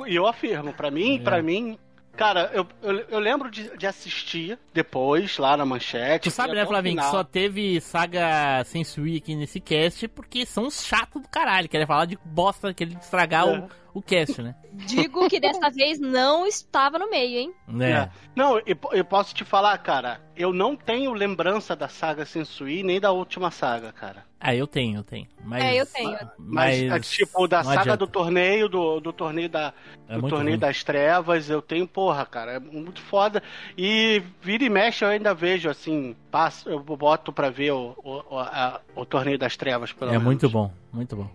[SPEAKER 2] eu afirmo, pra mim,
[SPEAKER 1] É.
[SPEAKER 2] pra mim. Cara, eu, eu, eu lembro de, de assistir depois, lá na manchete.
[SPEAKER 1] Tu sabe, né, Flavinho, que só teve saga Sensui aqui nesse cast porque são uns chatos do caralho. Querem falar de bosta, querem estragar
[SPEAKER 2] É.
[SPEAKER 1] o, o cast, né?
[SPEAKER 8] Digo que dessa vez não estava no meio, hein?
[SPEAKER 1] É.
[SPEAKER 2] Não, eu, eu posso te falar, cara, eu não tenho lembrança da saga Sensui nem da última saga, cara.
[SPEAKER 1] Ah, eu tenho, eu tenho. Mas,
[SPEAKER 8] É, eu tenho.
[SPEAKER 2] Mas,
[SPEAKER 1] Mas,
[SPEAKER 2] é, tipo, da saga
[SPEAKER 1] adianta.
[SPEAKER 2] do torneio, do, do torneio da
[SPEAKER 1] É
[SPEAKER 2] do torneio
[SPEAKER 1] ruim.
[SPEAKER 2] das trevas, eu tenho, porra, cara, é muito foda. E vira e mexe eu ainda vejo, assim, passo, eu boto pra ver o, o, a- o torneio das trevas, pelo
[SPEAKER 1] É
[SPEAKER 2] menos.
[SPEAKER 1] muito bom, muito bom.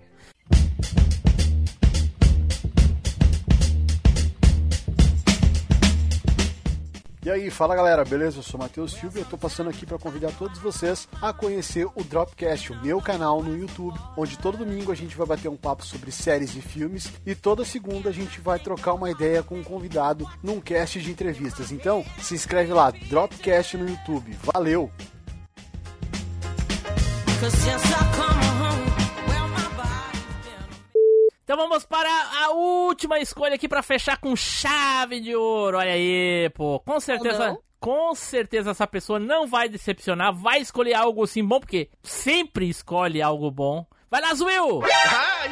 [SPEAKER 23] E aí, fala galera, beleza? Eu sou Matheus Silva e eu tô passando aqui para convidar todos vocês a conhecer o Dropcast, o meu canal no YouTube, onde todo domingo a gente vai bater um papo sobre séries e filmes e toda segunda a gente vai trocar uma ideia com um convidado num cast de entrevistas. Então, se inscreve lá, Dropcast no YouTube. Valeu!
[SPEAKER 1] Então vamos para a última escolha aqui pra fechar com chave de ouro. Olha aí, pô. Com certeza, com certeza essa pessoa não vai decepcionar, vai escolher algo assim bom, porque sempre escolhe algo bom. Vai lá, Zuil!
[SPEAKER 3] Ah,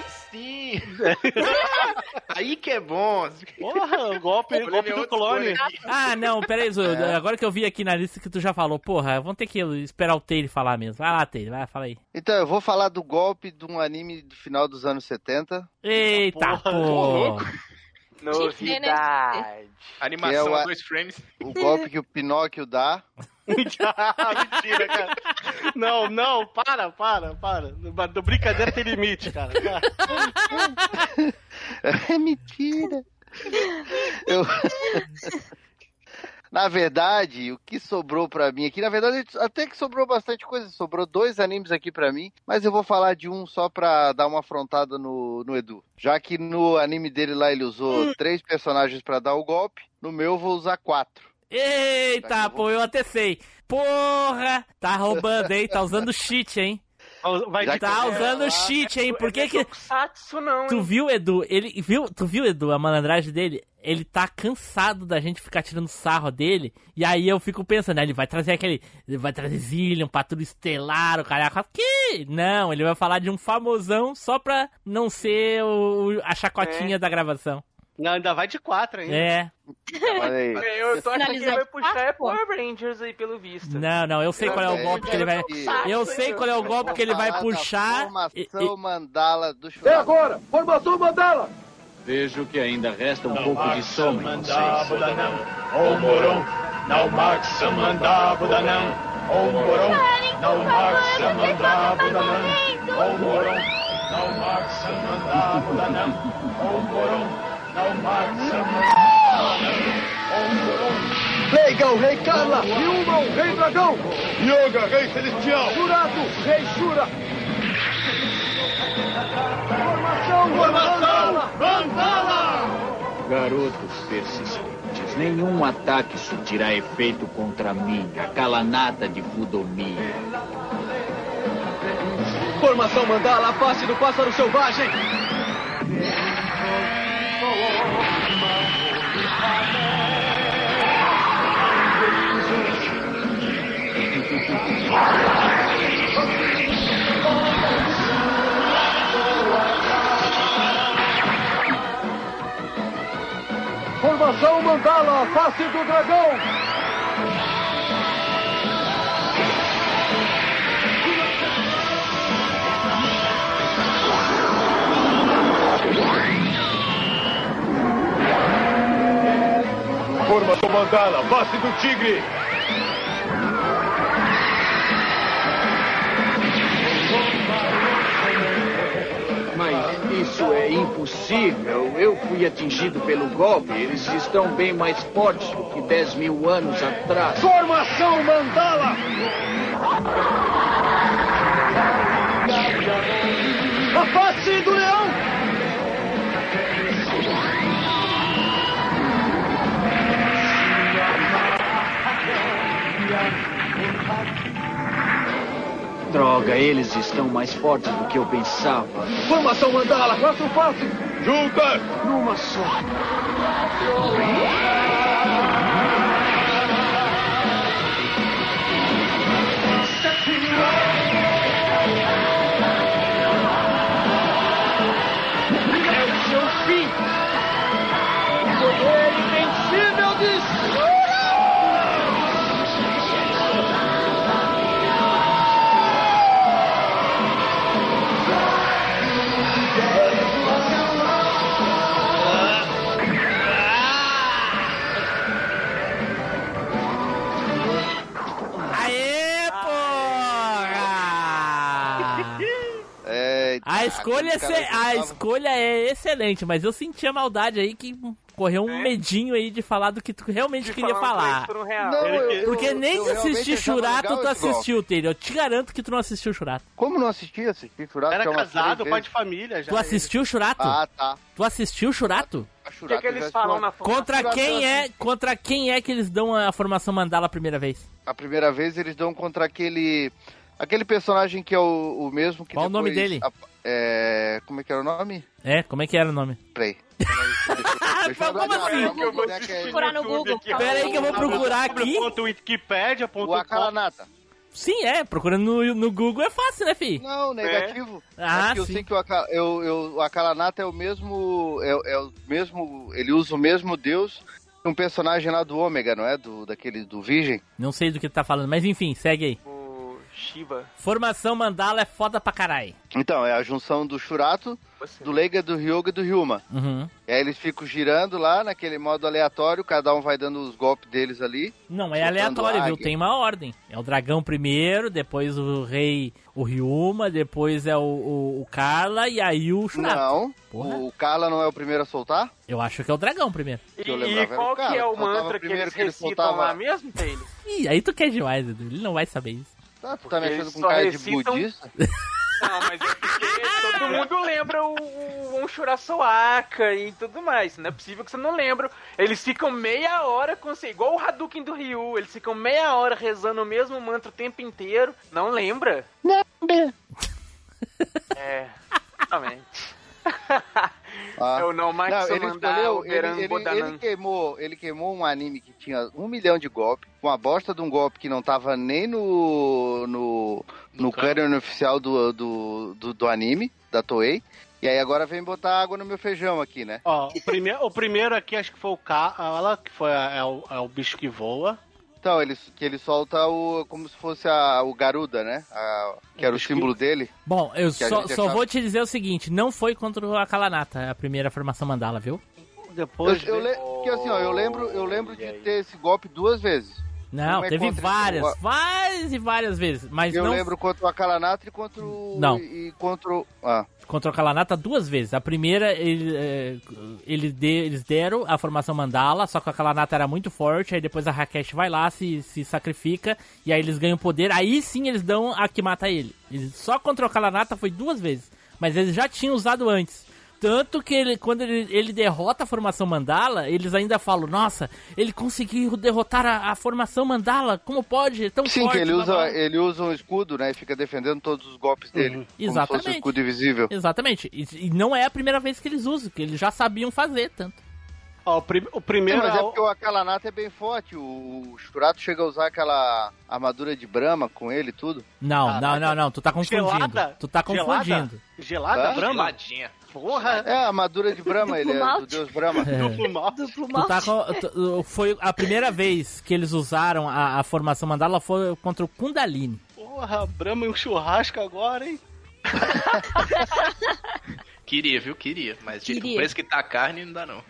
[SPEAKER 3] aí sim! aí que é bom.
[SPEAKER 2] Porra, o golpe,
[SPEAKER 3] O
[SPEAKER 2] golpe
[SPEAKER 3] é
[SPEAKER 2] do clone.
[SPEAKER 1] Ah, não, peraí.
[SPEAKER 3] É.
[SPEAKER 1] Agora que eu vi aqui na lista que tu já falou, porra, vamos ter que esperar o Taylor falar mesmo. Vai lá, Taylor, vai, fala aí.
[SPEAKER 6] Então, eu vou falar do golpe de um anime do final dos anos 70.
[SPEAKER 1] Eita, pô!
[SPEAKER 4] Novidade.
[SPEAKER 3] Animação
[SPEAKER 6] é o
[SPEAKER 3] dois frames.
[SPEAKER 6] O golpe que o Pinóquio dá.
[SPEAKER 2] Mentira, cara. Não, não, para, para, para. Do brincadeira tem limite, cara.
[SPEAKER 6] É mentira. Eu... Na verdade, o que sobrou pra mim aqui, na verdade, até que sobrou bastante coisa. Sobrou dois animes aqui pra mim, mas eu vou falar de um só pra dar uma afrontada no, no Edu. Já que no anime dele lá ele usou três personagens pra dar o golpe, no meu eu vou usar quatro.
[SPEAKER 1] Eita, pô, eu até sei. Porra! Tá roubando, hein? Tá usando cheat, hein?
[SPEAKER 2] Vai
[SPEAKER 1] tá usando cheat, hein? Por que que...
[SPEAKER 4] Não,
[SPEAKER 1] Tu viu, Edu? Ele viu, tu viu, Edu, a malandragem dele? Ele tá cansado da gente ficar tirando sarro dele. E aí eu fico pensando, né, ele vai trazer aquele. Ele vai trazer Zillion, Patrulha Estelar, o cara. Que? Não, ele vai falar de um famosão só pra não ser o, a chacotinha da gravação.
[SPEAKER 2] Não, ainda vai de quatro ainda.
[SPEAKER 1] É.
[SPEAKER 6] Aí.
[SPEAKER 4] Eu tô achando que ele vai puxar é Power Rangers aí, pelo visto.
[SPEAKER 1] Não, não, eu sei qual é o golpe que ele vai. Eu sei qual é o golpe que ele vai puxar. e-
[SPEAKER 6] Formação mandala do
[SPEAKER 14] É
[SPEAKER 6] Churrasco.
[SPEAKER 14] agora! Formação Mandala!
[SPEAKER 24] Vejo que ainda resta um pouco de som em vocês.
[SPEAKER 19] O Morão, não maxa mandabuda não. O Morão, não maxa mandabuda não. O Morão, não maxa mandabuda não. O Morão, não maxa mandabuda não. O Morão.
[SPEAKER 14] Leiga, o Rei Carla! O Rei Dragão!
[SPEAKER 19] Yoga, Rei Celestial.
[SPEAKER 14] Jurado, Rei Shura! Formação Mandala!
[SPEAKER 19] Mandala!
[SPEAKER 24] Garotos persistentes, nenhum ataque surtirá efeito contra mim, a calanata de Fudomi.
[SPEAKER 14] Formação Mandala, a face do pássaro selvagem! Formação Mandala, face do dragão!
[SPEAKER 19] Formação Mandala, face do tigre.
[SPEAKER 24] Mas isso é impossível. Eu fui atingido pelo golpe. Eles estão bem mais fortes do que 10 mil anos atrás.
[SPEAKER 14] Formação Mandala! A face do leão!
[SPEAKER 24] Droga, eles estão mais fortes do que eu pensava.
[SPEAKER 14] Formação Mandala, quatro faces!
[SPEAKER 19] Juntas!
[SPEAKER 14] Numa só.
[SPEAKER 1] A escolha, é a escolha é excelente, mas eu senti a maldade aí que correu um medinho aí de falar do que tu realmente queria
[SPEAKER 4] falar um
[SPEAKER 1] falar.
[SPEAKER 4] um real.
[SPEAKER 6] Não, eu-
[SPEAKER 1] Porque
[SPEAKER 6] eu-
[SPEAKER 1] nem
[SPEAKER 6] realmente
[SPEAKER 1] assistir Churato, tu assistiu, Taylor. Eu te garanto que tu não assistiu Churato.
[SPEAKER 6] Como não assisti? Assisti Churato
[SPEAKER 2] Era
[SPEAKER 6] umas
[SPEAKER 2] casado, pai de família já.
[SPEAKER 1] Tu assistiu Churato?
[SPEAKER 6] Ah, tá.
[SPEAKER 1] Tu assistiu Churato?
[SPEAKER 6] A
[SPEAKER 4] O que,
[SPEAKER 6] Churato
[SPEAKER 4] que eles falam na formação?
[SPEAKER 1] Contra quem é, contra quem é que eles dão a formação mandala a primeira vez?
[SPEAKER 6] A primeira vez eles dão contra aquele. Aquele personagem que é o, o mesmo que
[SPEAKER 1] Qual o nome dele?
[SPEAKER 6] a- é, como é que era o nome?
[SPEAKER 1] É, como é que era o nome?
[SPEAKER 6] Peraí. Eu
[SPEAKER 1] Como assim?
[SPEAKER 6] Que é?
[SPEAKER 8] Procurar no Google.
[SPEAKER 1] Pera aí que eu vou procurar aqui.
[SPEAKER 2] Wikipedia.com.
[SPEAKER 6] O Akalanata.
[SPEAKER 1] Sim, é. Procurando no, no Google é fácil, né, fi?
[SPEAKER 6] Não, negativo.
[SPEAKER 1] Ah,
[SPEAKER 6] É porque eu
[SPEAKER 1] sim.
[SPEAKER 6] sei que o, eu, eu, o Akalanata é o mesmo. É, é o mesmo. Ele usa o mesmo deus que um personagem lá do Ômega, não é? Do, daquele do Virgem.
[SPEAKER 1] Não sei do que tu tá falando, mas enfim, segue aí.
[SPEAKER 4] Shiva.
[SPEAKER 1] Formação mandala é foda pra caralho.
[SPEAKER 6] Então, é a junção do Shurato, do Leiga, do Ryoga e do Ryuma.
[SPEAKER 1] Uhum.
[SPEAKER 6] E aí eles ficam girando lá naquele modo aleatório, cada um vai dando os golpes deles ali.
[SPEAKER 1] Não, é aleatório, viu? Tem uma ordem. É o dragão primeiro, depois o rei, o Ryuma, depois é o, o, o Carla e aí o Shurato.
[SPEAKER 6] Não,
[SPEAKER 1] Porra.
[SPEAKER 6] o Carla não é o primeiro a soltar?
[SPEAKER 1] Eu acho que é o dragão primeiro.
[SPEAKER 4] E, e qual que é o
[SPEAKER 6] soltava
[SPEAKER 4] mantra que eles
[SPEAKER 6] que ele
[SPEAKER 4] recitam lá mesmo, Taylor?
[SPEAKER 1] Ih, aí tu quer demais, Edu. Ele não vai saber isso.
[SPEAKER 6] Tá, tu tá mexendo
[SPEAKER 4] eles
[SPEAKER 6] com cara de
[SPEAKER 4] recitam-
[SPEAKER 6] budista?
[SPEAKER 4] Não, mas é porque todo mundo lembra o, o Onshurasoaka e tudo mais. Não é possível que você não lembra. Eles ficam meia hora com igual o Hadouken do Ryu. Eles ficam meia hora rezando o mesmo mantra o tempo inteiro. Não lembra? É, realmente.
[SPEAKER 6] Ah.
[SPEAKER 4] Eu não mais
[SPEAKER 6] Não, ele escolheu,
[SPEAKER 4] o
[SPEAKER 6] ele, ele, ele queimou, ele queimou um anime que tinha um milhão de golpes, com a bosta de um golpe que não tava nem no no, no canon oficial do, do, do, do anime, da Toei. E aí agora vem botar água no meu feijão aqui, né?
[SPEAKER 2] Ó, o primeiro, o primeiro aqui acho que foi o Kala, que foi a- é, o, é o bicho que voa.
[SPEAKER 6] Então, ele, que ele solta o como se fosse a, o Garuda, né? A- que era o símbolo dele.
[SPEAKER 1] Bom, eu
[SPEAKER 6] a
[SPEAKER 1] só, só vou te dizer o seguinte: não foi contra o Akalanata a primeira formação mandala, viu?
[SPEAKER 2] Depois
[SPEAKER 6] eu, eu, le- porque assim, ó, eu lembro, eu lembro de ter esse golpe duas vezes.
[SPEAKER 1] Não,
[SPEAKER 6] é
[SPEAKER 1] teve várias, várias e várias vezes. Mas
[SPEAKER 6] Eu
[SPEAKER 1] não
[SPEAKER 6] lembro contra o Akalanatra e contra o.
[SPEAKER 1] Não.
[SPEAKER 6] E contra o. Ah.
[SPEAKER 1] Contra o Kalanata duas vezes. A primeira, ele, é, ele de- eles deram a formação mandala, só que a Kalanata era muito forte, aí depois a Rakesh vai lá, se, se sacrifica, e aí eles ganham poder, aí sim eles dão a que mata ele. Eles- só contra o Kalanata foi duas vezes, mas eles já tinham usado antes. Tanto que ele, quando ele, ele derrota a formação Mandala, eles ainda falam, nossa, ele conseguiu derrotar a, a formação Mandala, como pode? É tão
[SPEAKER 6] Sim,
[SPEAKER 1] forte.
[SPEAKER 6] que ele usa,
[SPEAKER 1] blá, blá."
[SPEAKER 6] ele usa um escudo, né? E fica defendendo todos os golpes dele. Como se fosse um
[SPEAKER 1] Exatamente.
[SPEAKER 6] escudo invisível.
[SPEAKER 1] Exatamente. E, e não é a primeira vez que eles usam, que eles já sabiam fazer tanto.
[SPEAKER 2] Ó, o, prim- o
[SPEAKER 6] Sim,
[SPEAKER 2] primeiro
[SPEAKER 6] mas
[SPEAKER 2] é
[SPEAKER 6] é
[SPEAKER 2] o-
[SPEAKER 6] porque o Akalanata é bem forte. O Shurato chega a usar aquela armadura de Brahma com ele e tudo.
[SPEAKER 1] Não, não, não, não. Tu tá confundindo.
[SPEAKER 6] Gelada?
[SPEAKER 1] Tu tá confundindo.
[SPEAKER 2] Gelada,
[SPEAKER 6] Hã?
[SPEAKER 2] Brahma?
[SPEAKER 3] Geladinha.
[SPEAKER 2] Porra!
[SPEAKER 6] É, a armadura de Brahma, ele é do
[SPEAKER 8] malte.
[SPEAKER 6] deus Brahma.
[SPEAKER 1] É.
[SPEAKER 2] Duplo mal.
[SPEAKER 8] Duplo
[SPEAKER 1] Tu tá foi a primeira vez que eles usaram a, a formação mandala foi contra o Kundalini.
[SPEAKER 2] Porra, Brahma e um churrasco agora, hein?
[SPEAKER 3] Queria, viu? Queria. Mas
[SPEAKER 8] Queria.
[SPEAKER 3] o preço que tá a carne não dá não.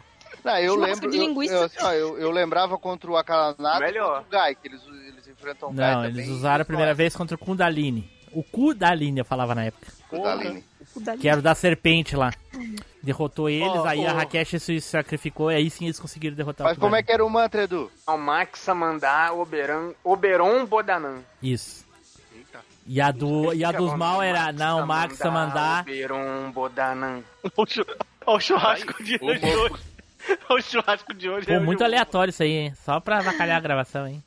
[SPEAKER 6] Não, eu
[SPEAKER 8] Churrasco
[SPEAKER 6] lembro.
[SPEAKER 8] de
[SPEAKER 6] Eu, eu, assim, ó, eu, eu lembrava contra o Akalanata e contra o Gai, que eles, eles enfrentam o Gai
[SPEAKER 1] Não,
[SPEAKER 6] também.
[SPEAKER 1] eles usaram a primeira vez contra o Kundalini. O Kundalini eu falava na época.
[SPEAKER 6] Kundalini.
[SPEAKER 1] Que era o da serpente lá. Derrotou eles,
[SPEAKER 2] Ó,
[SPEAKER 1] aí a
[SPEAKER 2] ó.
[SPEAKER 1] Rakesh se sacrificou e aí sim eles conseguiram derrotar
[SPEAKER 6] Mas
[SPEAKER 1] o
[SPEAKER 6] como é que era o mantra, Edu?
[SPEAKER 4] O Max Mandar Oberon, Oberon Bodanan.
[SPEAKER 1] Isso. E a, do, e a dos mal era, não, Max mandar.
[SPEAKER 4] Oberon Bodanan.
[SPEAKER 2] O, ó, o churrasco de
[SPEAKER 3] o
[SPEAKER 2] hoje. O churrasco de hoje
[SPEAKER 1] Pô,
[SPEAKER 2] é
[SPEAKER 1] muito aleatório isso aí, hein? Só pra avacalhar a gravação, hein?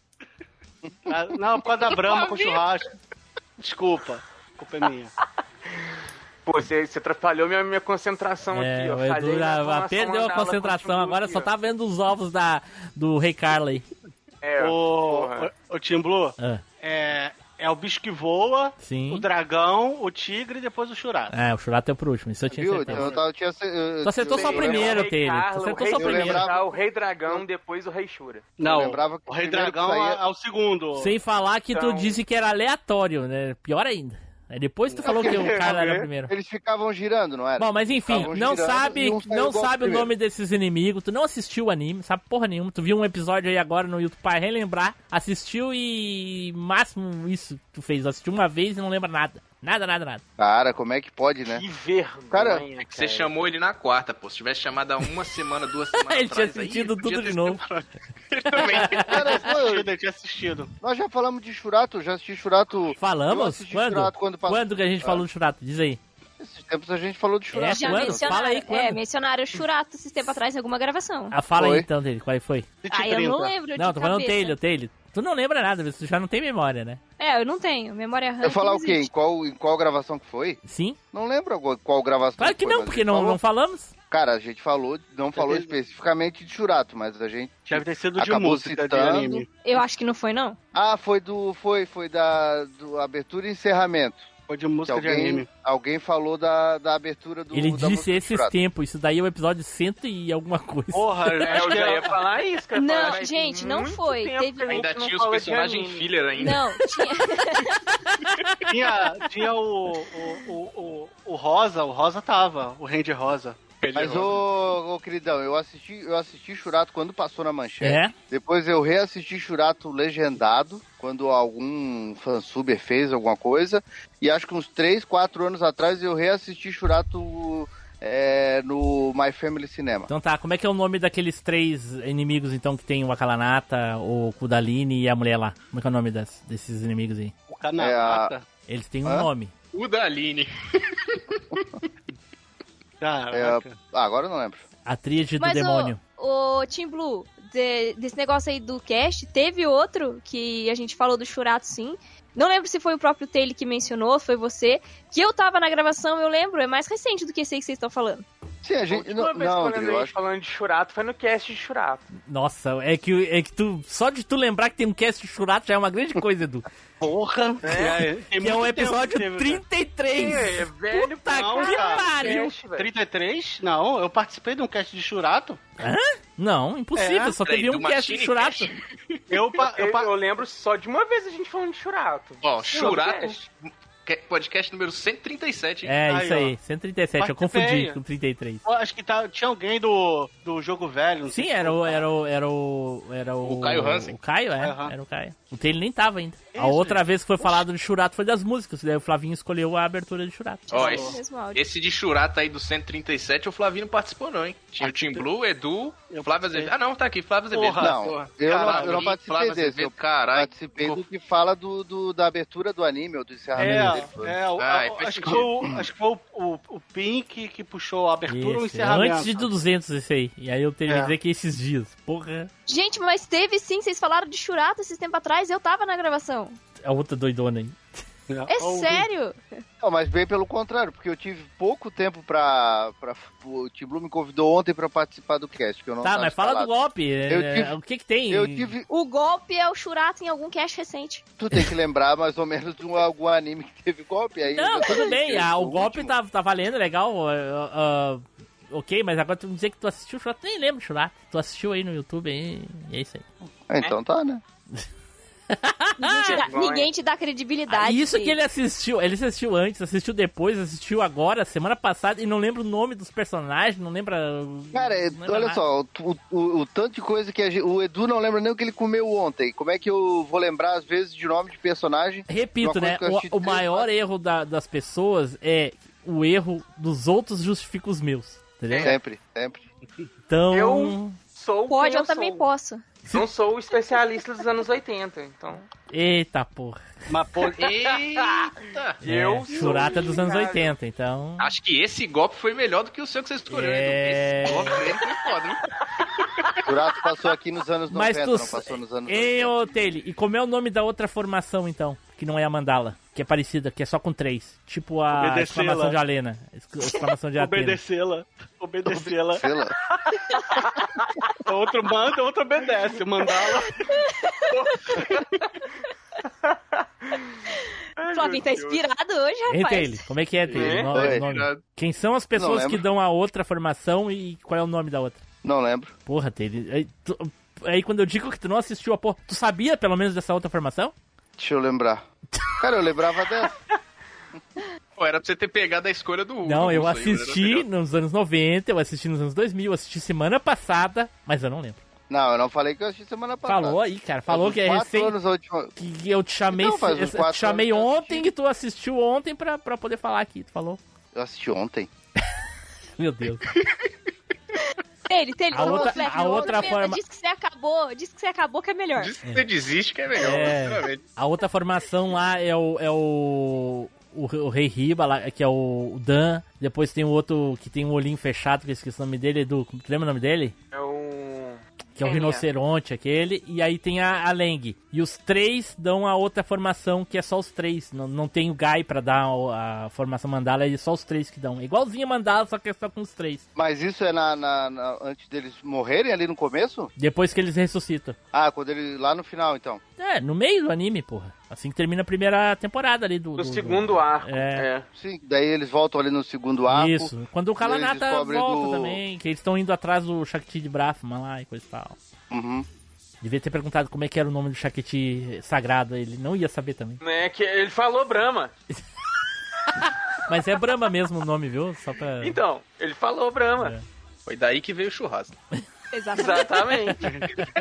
[SPEAKER 2] Ah, Não, por causa da Brahma com churrasco. Desculpa. Culpa é minha.
[SPEAKER 4] Pô, você, você atrapalhou minha, minha concentração
[SPEAKER 1] É,
[SPEAKER 4] aqui, ó.
[SPEAKER 1] o Edu já- perdeu a concentração, agora
[SPEAKER 4] aqui,
[SPEAKER 1] só tá vendo os ovos da, do Rei Carley.
[SPEAKER 4] É,
[SPEAKER 2] O,
[SPEAKER 4] porra.
[SPEAKER 2] o, o Tim Blue
[SPEAKER 1] Ah,
[SPEAKER 2] é, é o bicho que voa,
[SPEAKER 1] sim.
[SPEAKER 2] o dragão, o tigre e depois o churato.
[SPEAKER 1] É, o Churato é por último, isso eu tinha
[SPEAKER 6] Viu?
[SPEAKER 1] certeza.
[SPEAKER 6] Eu, tava- eu tinha, eu,
[SPEAKER 1] Tu acertou
[SPEAKER 6] eu-
[SPEAKER 1] só o
[SPEAKER 6] eu
[SPEAKER 1] primeiro, Taylor. Tu acertou
[SPEAKER 4] o rei
[SPEAKER 1] só o primeiro.
[SPEAKER 6] lembrava-
[SPEAKER 4] o Rei Dragão, depois o Rei Shura.
[SPEAKER 2] Não,
[SPEAKER 6] eu lembrava que
[SPEAKER 2] o Rei Dragão
[SPEAKER 6] saía-
[SPEAKER 2] é, o segundo.
[SPEAKER 1] Sem falar que tu
[SPEAKER 4] Então-
[SPEAKER 1] disse que era aleatório, né? Pior ainda. Aí depois tu falou que o cara era o primeiro.
[SPEAKER 6] Eles ficavam girando, não era?
[SPEAKER 1] Bom, mas enfim,
[SPEAKER 6] Ficavam
[SPEAKER 1] não sabe,
[SPEAKER 6] um
[SPEAKER 1] não sabe o
[SPEAKER 6] primeiro.
[SPEAKER 1] nome desses inimigos, tu não assistiu o anime, sabe porra nenhuma, tu viu um episódio aí agora no YouTube pra relembrar, assistiu e máximo isso tu fez, assistiu uma vez e não lembra nada. Nada, nada, nada.
[SPEAKER 6] Cara, como é que pode, né?
[SPEAKER 4] Que vergonha,
[SPEAKER 6] Cara,
[SPEAKER 3] É que você chamou ele na quarta, pô. Se tivesse chamado há uma semana, duas semanas
[SPEAKER 1] Ele tinha
[SPEAKER 3] atrás, aí,
[SPEAKER 1] sentido
[SPEAKER 3] podia
[SPEAKER 1] tudo de novo.
[SPEAKER 6] Cara, pô,
[SPEAKER 2] Eu tinha assistido.
[SPEAKER 6] nós já falamos de Churato, já assisti Churato. Eu
[SPEAKER 1] Falamos?
[SPEAKER 6] assisti
[SPEAKER 1] Quando?
[SPEAKER 6] Churato quando passou.
[SPEAKER 1] Quando que a gente
[SPEAKER 6] Ah,
[SPEAKER 1] falou do Churato? Diz aí.
[SPEAKER 6] Esses tempos a gente falou de Churato.
[SPEAKER 8] Já
[SPEAKER 1] quando?
[SPEAKER 8] mencionaram,
[SPEAKER 1] Fala aí, quando?
[SPEAKER 8] é, mencionaram o Churato esse tempo atrás em alguma gravação.
[SPEAKER 1] Ah, fala
[SPEAKER 6] Foi.
[SPEAKER 1] aí então dele, qual foi?
[SPEAKER 8] Ah, eu não lembro
[SPEAKER 1] Não,
[SPEAKER 8] de
[SPEAKER 1] tô falando o Taylor. Tu não lembra nada, você já não tem memória, né?
[SPEAKER 8] É, eu não tenho. Memória RAM.
[SPEAKER 6] Eu falar o quê? Em qual, em qual gravação que foi?
[SPEAKER 1] Sim.
[SPEAKER 6] Não lembro agora qual gravação
[SPEAKER 1] Claro que
[SPEAKER 6] foi,
[SPEAKER 1] não, porque não, não falamos.
[SPEAKER 6] Cara, a gente falou, não falou especificamente de Churato, mas a gente
[SPEAKER 2] Deve ter sido de
[SPEAKER 6] acabou
[SPEAKER 2] música, de
[SPEAKER 6] citando.
[SPEAKER 2] anime.
[SPEAKER 8] Eu acho que não foi, não.
[SPEAKER 6] Ah, foi do foi foi da do abertura e encerramento.
[SPEAKER 2] Foi de música de
[SPEAKER 6] alguém,
[SPEAKER 2] anime.
[SPEAKER 6] alguém falou da, da abertura do
[SPEAKER 1] Ele
[SPEAKER 6] da
[SPEAKER 1] disse
[SPEAKER 6] de
[SPEAKER 1] esses tempos, isso daí é o episódio cento e alguma coisa.
[SPEAKER 2] Porra,
[SPEAKER 4] É,
[SPEAKER 2] acho
[SPEAKER 4] eu
[SPEAKER 2] que
[SPEAKER 4] já ia falar isso, cara.
[SPEAKER 8] Não,
[SPEAKER 4] Falar,
[SPEAKER 8] gente, não foi. Teve-
[SPEAKER 3] Ainda
[SPEAKER 4] não
[SPEAKER 3] tinha os
[SPEAKER 4] de
[SPEAKER 3] personagens filler ainda.
[SPEAKER 8] Não, tinha.
[SPEAKER 2] tinha, tinha o, o, o, o, o Rosa, o Rosa tava, o Randy Rosa.
[SPEAKER 6] Mas ô, ô queridão, eu assisti, eu assisti Churato quando passou na manchete.
[SPEAKER 1] É?
[SPEAKER 6] Depois eu reassisti Churato legendado, quando algum fansuber fez alguma coisa. E acho que uns 3, 4 anos atrás eu reassisti Churato é, no My Family Cinema.
[SPEAKER 1] Então tá, como é que é o nome daqueles três inimigos então que tem o Akalanata, o Kudalini e a mulher lá? Como é que é o nome das- desses inimigos aí?
[SPEAKER 2] O Kanata.
[SPEAKER 1] Eles têm um
[SPEAKER 6] Hã?
[SPEAKER 1] nome.
[SPEAKER 3] Aline.
[SPEAKER 2] Caraca.
[SPEAKER 6] É, ah, agora eu não lembro.
[SPEAKER 1] A tríade do
[SPEAKER 8] Mas
[SPEAKER 1] demônio.
[SPEAKER 8] o, o Team Blue, de- desse negócio aí do cast, teve outro que a gente falou do Churato, sim. Não lembro se foi o próprio Taylor que mencionou, foi você. Que eu tava na gravação, eu lembro, é mais recente do que esse aí que vocês estão falando.
[SPEAKER 6] Sim, a
[SPEAKER 4] A
[SPEAKER 6] gente.
[SPEAKER 4] última
[SPEAKER 6] Não,
[SPEAKER 4] vez
[SPEAKER 6] não
[SPEAKER 4] que eu a
[SPEAKER 6] acho
[SPEAKER 4] gente falando de Churato foi no cast de Churato.
[SPEAKER 1] Nossa, é que, é que tu. Só de tu lembrar que tem um cast de Churato já é uma grande coisa, Edu.
[SPEAKER 2] Porra.
[SPEAKER 1] É, que é o episódio 33.
[SPEAKER 4] É, velho,
[SPEAKER 1] Puta
[SPEAKER 2] Não,
[SPEAKER 1] que
[SPEAKER 2] cara.
[SPEAKER 1] pariu.
[SPEAKER 4] cast, velho.
[SPEAKER 2] 33? Não, eu participei de um cast de Churato.
[SPEAKER 1] Hã? Não, impossível,
[SPEAKER 2] É,
[SPEAKER 1] só teve um cast de Churato.
[SPEAKER 2] Eu, eu,
[SPEAKER 4] Eu, eu lembro só de uma vez a gente falando de Churato.
[SPEAKER 3] Ó, Churato, podcast número 137. hein?
[SPEAKER 1] É,
[SPEAKER 2] Aí,
[SPEAKER 1] isso aí,
[SPEAKER 2] ó.
[SPEAKER 1] 137, eu confundi com 33.
[SPEAKER 2] eu acho que tá, tinha alguém do, do jogo velho.
[SPEAKER 1] Sim, era o, era o, era o, era o...
[SPEAKER 3] O Caio Hansen.
[SPEAKER 1] O Caio, é,
[SPEAKER 2] Aham.
[SPEAKER 1] era o Caio. O Taylor nem tava ainda. a
[SPEAKER 2] Isso,
[SPEAKER 1] outra vez que foi falado de Churato foi das músicas, daí o Flavinho escolheu a abertura de Churato.
[SPEAKER 3] Ó,
[SPEAKER 8] Esse
[SPEAKER 3] esse, de Churata aí do 137, o Flavinho não participou não, hein? Tinha o Tim Blue, Edu,
[SPEAKER 2] Eu
[SPEAKER 3] Flávio. Azevedo. Ah, não, tá aqui, Flávio Azevedo.
[SPEAKER 2] Porra.
[SPEAKER 6] Não,
[SPEAKER 3] Porra.
[SPEAKER 6] eu não,
[SPEAKER 3] Caralho,
[SPEAKER 6] eu não participei
[SPEAKER 3] Flávio
[SPEAKER 6] desse.
[SPEAKER 3] Azevedo,
[SPEAKER 6] Eu
[SPEAKER 3] caralho.
[SPEAKER 6] participei do que fala do, do- da abertura do anime, ou do encerramento
[SPEAKER 2] É,
[SPEAKER 6] dele.
[SPEAKER 2] é, o-
[SPEAKER 3] Ah, faz
[SPEAKER 2] acho, que foi o, acho que foi o, o, o Pink que puxou a abertura ou o
[SPEAKER 1] Esse,
[SPEAKER 2] encerramento.
[SPEAKER 1] antes de do 200 esse aí. E aí eu tenho que
[SPEAKER 2] É.
[SPEAKER 1] dizer que esses dias, porra,
[SPEAKER 8] Gente, mas teve sim, vocês falaram de Churato esses tempo atrás, eu tava na gravação.
[SPEAKER 1] a outra doidona aí.
[SPEAKER 8] É
[SPEAKER 2] Ou-
[SPEAKER 8] sério?
[SPEAKER 6] Não, mas bem pelo contrário, porque eu tive pouco tempo pra. pra o Tim Blue me convidou ontem pra participar do cast, que eu não
[SPEAKER 1] Tá, mas fala do golpe.
[SPEAKER 6] Eu
[SPEAKER 1] é,
[SPEAKER 6] tive-
[SPEAKER 1] o que que tem?
[SPEAKER 6] Eu tive.
[SPEAKER 8] O golpe é o Churato em algum cast recente.
[SPEAKER 6] Tu tem que lembrar mais ou menos de um- algum anime que teve golpe aí.
[SPEAKER 1] Não,
[SPEAKER 6] já
[SPEAKER 1] tudo bem, ah, o golpe
[SPEAKER 6] último-
[SPEAKER 1] tá, tá valendo, legal. ah, ah, ok, mas agora tu me dizer que tu assistiu o Churato, nem lembro do Churato. Tu assistiu aí no YouTube aí, e é isso aí.
[SPEAKER 6] Ah, então tá, né?
[SPEAKER 8] Ninguém te dá, ninguém te dá credibilidade.
[SPEAKER 1] Ah, isso que ele assistiu, ele assistiu antes, assistiu depois, assistiu agora, semana passada, e não lembra o nome dos personagens, não lembra.
[SPEAKER 6] Cara,
[SPEAKER 1] não lembra
[SPEAKER 6] olha
[SPEAKER 1] nada.
[SPEAKER 6] só, o, o- o tanto de coisa que a gente, o Edu não lembra nem o que ele comeu ontem. Como é que eu vou lembrar, às vezes, de nome de personagem?
[SPEAKER 1] Repito, né?
[SPEAKER 6] eu
[SPEAKER 1] O, o maior erro da- das pessoas é o erro dos outros justifica os meus. Entendeu?
[SPEAKER 6] Sempre, sempre.
[SPEAKER 1] Então.
[SPEAKER 4] Eu sou
[SPEAKER 8] Pode,
[SPEAKER 4] quem
[SPEAKER 8] eu também
[SPEAKER 4] sou.
[SPEAKER 8] posso.
[SPEAKER 4] Não sou o especialista dos anos 80, então...
[SPEAKER 1] Eita porra.
[SPEAKER 2] Mas, pô,
[SPEAKER 3] Eita!
[SPEAKER 4] Eu
[SPEAKER 1] é, Churata dos anos
[SPEAKER 4] cara.
[SPEAKER 1] 80, então.
[SPEAKER 3] Acho que esse golpe foi melhor do que o seu que você escolheu.
[SPEAKER 1] É.
[SPEAKER 3] Esse golpe foi foda, viu?
[SPEAKER 6] Churato passou aqui nos anos 90,
[SPEAKER 1] Mas tu.
[SPEAKER 6] não passou nos anos
[SPEAKER 1] Hein,
[SPEAKER 6] 80.
[SPEAKER 1] ô Taylor, e como é o nome da outra formação então? Que não é a Mandala, que é parecida, que é só com três. Tipo a exclamação de Alena. Excla- Exclamação de Atena.
[SPEAKER 2] obedecê-la. Obedecê-la. Outro manda, outro obedece. Mandá-la.
[SPEAKER 8] O Flavinho tá inspirado hoje, rapaz.
[SPEAKER 1] Taylor? Como é que é, Taylor?
[SPEAKER 6] É?
[SPEAKER 1] Nome. Quem são as pessoas que dão a outra formação e qual é o nome da outra?
[SPEAKER 6] Não lembro.
[SPEAKER 1] Porra, Taylor. Aí, tu- aí quando eu digo que tu não assistiu a porra, tu sabia pelo menos dessa outra formação?
[SPEAKER 6] Deixa eu lembrar. Cara, eu lembrava dessa.
[SPEAKER 3] Pô, era pra você ter pegado a escolha do Hugo.
[SPEAKER 1] Não, eu assisti nos anos 90, eu assisti nos anos 2000, eu assisti semana passada, mas eu não lembro.
[SPEAKER 6] Não, eu não falei que eu assisti semana passada.
[SPEAKER 1] Falou aí, cara. Falou
[SPEAKER 6] Faz
[SPEAKER 1] que é recente.
[SPEAKER 6] última-
[SPEAKER 1] Que eu te chamei,
[SPEAKER 6] Então,
[SPEAKER 1] eu te
[SPEAKER 6] quatro
[SPEAKER 1] chamei
[SPEAKER 6] que
[SPEAKER 1] ontem e tu assistiu ontem pra, pra poder falar aqui. Tu falou?
[SPEAKER 6] Eu assisti ontem.
[SPEAKER 1] Meu Deus.
[SPEAKER 8] Ele, ele,
[SPEAKER 1] A outra- a outra forma-
[SPEAKER 8] Diz que você acabou, diz que você acabou que é melhor.
[SPEAKER 3] Você desiste que é melhor,
[SPEAKER 1] É,
[SPEAKER 3] sinceramente.
[SPEAKER 1] a outra formação lá é o. É o, o, o Rei Riba, lá, que é o, Dan. Depois tem o outro que tem um olhinho fechado, que eu esqueci o nome dele. Edu, tu lembra o nome dele?
[SPEAKER 4] É o.
[SPEAKER 1] Que é o
[SPEAKER 4] é?
[SPEAKER 1] rinoceronte aquele. E aí tem a, a Leng. E os três dão a outra formação, que é só os três. Não, não tem o Gai pra dar a, a formação mandala, é só os três que dão. Igualzinho a mandala, só que é só com os três.
[SPEAKER 6] Mas isso é na, na- na- antes deles morrerem ali no começo?
[SPEAKER 1] Depois que eles ressuscitam.
[SPEAKER 6] Ah, quando ele. lá no final, então.
[SPEAKER 1] É, no meio do anime, porra. Assim que termina a primeira temporada ali do.
[SPEAKER 4] Do
[SPEAKER 1] do-
[SPEAKER 4] segundo
[SPEAKER 1] do-
[SPEAKER 4] arco.
[SPEAKER 1] É.
[SPEAKER 6] Sim, daí eles voltam ali no segundo arco.
[SPEAKER 1] Isso. Quando o Kalanata volta
[SPEAKER 6] do-
[SPEAKER 1] também, que eles estão indo atrás do Shakti de Brahma lá e coisa e tal.
[SPEAKER 6] Uhum.
[SPEAKER 1] Devia ter perguntado como é que era o nome do Shakti sagrado, ele não ia saber também.
[SPEAKER 4] Né, que ele falou Brahma.
[SPEAKER 1] Mas é Brahma mesmo o nome, viu? Só pra...
[SPEAKER 4] Então, ele falou Brahma.
[SPEAKER 3] Foi daí que veio o churrasco.
[SPEAKER 8] Exatamente.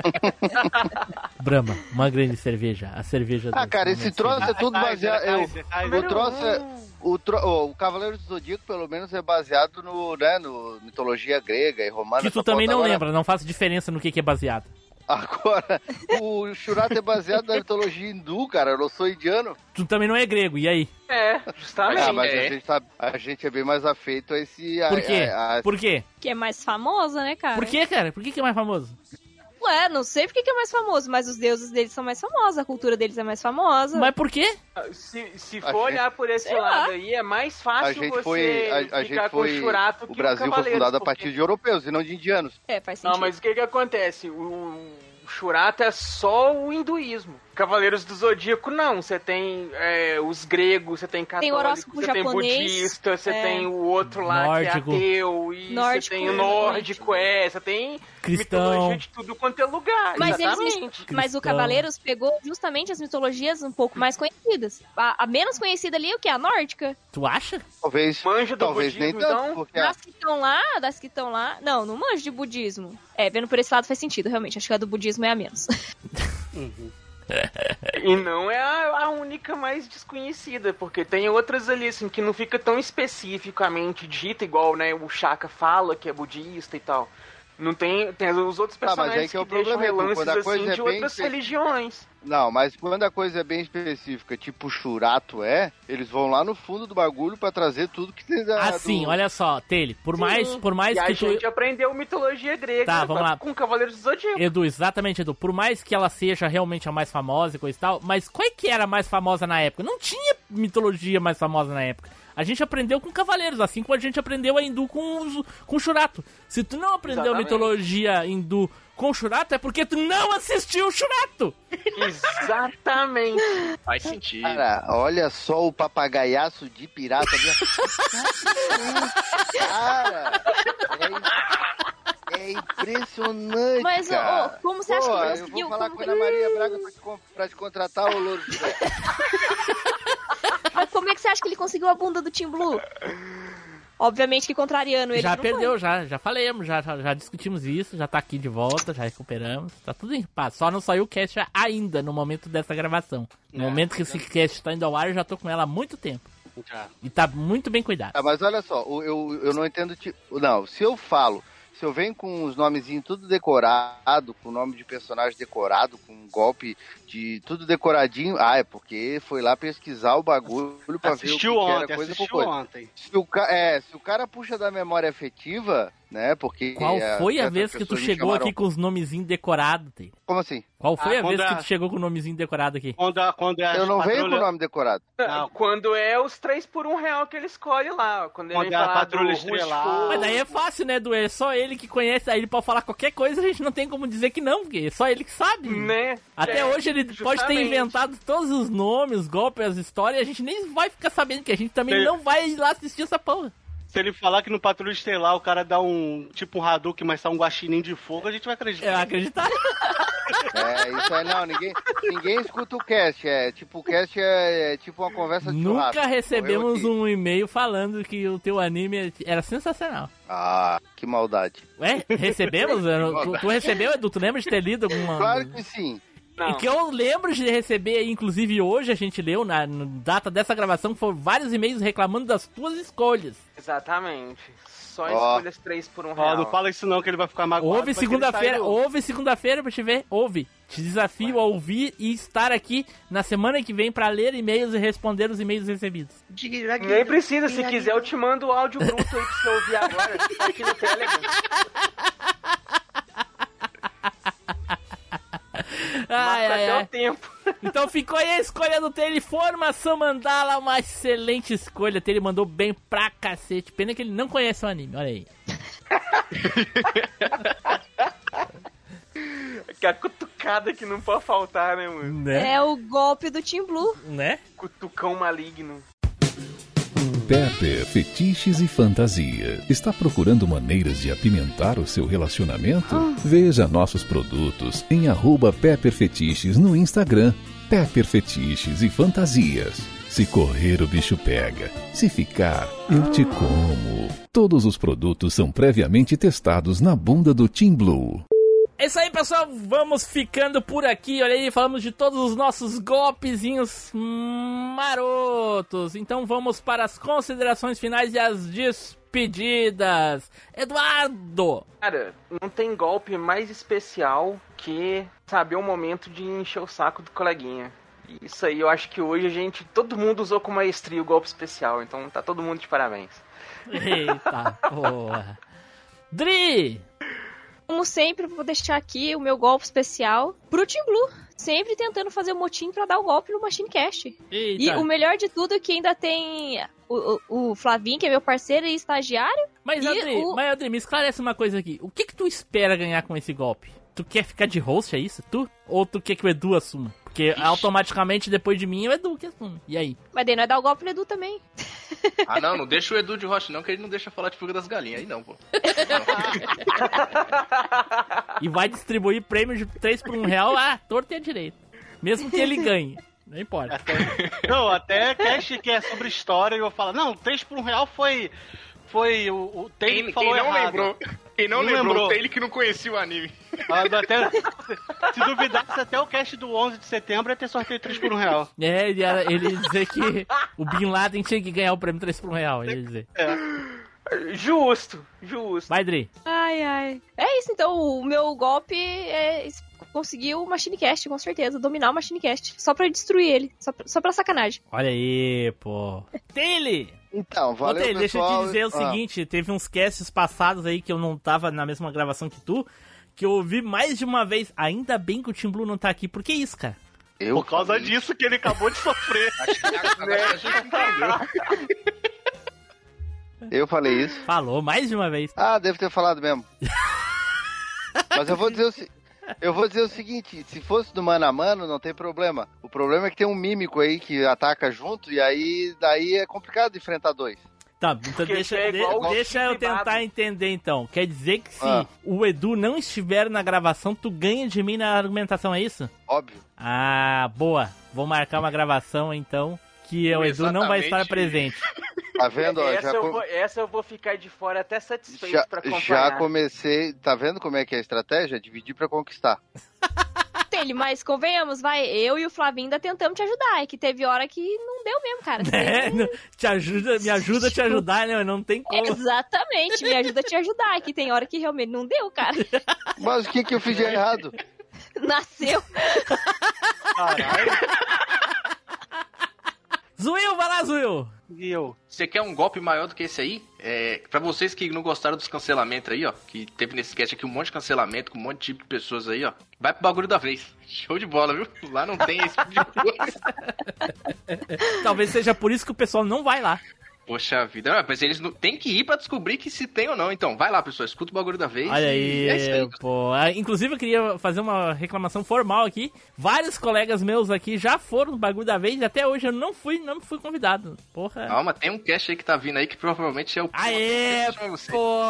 [SPEAKER 1] Brahma, uma grande cerveja. A cerveja
[SPEAKER 6] Ah, cara, esse troço é tudo baseado. Eu-. O troço é. O, tro, ó, o Cavaleiro do Zodíaco, pelo menos, é baseado no, né, no mitologia grega e romana.
[SPEAKER 1] Que tu também não
[SPEAKER 6] Agora-
[SPEAKER 1] lembra, não faz diferença no que, que é baseado.
[SPEAKER 6] Agora, o Shurato é baseado na mitologia hindu, cara. Eu não sou indiano.
[SPEAKER 1] Tu também não é grego, e aí?
[SPEAKER 4] É, justamente.
[SPEAKER 6] Ah, mas
[SPEAKER 4] É.
[SPEAKER 6] a, gente tá, a gente é bem mais afeito a esse. a-
[SPEAKER 1] Por quê?
[SPEAKER 6] a- a-
[SPEAKER 1] Por quê?
[SPEAKER 8] Que é mais famosa, né, cara?
[SPEAKER 1] Por quê, cara? Por que, que é mais famoso?
[SPEAKER 8] Ué, não sei porque que é mais famoso, mas os deuses deles são mais famosos, a cultura deles é mais famosa.
[SPEAKER 1] Mas por quê?
[SPEAKER 4] Se, se
[SPEAKER 6] A
[SPEAKER 4] for
[SPEAKER 6] gente-
[SPEAKER 4] olhar por esse
[SPEAKER 8] Sei
[SPEAKER 4] lado
[SPEAKER 8] lá.
[SPEAKER 4] aí, é mais fácil
[SPEAKER 6] A gente
[SPEAKER 4] você
[SPEAKER 6] foi, a, a
[SPEAKER 4] ficar
[SPEAKER 6] gente
[SPEAKER 4] com
[SPEAKER 6] foi,
[SPEAKER 4] o Churato
[SPEAKER 6] o
[SPEAKER 4] que
[SPEAKER 6] Brasil foi fundado a
[SPEAKER 4] porque-
[SPEAKER 6] partir de europeus e não de indianos.
[SPEAKER 8] É, faz sentido.
[SPEAKER 4] Não, mas o que que acontece? O, o Churato é só o hinduísmo. Cavaleiros do Zodíaco, não. Você tem é, os gregos, você tem católicos, você tem budista, você
[SPEAKER 8] é.
[SPEAKER 4] tem o outro lá
[SPEAKER 1] Nórdico.
[SPEAKER 4] que é ateu, e você tem o nórdico, é, você tem
[SPEAKER 1] Cristão.
[SPEAKER 4] mitologia de tudo quanto é lugar.
[SPEAKER 8] Mas, eles,
[SPEAKER 4] exatamente.
[SPEAKER 8] mas o. Cavaleiros pegou justamente as mitologias um pouco mais conhecidas. A, a menos conhecida ali é o que? A nórdica.
[SPEAKER 1] Tu acha?
[SPEAKER 6] Talvez,
[SPEAKER 4] Manja do
[SPEAKER 6] talvez nem
[SPEAKER 4] budismo,
[SPEAKER 6] tanto,
[SPEAKER 4] então?
[SPEAKER 8] Das que estão lá, das que estão lá. Não, não manjo de budismo. É, vendo por esse lado faz sentido, realmente. Acho que a do budismo é a menos.
[SPEAKER 4] E não é a, a única mais desconhecida, porque tem outras ali, assim, que não fica tão especificamente dita, igual, né, o Shaka fala que é budista e tal. Não tem, tem os outros
[SPEAKER 6] Ah, mas aí
[SPEAKER 4] personagens
[SPEAKER 6] que é o
[SPEAKER 4] que deixam
[SPEAKER 6] problema,
[SPEAKER 4] relances,
[SPEAKER 6] quando a coisa
[SPEAKER 4] assim,
[SPEAKER 6] é
[SPEAKER 4] de
[SPEAKER 6] bem
[SPEAKER 4] outras
[SPEAKER 6] espe-
[SPEAKER 4] religiões.
[SPEAKER 6] Não, mas quando a coisa é bem específica, tipo o Churato é, eles vão lá no fundo do bagulho pra trazer tudo que tem da.
[SPEAKER 1] Assim,
[SPEAKER 6] do-
[SPEAKER 1] olha só, Tele, por mais, por mais
[SPEAKER 4] e a
[SPEAKER 1] que tu...
[SPEAKER 4] gente aprendeu mitologia grega
[SPEAKER 1] Tá, vamos lá.
[SPEAKER 4] com Cavaleiros do Zodíaco.
[SPEAKER 1] Edu, exatamente, Edu. Por mais que ela seja realmente a mais famosa e coisa e tal, mas qual é que era a mais famosa na época? Não tinha mitologia mais famosa na época. A gente aprendeu com Cavaleiros, assim como a gente aprendeu a hindu com, os- com o Shurato. Se tu não aprendeu a
[SPEAKER 4] Exatamente.
[SPEAKER 1] mitologia hindu com o Shurato, é porque tu não assistiu o Shurato.
[SPEAKER 4] Exatamente.
[SPEAKER 3] Faz sentido.
[SPEAKER 6] Cara, olha só o papagaiaço de pirata ali. Cara, é, é impressionante.
[SPEAKER 8] Mas, ô,
[SPEAKER 6] cara.
[SPEAKER 8] ô, como você acha
[SPEAKER 6] Pô,
[SPEAKER 8] que
[SPEAKER 6] Eu
[SPEAKER 8] conseguiu?
[SPEAKER 6] vou falar
[SPEAKER 8] Como
[SPEAKER 6] com a Ana Maria Braga pra te, pra te contratar, ô louro.
[SPEAKER 8] Mas como é que você acha que ele conseguiu a bunda do Team Blue? Obviamente que contrariando ele.
[SPEAKER 1] já
[SPEAKER 8] não
[SPEAKER 1] perdeu,
[SPEAKER 8] foi.
[SPEAKER 1] já, já falamos, já, já, já discutimos isso, já tá aqui de volta, já recuperamos. Tá tudo em paz. Só não saiu o cast ainda no momento dessa gravação. No
[SPEAKER 2] É,
[SPEAKER 1] momento que esse cast tá indo ao ar, eu já tô com ela há muito tempo.
[SPEAKER 2] Já.
[SPEAKER 1] E tá muito bem cuidado.
[SPEAKER 6] Ah, mas olha só, eu, eu não entendo. Tipo, não, se eu falo, se eu venho com os nomezinhos tudo decorado, com o nome de personagem decorado, com um golpe de tudo decoradinho, ah, é porque foi lá pesquisar o bagulho pra
[SPEAKER 2] Assistiu
[SPEAKER 6] ver o que, que
[SPEAKER 2] ontem,
[SPEAKER 6] era coisa por
[SPEAKER 2] assistiu
[SPEAKER 6] coisa.
[SPEAKER 2] ontem.
[SPEAKER 6] Se o, é, se o cara puxa da memória afetiva, né? Porque.
[SPEAKER 1] Qual
[SPEAKER 6] é,
[SPEAKER 1] foi a
[SPEAKER 6] certas
[SPEAKER 1] vez que tu chegou
[SPEAKER 6] chamaram-
[SPEAKER 1] aqui com os nomezinhos decorados?
[SPEAKER 6] Como assim?
[SPEAKER 1] Qual foi
[SPEAKER 2] Ah,
[SPEAKER 1] a vez
[SPEAKER 2] quando
[SPEAKER 1] que
[SPEAKER 2] a-
[SPEAKER 1] tu chegou com o nomezinho decorado aqui?
[SPEAKER 2] Quando, a- quando é
[SPEAKER 6] Eu não venho com
[SPEAKER 2] patrulha-
[SPEAKER 6] o nome decorado.
[SPEAKER 2] Não,
[SPEAKER 4] Quando é os 3 por 1 real que ele escolhe lá. Quando ele
[SPEAKER 2] Quando
[SPEAKER 4] vem
[SPEAKER 2] é a patrulha.
[SPEAKER 4] Rushford.
[SPEAKER 1] Mas daí é fácil, né, Edu? É só ele que conhece, aí ele pode falar qualquer coisa, a gente não tem como dizer que não, porque é só ele que sabe.
[SPEAKER 4] Né?
[SPEAKER 1] Até
[SPEAKER 4] É,
[SPEAKER 1] hoje ele pode ter
[SPEAKER 4] justamente.
[SPEAKER 1] inventado todos os nomes, os golpes, as histórias, e a gente nem vai ficar sabendo que a gente também
[SPEAKER 2] Ele-
[SPEAKER 1] não vai ir lá assistir essa porra.
[SPEAKER 2] Se ele falar que no Patrulha Estelar o cara dá um. tipo um Hadouken, mas tá um guaxinim de fogo, a gente vai acreditar.
[SPEAKER 1] É, acreditar.
[SPEAKER 6] É, isso aí não, ninguém, ninguém escuta o cast. É tipo, o cast é, é tipo uma conversa de churrasco.
[SPEAKER 1] Nunca recebemos
[SPEAKER 6] Morreu aqui.
[SPEAKER 1] um e-mail falando que o teu anime era sensacional.
[SPEAKER 6] Ah, Que maldade.
[SPEAKER 1] Ué, recebemos? Eu não- tu, tu recebeu, Edu? Tu lembra de ter lido alguma...
[SPEAKER 6] Claro que sim.
[SPEAKER 1] E que eu lembro de receber, inclusive hoje a gente leu, na, na data dessa gravação, foram vários e-mails reclamando das tuas escolhas.
[SPEAKER 4] Exatamente. Só
[SPEAKER 2] Ó.
[SPEAKER 4] escolhas três por um
[SPEAKER 2] Ó,
[SPEAKER 4] real.
[SPEAKER 2] não fala isso não, que ele vai ficar magoado.
[SPEAKER 1] Houve
[SPEAKER 2] vai querer
[SPEAKER 1] segunda-feira, houve segunda-feira pra te ver, houve. Te desafio a ouvir e estar aqui na semana que vem pra ler e-mails e responder os e-mails recebidos.
[SPEAKER 4] Nem precisa, se quiser eu te mando o áudio bruto aí pra você ouvir agora. Aqui no Telegram.
[SPEAKER 1] Ai, ai,
[SPEAKER 4] até
[SPEAKER 1] ai.
[SPEAKER 4] o tempo.
[SPEAKER 1] Então ficou aí a escolha do Tele Formação Mandala, uma excelente escolha. Tele mandou bem pra cacete. Pena que ele não conhece o anime, olha aí.
[SPEAKER 4] Que a cutucada que não pode faltar, né, mano?
[SPEAKER 8] É o golpe do Team Blue.
[SPEAKER 1] Né?
[SPEAKER 4] Cutucão maligno.
[SPEAKER 25] Pepper Fetiches e Fantasia. Está procurando maneiras de apimentar o seu relacionamento? Veja nossos produtos em arroba Pepper Fetiches no Instagram. Pepper Fetiches e Fantasias. Se correr, o bicho pega. Se ficar, eu te como. Todos os produtos são previamente testados na bunda do Team Blue.
[SPEAKER 1] É isso aí, pessoal. Vamos ficando por aqui. Olha aí, falamos de todos os nossos golpezinhos marotos. Então vamos para as considerações finais e as despedidas. Eduardo!
[SPEAKER 4] Cara, não tem golpe mais especial que saber o momento de encher o saco do coleguinha. Isso aí, eu acho que hoje a gente, todo mundo usou com maestria o golpe especial, então tá todo mundo de parabéns.
[SPEAKER 1] Eita porra. Dri!
[SPEAKER 8] Como sempre, vou deixar aqui o meu golpe especial pro Team Blue. Sempre tentando fazer o motim pra dar o golpe no Machine Cast.
[SPEAKER 1] Eita.
[SPEAKER 8] E o melhor de tudo é que ainda tem o, o, o Flavinho, que é meu parceiro e estagiário.
[SPEAKER 1] Mas,
[SPEAKER 8] e
[SPEAKER 1] Adri,
[SPEAKER 8] o...
[SPEAKER 1] mas, Adri, me esclarece uma coisa aqui. O que que tu espera ganhar com esse golpe? Tu quer ficar de host, é isso? Tu? Ou tu quer que o Edu assuma? Porque automaticamente depois de mim é o Edu que assume. E aí?
[SPEAKER 8] Mas daí não é dar o golpe no Edu também.
[SPEAKER 3] Ah, não, não deixa o Edu de rocha não, que ele não deixa falar de fuga das galinhas. Aí não, pô.
[SPEAKER 1] E vai distribuir prêmio de 3 por 1 real, ah, torto e a direito. Mesmo que ele ganhe. Não importa.
[SPEAKER 2] Não, até cast que é sobre história, eu falo, não, 3 por 1 real foi. Foi o, o
[SPEAKER 3] Quem,
[SPEAKER 2] que falou
[SPEAKER 3] quem não
[SPEAKER 2] errado.
[SPEAKER 3] lembrou, quem não,
[SPEAKER 2] Não
[SPEAKER 3] lembrou,
[SPEAKER 2] lembrou.
[SPEAKER 3] tem ele que não conhecia o anime.
[SPEAKER 2] Ah, até- se duvidasse, até o cast do 11 de setembro ia ter sorteio 3 por 1 real.
[SPEAKER 1] É, ele ia, ele ia dizer que o Bin Laden tinha que ganhar o prêmio 3 por 1 real. Ele ia dizer.
[SPEAKER 4] Justo, justo.
[SPEAKER 1] Vai, Dri.
[SPEAKER 8] Ai, ai. É isso, então. O meu golpe é conseguir o Machine Cast, com certeza. Dominar o Machine Cast. Só pra destruir ele. Só pra, só pra sacanagem.
[SPEAKER 1] Olha aí, pô. Tele!
[SPEAKER 6] Então,
[SPEAKER 1] Ô,
[SPEAKER 6] valeu,
[SPEAKER 1] Tele, deixa eu te dizer o
[SPEAKER 6] Ah.
[SPEAKER 1] seguinte: teve uns casts passados aí que eu não tava na mesma gravação que tu, que eu ouvi mais de uma vez. Ainda bem que o Tim Blue não tá aqui. Por que isso, cara?
[SPEAKER 6] Eu
[SPEAKER 2] Por causa disso que ele acabou de sofrer.
[SPEAKER 6] Eu falei isso.
[SPEAKER 1] Falou mais de uma vez.
[SPEAKER 6] Ah, deve ter falado mesmo. Mas eu vou dizer o se- Eu vou dizer o seguinte, se fosse do mano a mano, não tem problema. O problema é que tem um mímico aí que ataca junto e aí daí é complicado enfrentar dois.
[SPEAKER 1] Tá, então
[SPEAKER 6] Porque
[SPEAKER 1] deixa,
[SPEAKER 6] é
[SPEAKER 1] de- deixa eu
[SPEAKER 6] Bado.
[SPEAKER 1] tentar entender então. Quer dizer que se
[SPEAKER 6] Ah.
[SPEAKER 1] o Edu não estiver na gravação, tu ganha de mim na argumentação, é isso?
[SPEAKER 6] Óbvio.
[SPEAKER 1] Ah, boa. Vou marcar uma gravação então que o Edu não vai estar presente.
[SPEAKER 6] Tá vendo? ó,
[SPEAKER 4] essa,
[SPEAKER 6] já,
[SPEAKER 4] eu
[SPEAKER 6] co-
[SPEAKER 4] vou, essa eu vou ficar de fora até satisfeito
[SPEAKER 6] já,
[SPEAKER 4] pra acompanhar.
[SPEAKER 6] já comecei. Tá vendo como é que é a estratégia? Dividir pra conquistar.
[SPEAKER 8] Tele, mas convenhamos, vai. Eu e o Flavinho ainda tentamos te ajudar. É que teve hora que não deu mesmo, cara.
[SPEAKER 1] É, não- te ajuda, me ajuda a te ajudar, né? Não tem como.
[SPEAKER 8] Exatamente, me ajuda a te ajudar. É que tem hora que realmente não deu, cara.
[SPEAKER 6] Mas o que, que eu fiz de errado?
[SPEAKER 8] Nasceu.
[SPEAKER 1] Zuil, vai lá, Zuil!
[SPEAKER 2] E eu?
[SPEAKER 3] Você quer um golpe maior do que esse aí? É, pra vocês que não gostaram dos cancelamentos aí, ó, que teve nesse sketch aqui um monte de cancelamento com um monte de tipo de pessoas aí, ó, vai pro bagulho da vez. Show de bola, viu? Lá não tem esse tipo de coisa.
[SPEAKER 1] Talvez seja por isso que o pessoal não vai lá.
[SPEAKER 3] Poxa vida, não, mas eles não, tem que ir pra descobrir que se tem ou não. Então, vai lá, pessoal, escuta o bagulho da vez.
[SPEAKER 1] Olha
[SPEAKER 3] é isso
[SPEAKER 1] aí,
[SPEAKER 3] aí.
[SPEAKER 1] pô. Ah, Inclusive, eu queria fazer uma reclamação formal aqui. Vários colegas meus aqui já foram no bagulho da vez e até hoje eu não fui, não fui convidado. Porra.
[SPEAKER 3] Calma, tem um cast aí que tá vindo aí que provavelmente é o.
[SPEAKER 1] Aê, pô,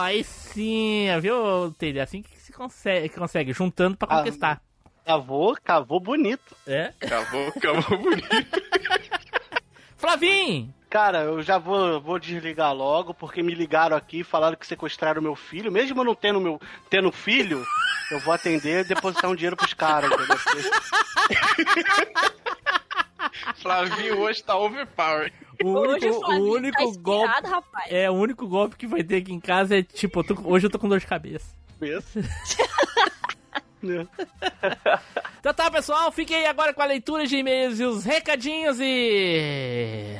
[SPEAKER 1] aí sim, viu, Tele? Assim que se consegue, consegue juntando pra conquistar.
[SPEAKER 2] Cavou, cavou bonito.
[SPEAKER 1] É?
[SPEAKER 3] Cavou, cavou bonito.
[SPEAKER 1] Flavim,
[SPEAKER 2] Cara, eu já vou, vou desligar logo, porque me ligaram aqui e falaram que sequestraram meu filho. Mesmo eu não tendo, meu, tendo filho, eu vou atender e depositar um dinheiro pros caras, entendeu?
[SPEAKER 3] Flavinho hoje tá overpower.
[SPEAKER 1] O
[SPEAKER 8] Hoje
[SPEAKER 1] único,
[SPEAKER 8] o
[SPEAKER 1] o único
[SPEAKER 8] tá
[SPEAKER 1] golpe.
[SPEAKER 8] rapaz.
[SPEAKER 1] É, o único golpe que vai ter aqui em casa é tipo, eu tô- hoje eu tô com dor de cabeça. Então tá, pessoal, fiquem aí agora com a leitura de e-mails e os recadinhos e.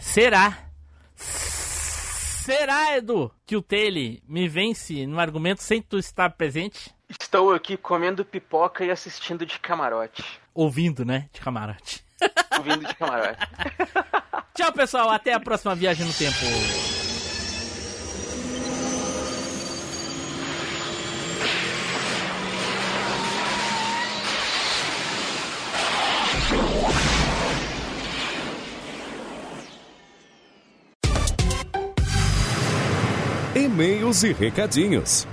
[SPEAKER 1] Será? Será, Edu, que o Tele me vence no argumento sem tu estar presente?
[SPEAKER 4] Estou aqui comendo pipoca e assistindo de camarote.
[SPEAKER 1] Ouvindo, né? De camarote.
[SPEAKER 4] Ouvindo de camarote.
[SPEAKER 1] Tchau, pessoal. Até a próxima viagem no tempo.
[SPEAKER 26] E-mails e recadinhos.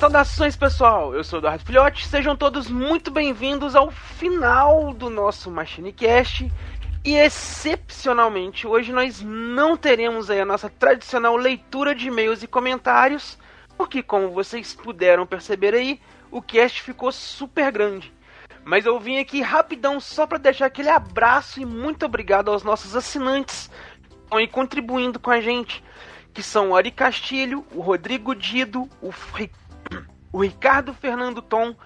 [SPEAKER 4] Saudações pessoal, eu sou o Eduardo Filhote, sejam todos muito bem-vindos ao final do nosso MachineCast e excepcionalmente hoje nós não teremos a nossa tradicional leitura de e-mails e comentários, porque como vocês puderam perceber aí, o cast ficou super grande. Mas eu vim aqui rapidão só para deixar aquele abraço e muito obrigado aos nossos assinantes que estão aí contribuindo com a gente, que são o Ari Castilho, o Rodrigo Dido, o o Ricardo Fernando Tom,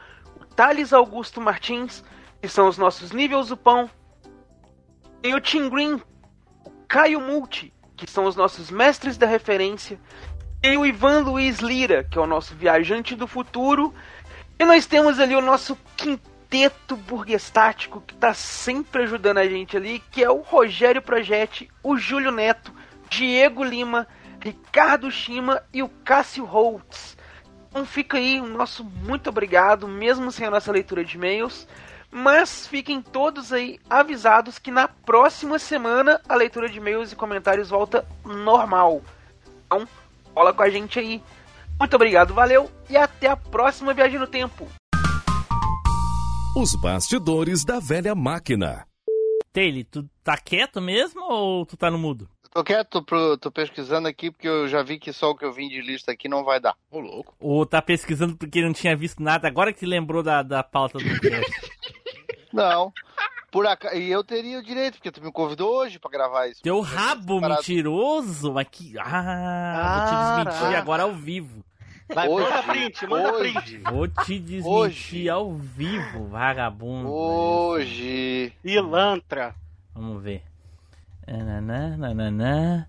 [SPEAKER 4] o Thales Augusto Martins, que são os nossos níveis do pão, tem o Tim Green, o Caio Multi, que são os nossos mestres da referência, tem o Ivan Luiz Lira, que é o nosso viajante do futuro, e nós temos ali o nosso quinteto burguestático, que está sempre ajudando a gente ali, que é o Rogério Projetti, o Júlio Neto, Diego Lima, Ricardo Shima e o Cássio Holtz. Então fica aí o nosso muito obrigado, mesmo sem a nossa leitura de e-mails. Mas fiquem todos aí avisados que na próxima semana a leitura de e-mails e comentários volta normal. Então, cola com a gente aí. Muito obrigado, valeu e até a próxima viagem no tempo.
[SPEAKER 26] Os bastidores da velha máquina.
[SPEAKER 1] Taylor, tu tá quieto mesmo ou tu tá no mudo?
[SPEAKER 6] Tô quieto, pro, tô pesquisando aqui porque eu já vi que só o que eu vim de lista aqui não vai dar.
[SPEAKER 3] Ô, louco.
[SPEAKER 1] Ou tá pesquisando porque não tinha visto nada, agora que lembrou da, da pauta do cast?
[SPEAKER 6] Não. Por acaso, e eu teria o direito, porque tu me convidou hoje pra gravar isso.
[SPEAKER 1] Teu rabo mentiroso, mas que... Ah, vou te desmentir
[SPEAKER 6] Caraca.
[SPEAKER 1] agora ao vivo.
[SPEAKER 2] Vai,
[SPEAKER 6] Hoje,
[SPEAKER 2] manda print, manda
[SPEAKER 6] hoje,
[SPEAKER 2] print.
[SPEAKER 1] Vou te desmentir
[SPEAKER 6] Hoje.
[SPEAKER 1] ao vivo, vagabundo.
[SPEAKER 6] Hoje.
[SPEAKER 2] Pilantra.
[SPEAKER 1] Vamos ver. Nananã, nananã.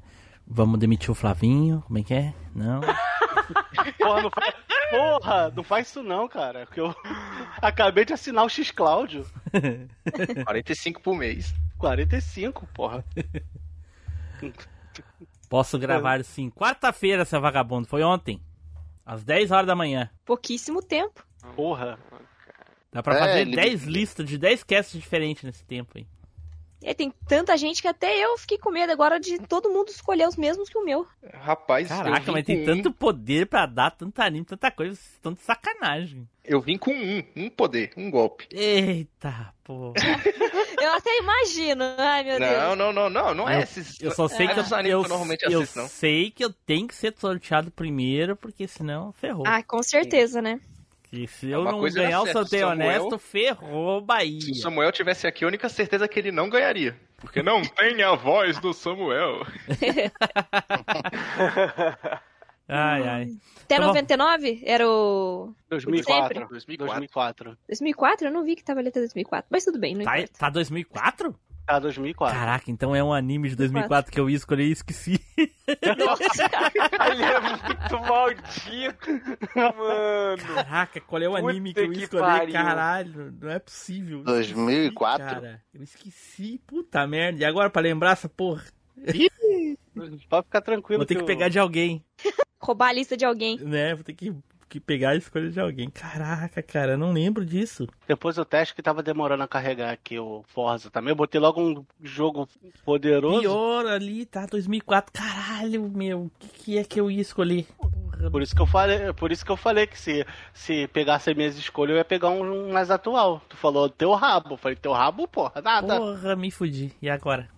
[SPEAKER 1] Vamos demitir o Flavinho, como é que é? Não.
[SPEAKER 2] Porra, não faz, porra, não faz isso não, cara. Porque eu acabei de assinar o X Cláudio.
[SPEAKER 3] 45 por mês.
[SPEAKER 2] 45, porra.
[SPEAKER 1] Posso gravar sim. Quarta-feira, seu vagabundo. Foi ontem. Às 10 horas da manhã.
[SPEAKER 8] Pouquíssimo tempo.
[SPEAKER 2] Porra.
[SPEAKER 1] Dá pra
[SPEAKER 6] É,
[SPEAKER 1] fazer
[SPEAKER 6] ele-
[SPEAKER 1] 10 listas de 10 casts diferentes nesse tempo aí.
[SPEAKER 8] E tem tanta gente que até eu fiquei com medo agora de todo mundo escolher os mesmos que o meu.
[SPEAKER 3] Rapaz,
[SPEAKER 1] Caraca, mas tem
[SPEAKER 3] com
[SPEAKER 1] tanto poder pra dar, tanto anime, tanta coisa, de sacanagem.
[SPEAKER 3] Um, eu vim com um, um poder, um golpe.
[SPEAKER 1] Eita, pô.
[SPEAKER 8] Eu até imagino. Ai, meu
[SPEAKER 3] Não,
[SPEAKER 8] Deus.
[SPEAKER 3] não, não, não, não é esses.
[SPEAKER 1] Eu só sei
[SPEAKER 3] é
[SPEAKER 1] que eu, eu
[SPEAKER 3] normalmente
[SPEAKER 1] eu
[SPEAKER 3] assisto, não.
[SPEAKER 1] sei que eu tenho que ser sorteado primeiro, porque senão ferrou.
[SPEAKER 8] Ah, com certeza, né?
[SPEAKER 1] Que se eu
[SPEAKER 3] Uma
[SPEAKER 1] não ganhar o
[SPEAKER 3] certa,
[SPEAKER 1] sorteio
[SPEAKER 3] Samuel-
[SPEAKER 1] honesto, ferrou Bahia.
[SPEAKER 3] Se o Samuel tivesse aqui, a única certeza é que ele não ganharia. Porque não tem a voz do Samuel.
[SPEAKER 1] Ai, ai.
[SPEAKER 8] Até
[SPEAKER 1] Tá bom.
[SPEAKER 8] 99 era o.
[SPEAKER 2] 2004.
[SPEAKER 8] Sempre.
[SPEAKER 2] 2004.
[SPEAKER 8] 2004? Eu não vi que tava ali até 2004. Mas tudo bem, não
[SPEAKER 1] Tá,
[SPEAKER 8] importa.
[SPEAKER 1] tá 2004?
[SPEAKER 2] Tá, 2004.
[SPEAKER 1] Caraca, então é um anime de 2004 que eu ia escolher e esqueci.
[SPEAKER 4] Ele é muito maldito, mano.
[SPEAKER 1] Caraca, qual é o
[SPEAKER 4] Puta
[SPEAKER 1] anime que eu
[SPEAKER 4] que
[SPEAKER 1] ia escolher?
[SPEAKER 4] pariu.
[SPEAKER 1] Caralho, não é possível. Eu
[SPEAKER 6] 2004?
[SPEAKER 1] esqueci, Cara, eu esqueci, puta merda. E agora pra lembrar essa porra?
[SPEAKER 2] Pode ficar tranquilo.
[SPEAKER 1] Vou ter que
[SPEAKER 2] eu-
[SPEAKER 1] pegar de alguém,
[SPEAKER 8] Roubar a lista de alguém.
[SPEAKER 1] né? Vou ter que, que pegar e escolher de alguém. Caraca, cara, eu não lembro disso.
[SPEAKER 2] Depois o teste que tava demorando a carregar aqui o Forza também. Eu botei logo um jogo poderoso.
[SPEAKER 1] Pior ali, tá? 2004. Caralho, meu. O que, que é que eu ia escolher?
[SPEAKER 2] Por isso que eu falei, por isso que eu falei que se, se pegasse as minhas escolhas, eu ia pegar um mais atual. Tu falou teu rabo. Eu falei, teu rabo, porra, nada.
[SPEAKER 1] Porra, me fudi. E agora?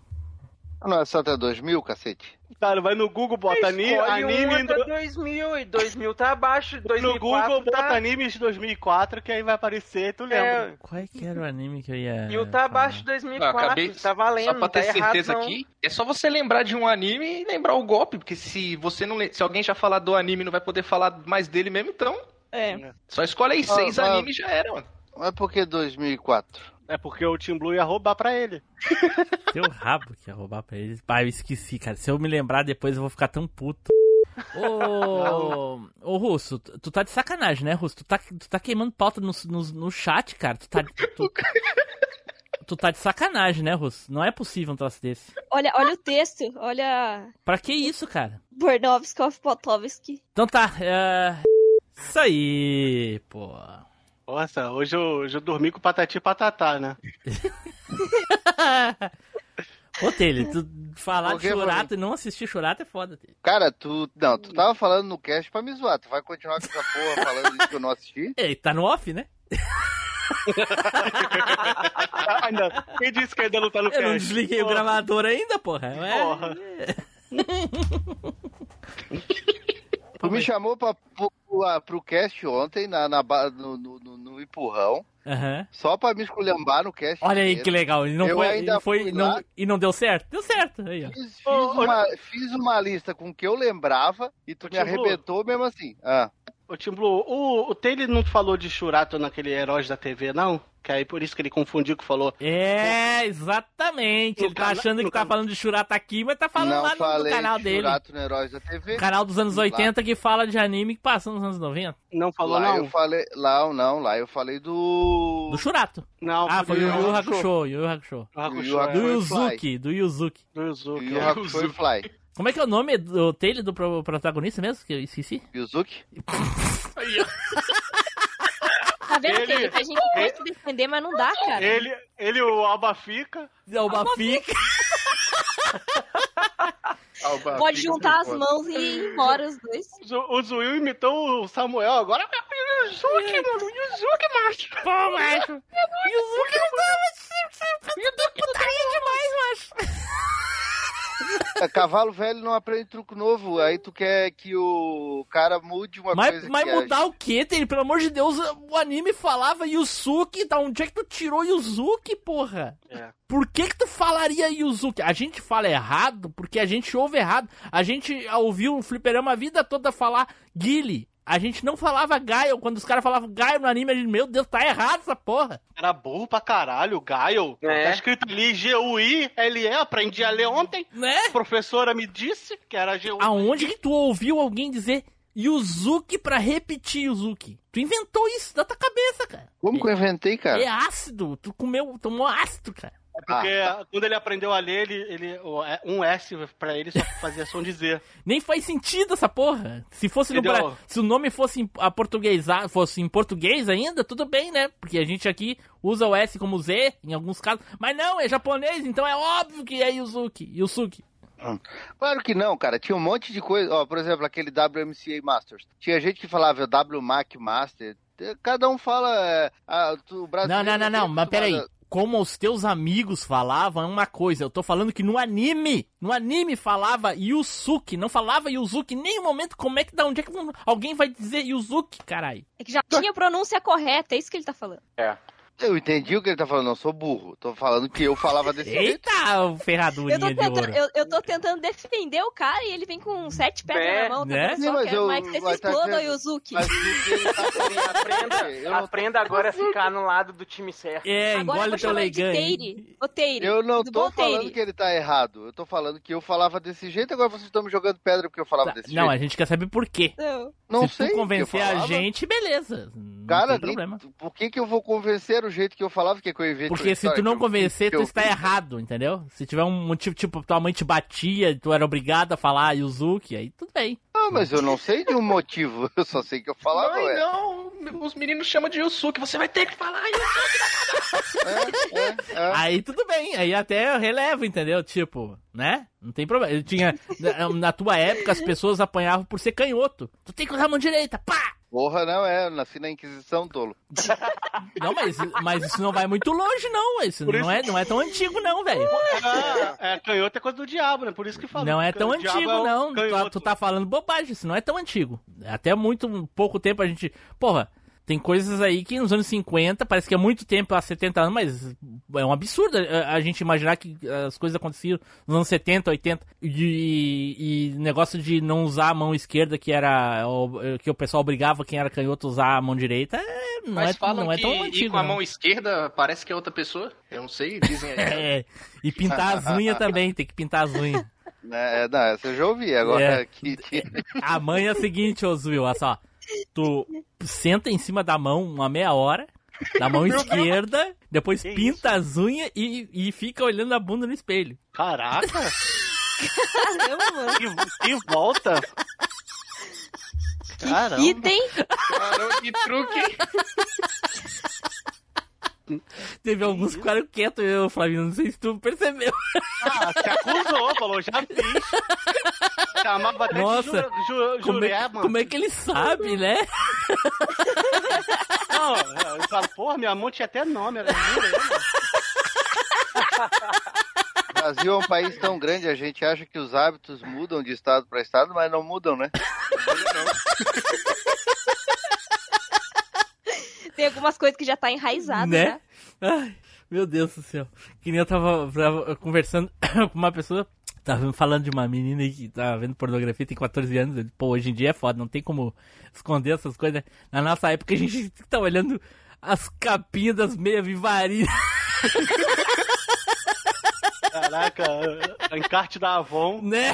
[SPEAKER 6] Não é só até 2000, cacete?
[SPEAKER 2] Cara, vai no Google, bota ani-
[SPEAKER 4] Escolhe
[SPEAKER 2] anime.
[SPEAKER 4] um
[SPEAKER 2] do-
[SPEAKER 4] 2000 e 2000 tá abaixo,
[SPEAKER 2] No
[SPEAKER 4] 2004
[SPEAKER 2] Google,
[SPEAKER 4] tá...
[SPEAKER 2] bota animes de 2004, que aí vai aparecer, tu lembra.
[SPEAKER 4] É,
[SPEAKER 1] Qual é que era o anime que eu ia.
[SPEAKER 4] e o tá abaixo de
[SPEAKER 3] Ah,
[SPEAKER 4] 2004,
[SPEAKER 3] acabei,
[SPEAKER 4] tá valendo,
[SPEAKER 3] só pra ter
[SPEAKER 4] tá errado,
[SPEAKER 3] certeza
[SPEAKER 4] não.
[SPEAKER 3] aqui, é só você lembrar de um anime e lembrar o golpe, porque se você não, se alguém já falar do anime e não vai poder falar mais dele mesmo, então
[SPEAKER 8] É.
[SPEAKER 3] só escolhe aí
[SPEAKER 6] Ah,
[SPEAKER 3] seis
[SPEAKER 6] mas-
[SPEAKER 3] animes e já era, mano.
[SPEAKER 6] Mas por que 2004?
[SPEAKER 2] É porque o Team Blue ia roubar pra ele.
[SPEAKER 1] Teu rabo que ia roubar pra eles. Pai, eu esqueci, cara. Se eu me lembrar depois, eu vou ficar tão puto. Ô, ô Russo, tu tá de sacanagem, né, Russo? Tu tá, tu tá queimando pauta no, no, no chat, cara. Tu tá, tu, tu tá de sacanagem, né, Russo? Não é possível um troço desse.
[SPEAKER 8] Olha, olha o texto, olha
[SPEAKER 1] Pra que isso, cara?
[SPEAKER 8] Bornovskov Potovski.
[SPEAKER 1] Então tá, é... Isso aí, pô.
[SPEAKER 2] Nossa, hoje eu, hoje eu dormi com patati e patatá, né?
[SPEAKER 1] Ô, Taylor, tu falar
[SPEAKER 6] Por
[SPEAKER 1] de Churato e não assistir Churato é foda, Taylor.
[SPEAKER 6] Cara, tu. Não, tu tava falando no cast pra me zoar. Tu vai continuar com essa porra falando isso que eu não assisti?
[SPEAKER 1] Ei, tá no off, né?
[SPEAKER 2] ainda, quem disse que ainda não tá no
[SPEAKER 1] Eu não
[SPEAKER 2] cast?
[SPEAKER 1] desliguei o
[SPEAKER 2] Porra.
[SPEAKER 1] gravador ainda, porra. É.
[SPEAKER 2] Porra.
[SPEAKER 6] Tu me chamou pra, pro, pro cast ontem na, na no- no empurrão.
[SPEAKER 1] Aham.
[SPEAKER 6] Só pra me esculhambar no cast.
[SPEAKER 1] Olha aí que legal. E não
[SPEAKER 6] Eu
[SPEAKER 1] foi,
[SPEAKER 6] ainda
[SPEAKER 1] e foi não, e não deu certo? Deu certo. Aí, ó.
[SPEAKER 6] Fiz, fiz uma, fiz uma lista com o que eu lembrava e tu me
[SPEAKER 2] Tim Blue.
[SPEAKER 6] arrebentou mesmo assim. Ah.
[SPEAKER 2] Ô, Tim Blue, o, o Taylor não falou de Churato naquele Heróis da TV, não? Que aí por isso que ele confundiu que falou.
[SPEAKER 1] É, exatamente.
[SPEAKER 2] No
[SPEAKER 1] Ele tá
[SPEAKER 2] cana-
[SPEAKER 1] achando que
[SPEAKER 2] no
[SPEAKER 1] tá falando de Churato aqui, mas tá falando
[SPEAKER 6] não
[SPEAKER 1] lá no, no canal
[SPEAKER 6] de
[SPEAKER 1] dele.
[SPEAKER 6] Jurato no Heróis da TV.
[SPEAKER 1] O canal dos anos 80 que fala de anime que passou nos anos 90.
[SPEAKER 2] Não falou,
[SPEAKER 6] lá
[SPEAKER 2] não?
[SPEAKER 6] eu falei. Lá não, lá eu falei do.
[SPEAKER 1] Do Churato.
[SPEAKER 2] Não,
[SPEAKER 1] Ah, foi o
[SPEAKER 2] do
[SPEAKER 1] Yu Yu Hakusho. Yu Yu Hakusho.
[SPEAKER 2] Hakusho,
[SPEAKER 6] Yu Yu
[SPEAKER 2] é.
[SPEAKER 1] Do
[SPEAKER 6] Hakusho.
[SPEAKER 1] Yuzuki. Do Yuzuki.
[SPEAKER 2] Do Yuzuki.
[SPEAKER 6] Yu
[SPEAKER 2] é.
[SPEAKER 6] Hakusho e Fly.
[SPEAKER 1] Como é que é o nome do Taylor do pro- protagonista mesmo? Que eu esqueci?
[SPEAKER 6] Yuzuki?
[SPEAKER 8] Tá vendo,
[SPEAKER 2] Ele-
[SPEAKER 8] Taylor? A gente quer se defender, mas não dá, cara.
[SPEAKER 2] Ele, ele o Alba fica.
[SPEAKER 1] É o Bafica.
[SPEAKER 8] Pode juntar as mãos e ir embora os dois.
[SPEAKER 2] O Zuil imitou o Samuel, agora é o Yuzuki, mano. Yuzuki, macho.
[SPEAKER 1] Pô, macho. Yuzuki não. Yuzuki putaria demais, macho.
[SPEAKER 6] É, Cavalo velho não aprende truco novo. Aí tu quer que o cara mude uma
[SPEAKER 1] Mas,
[SPEAKER 6] coisa
[SPEAKER 1] mas
[SPEAKER 6] que
[SPEAKER 1] mudar o quê, Taylor? Pelo amor de Deus, o anime falava Yuzuki, tá? Onde é que tu tirou Yuzuki, porra?
[SPEAKER 2] É.
[SPEAKER 1] Por que que tu falaria Yuzuki? A gente fala errado porque a gente ouve errado. A gente ouviu o fliperama a vida toda falar Guile. A gente não falava Gaio. Quando os caras falavam Gaio no anime, a gente, meu Deus, tá errado essa porra.
[SPEAKER 2] Era burro pra caralho, Gaio.
[SPEAKER 4] É.
[SPEAKER 2] Tá escrito ali G-U-I-L-E, aprendi a ler ontem.
[SPEAKER 1] Né?
[SPEAKER 2] A professora me disse que era G-U-I.
[SPEAKER 1] Aonde que tu ouviu alguém dizer Yuzuki pra repetir Yuzuki? Tu inventou isso da tua cabeça, cara.
[SPEAKER 6] Como que eu inventei, cara?
[SPEAKER 1] É ácido. Tu comeu, tomou ácido, cara.
[SPEAKER 2] É porque quando ele aprendeu a ler, ele, ele, é, um S pra ele só fazia som de Z.
[SPEAKER 1] Nem faz sentido essa porra. Se fosse se o nome fosse em, a portuguesar, fosse em português ainda, tudo bem, né? Porque a gente aqui usa o S como Z em alguns casos, mas não, é japonês, então é óbvio que é Yuzuki, Yusuke.
[SPEAKER 6] Hum. Claro que não, cara. Tinha um monte de coisa. Ó, por exemplo, aquele WMCA Masters. Tinha gente que falava WMAC Master. Cada um fala. É, ah, tu, o
[SPEAKER 1] Não,
[SPEAKER 6] brasileiro
[SPEAKER 1] não, não, não, mas peraí. Como os teus amigos falavam é uma coisa. Eu tô falando que no anime, no anime falava Yusuke, não falava Yuzuki em nenhum momento. Como é que dá? Onde é que alguém vai dizer Yuzuki, caralho?
[SPEAKER 8] É que já tinha a pronúncia correta, é isso que ele tá falando.
[SPEAKER 4] É.
[SPEAKER 6] Eu entendi o que ele tá falando, não sou burro. Tô falando que eu falava desse jeito.
[SPEAKER 1] Eita, o ferradurinha
[SPEAKER 8] Eu tô,
[SPEAKER 1] de
[SPEAKER 8] tentando,
[SPEAKER 1] ouro.
[SPEAKER 8] eu, eu tô tentando defender o cara e ele vem com sete pedras
[SPEAKER 4] É,
[SPEAKER 8] na mão.
[SPEAKER 1] né?
[SPEAKER 8] Tá
[SPEAKER 6] Sim, mas eu-
[SPEAKER 8] mais que você se
[SPEAKER 6] mas tá
[SPEAKER 8] exploda, Yuzuki.
[SPEAKER 6] Mas o que ele tá
[SPEAKER 4] Aprenda,
[SPEAKER 6] Eu
[SPEAKER 4] aprenda agora a ficar no lado do time certo.
[SPEAKER 1] É,
[SPEAKER 8] Agora eu
[SPEAKER 1] engole teu
[SPEAKER 8] Teire.
[SPEAKER 6] Eu não tô falando
[SPEAKER 8] Teire?
[SPEAKER 6] que ele tá errado. Eu tô falando que eu falava desse jeito, agora vocês estão me jogando pedra porque eu falava desse
[SPEAKER 1] Tá, Não, a
[SPEAKER 6] jeito.
[SPEAKER 1] gente quer saber por quê.
[SPEAKER 8] Não.
[SPEAKER 6] Não
[SPEAKER 1] Se
[SPEAKER 6] sei.
[SPEAKER 1] convencer
[SPEAKER 6] eu
[SPEAKER 1] a gente, beleza. Não
[SPEAKER 6] Cara,
[SPEAKER 1] tem
[SPEAKER 6] nem-
[SPEAKER 1] problema.
[SPEAKER 6] por que que eu vou convencer o jeito que eu falava que, é que eu inventei
[SPEAKER 1] Porque se tu não convencer, tu está
[SPEAKER 6] fiz?
[SPEAKER 1] errado, entendeu? Se tiver um motivo, tipo, tua mãe te batia, tu era obrigado a falar Yuzuki, aí tudo bem.
[SPEAKER 6] Não, mas eu não sei de um motivo. Eu só sei que eu falava,
[SPEAKER 3] Mãe,
[SPEAKER 6] ué.
[SPEAKER 3] não, os meninos chamam de Yusuke. Você vai ter que falar Yusuke.
[SPEAKER 6] É, é,
[SPEAKER 1] Aí tudo bem, aí até eu relevo, entendeu? Tipo, né? Não tem problema. Eu tinha. na- Na tua época, as pessoas apanhavam por ser canhoto. Tu tem que usar a mão direita, pá!
[SPEAKER 6] Porra, não é. Eu nasci na Inquisição, tolo.
[SPEAKER 1] Não, mas, mas isso não vai muito longe, não. Isso,
[SPEAKER 2] Por
[SPEAKER 1] não,
[SPEAKER 2] isso-
[SPEAKER 1] é, não é tão antigo, não, velho.
[SPEAKER 2] É, é, canhoto é coisa do diabo, né? Por isso que fala.
[SPEAKER 1] Não é tão antigo,
[SPEAKER 2] é o
[SPEAKER 1] não. Tu, tu tá falando bobagem, isso não é tão antigo. Até muito pouco tempo a gente. Porra, tem coisas aí que nos anos 50, parece que é muito tempo, há 70 anos, mas é um absurdo a, a gente imaginar que as coisas aconteciam nos anos 70, 80. E, e negócio de não usar a mão esquerda, que era. o- que o pessoal obrigava quem era canhoto a usar a mão direita, é, não,
[SPEAKER 3] Mas
[SPEAKER 1] é,
[SPEAKER 3] falam
[SPEAKER 1] não é
[SPEAKER 3] que
[SPEAKER 1] tão antigo.
[SPEAKER 3] com a
[SPEAKER 1] não.
[SPEAKER 3] mão esquerda parece que é outra pessoa. Eu não sei, dizem aí.
[SPEAKER 1] É, e pintar as unhas também, tem que pintar as unhas.
[SPEAKER 6] É, não, essa eu já ouvi. Agora
[SPEAKER 1] É.
[SPEAKER 6] que
[SPEAKER 1] A mãe é a seguinte, Zuil, olha só. Tu senta em cima da mão uma meia hora, da mão esquerda, depois pinta as unhas e, e fica olhando a bunda no espelho.
[SPEAKER 2] Caraca!
[SPEAKER 8] Caramba, mano.
[SPEAKER 2] Que, que volta! Caramba!
[SPEAKER 8] Item.
[SPEAKER 3] Caramba, que truque!
[SPEAKER 1] Teve alguns que ficaram quietos, eu, Flavinho, não sei se tu percebeu.
[SPEAKER 2] Ah, se acusou, falou, já fiz. Chamava até
[SPEAKER 1] Nossa,
[SPEAKER 2] de ju, ju,
[SPEAKER 1] Como é,
[SPEAKER 2] mano.
[SPEAKER 1] como é que ele sabe, né?
[SPEAKER 2] Não, eu falo, porra, minha mão tinha até nome, era
[SPEAKER 6] Brasil é um país tão grande, a gente acha que os hábitos mudam de estado para estado, mas não mudam, né?
[SPEAKER 8] Tem algumas coisas que já tá enraizado,
[SPEAKER 1] né?
[SPEAKER 8] né?
[SPEAKER 1] Ai, meu Deus do céu. Que nem eu tava, tava conversando com uma pessoa, tava falando de uma menina aí que tava vendo pornografia, tem 14 anos. Pô, hoje em dia é foda, não tem como esconder essas coisas. né? Na nossa época a gente tá olhando as capinhas das meia vivarina.
[SPEAKER 2] Caraca, encarte da Avon.
[SPEAKER 1] Né?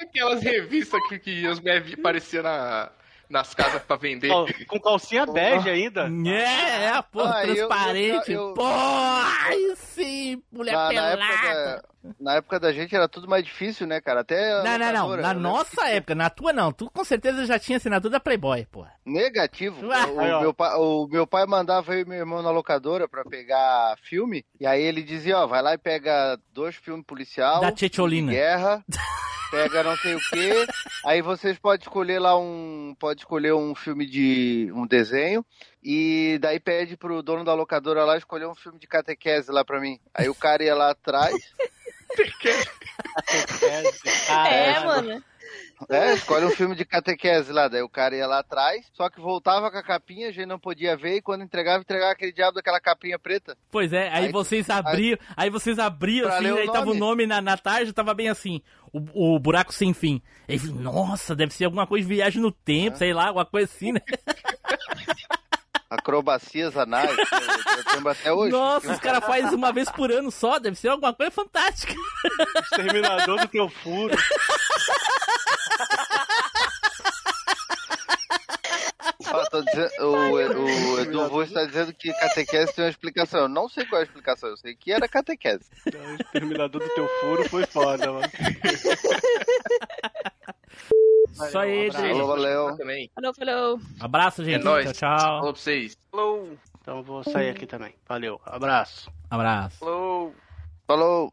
[SPEAKER 3] Aquelas revistas que, que as mulheres pareciam na, nas casas pra vender.
[SPEAKER 2] Com calcinha bege ainda.
[SPEAKER 1] É, é porra
[SPEAKER 6] Ah, eu- eu-
[SPEAKER 1] transparente.
[SPEAKER 6] eu-
[SPEAKER 1] Pô, aí sim, mulher
[SPEAKER 6] Na, na
[SPEAKER 1] pelada.
[SPEAKER 6] época da, na época da gente era tudo mais difícil, né, cara? Até.
[SPEAKER 1] Não, não, não. Na
[SPEAKER 6] eu lembro
[SPEAKER 1] nossa época, na tua não. Tu com certeza já tinha assinatura da Playboy, porra.
[SPEAKER 6] Negativo.
[SPEAKER 1] Ah,
[SPEAKER 6] O, meu pai, o meu pai mandava eu e meu irmão na locadora pra pegar filme. E aí ele dizia, ó, vai lá e pega dois filmes policial.
[SPEAKER 1] Da Tchetcholina.
[SPEAKER 6] Guerra. Pega não sei o quê. Aí vocês podem escolher lá um. Pode escolher um filme de. um desenho. E daí pede pro dono da locadora lá escolher um filme de catequese lá pra mim. Aí o cara ia lá atrás.
[SPEAKER 8] É, mano.
[SPEAKER 6] É, escolhe um filme de catequese lá, daí o cara ia lá atrás, só que voltava com a capinha, a gente não podia ver, e quando entregava, entregava aquele diabo daquela capinha preta.
[SPEAKER 1] Pois é, aí,
[SPEAKER 6] Aí-
[SPEAKER 1] vocês abriam, aí, vocês abriam assim, aí tava o
[SPEAKER 6] nome.
[SPEAKER 1] na, na tarde, tava bem assim, o, o buraco sem fim. Aí, nossa, deve ser alguma coisa de viagem no tempo, sei lá, alguma coisa assim, né?
[SPEAKER 6] Acrobacias anais, eu, eu lembro até hoje.
[SPEAKER 1] Nossa, os caras fazem uma vez por ano só, deve ser alguma coisa fantástica.
[SPEAKER 2] Exterminador do teu furo.
[SPEAKER 6] Ó, tô dizendo- o, o Edu Vô está dizendo que catequese tem uma explicação. Eu não sei qual é a explicação, eu sei que era catequese.
[SPEAKER 2] O exterminador do teu furo foi foda, mano.
[SPEAKER 1] Só aí, gente.
[SPEAKER 6] Falou, valeu.
[SPEAKER 3] Também.
[SPEAKER 8] Falou, falou.
[SPEAKER 1] Abraço, gente.
[SPEAKER 3] É nóis.
[SPEAKER 1] Tchau, tchau.
[SPEAKER 3] Falou pra vocês.
[SPEAKER 2] Falou. Então vou sair aqui também. Valeu, abraço.
[SPEAKER 1] Abraço.
[SPEAKER 4] Falou.
[SPEAKER 6] Falou.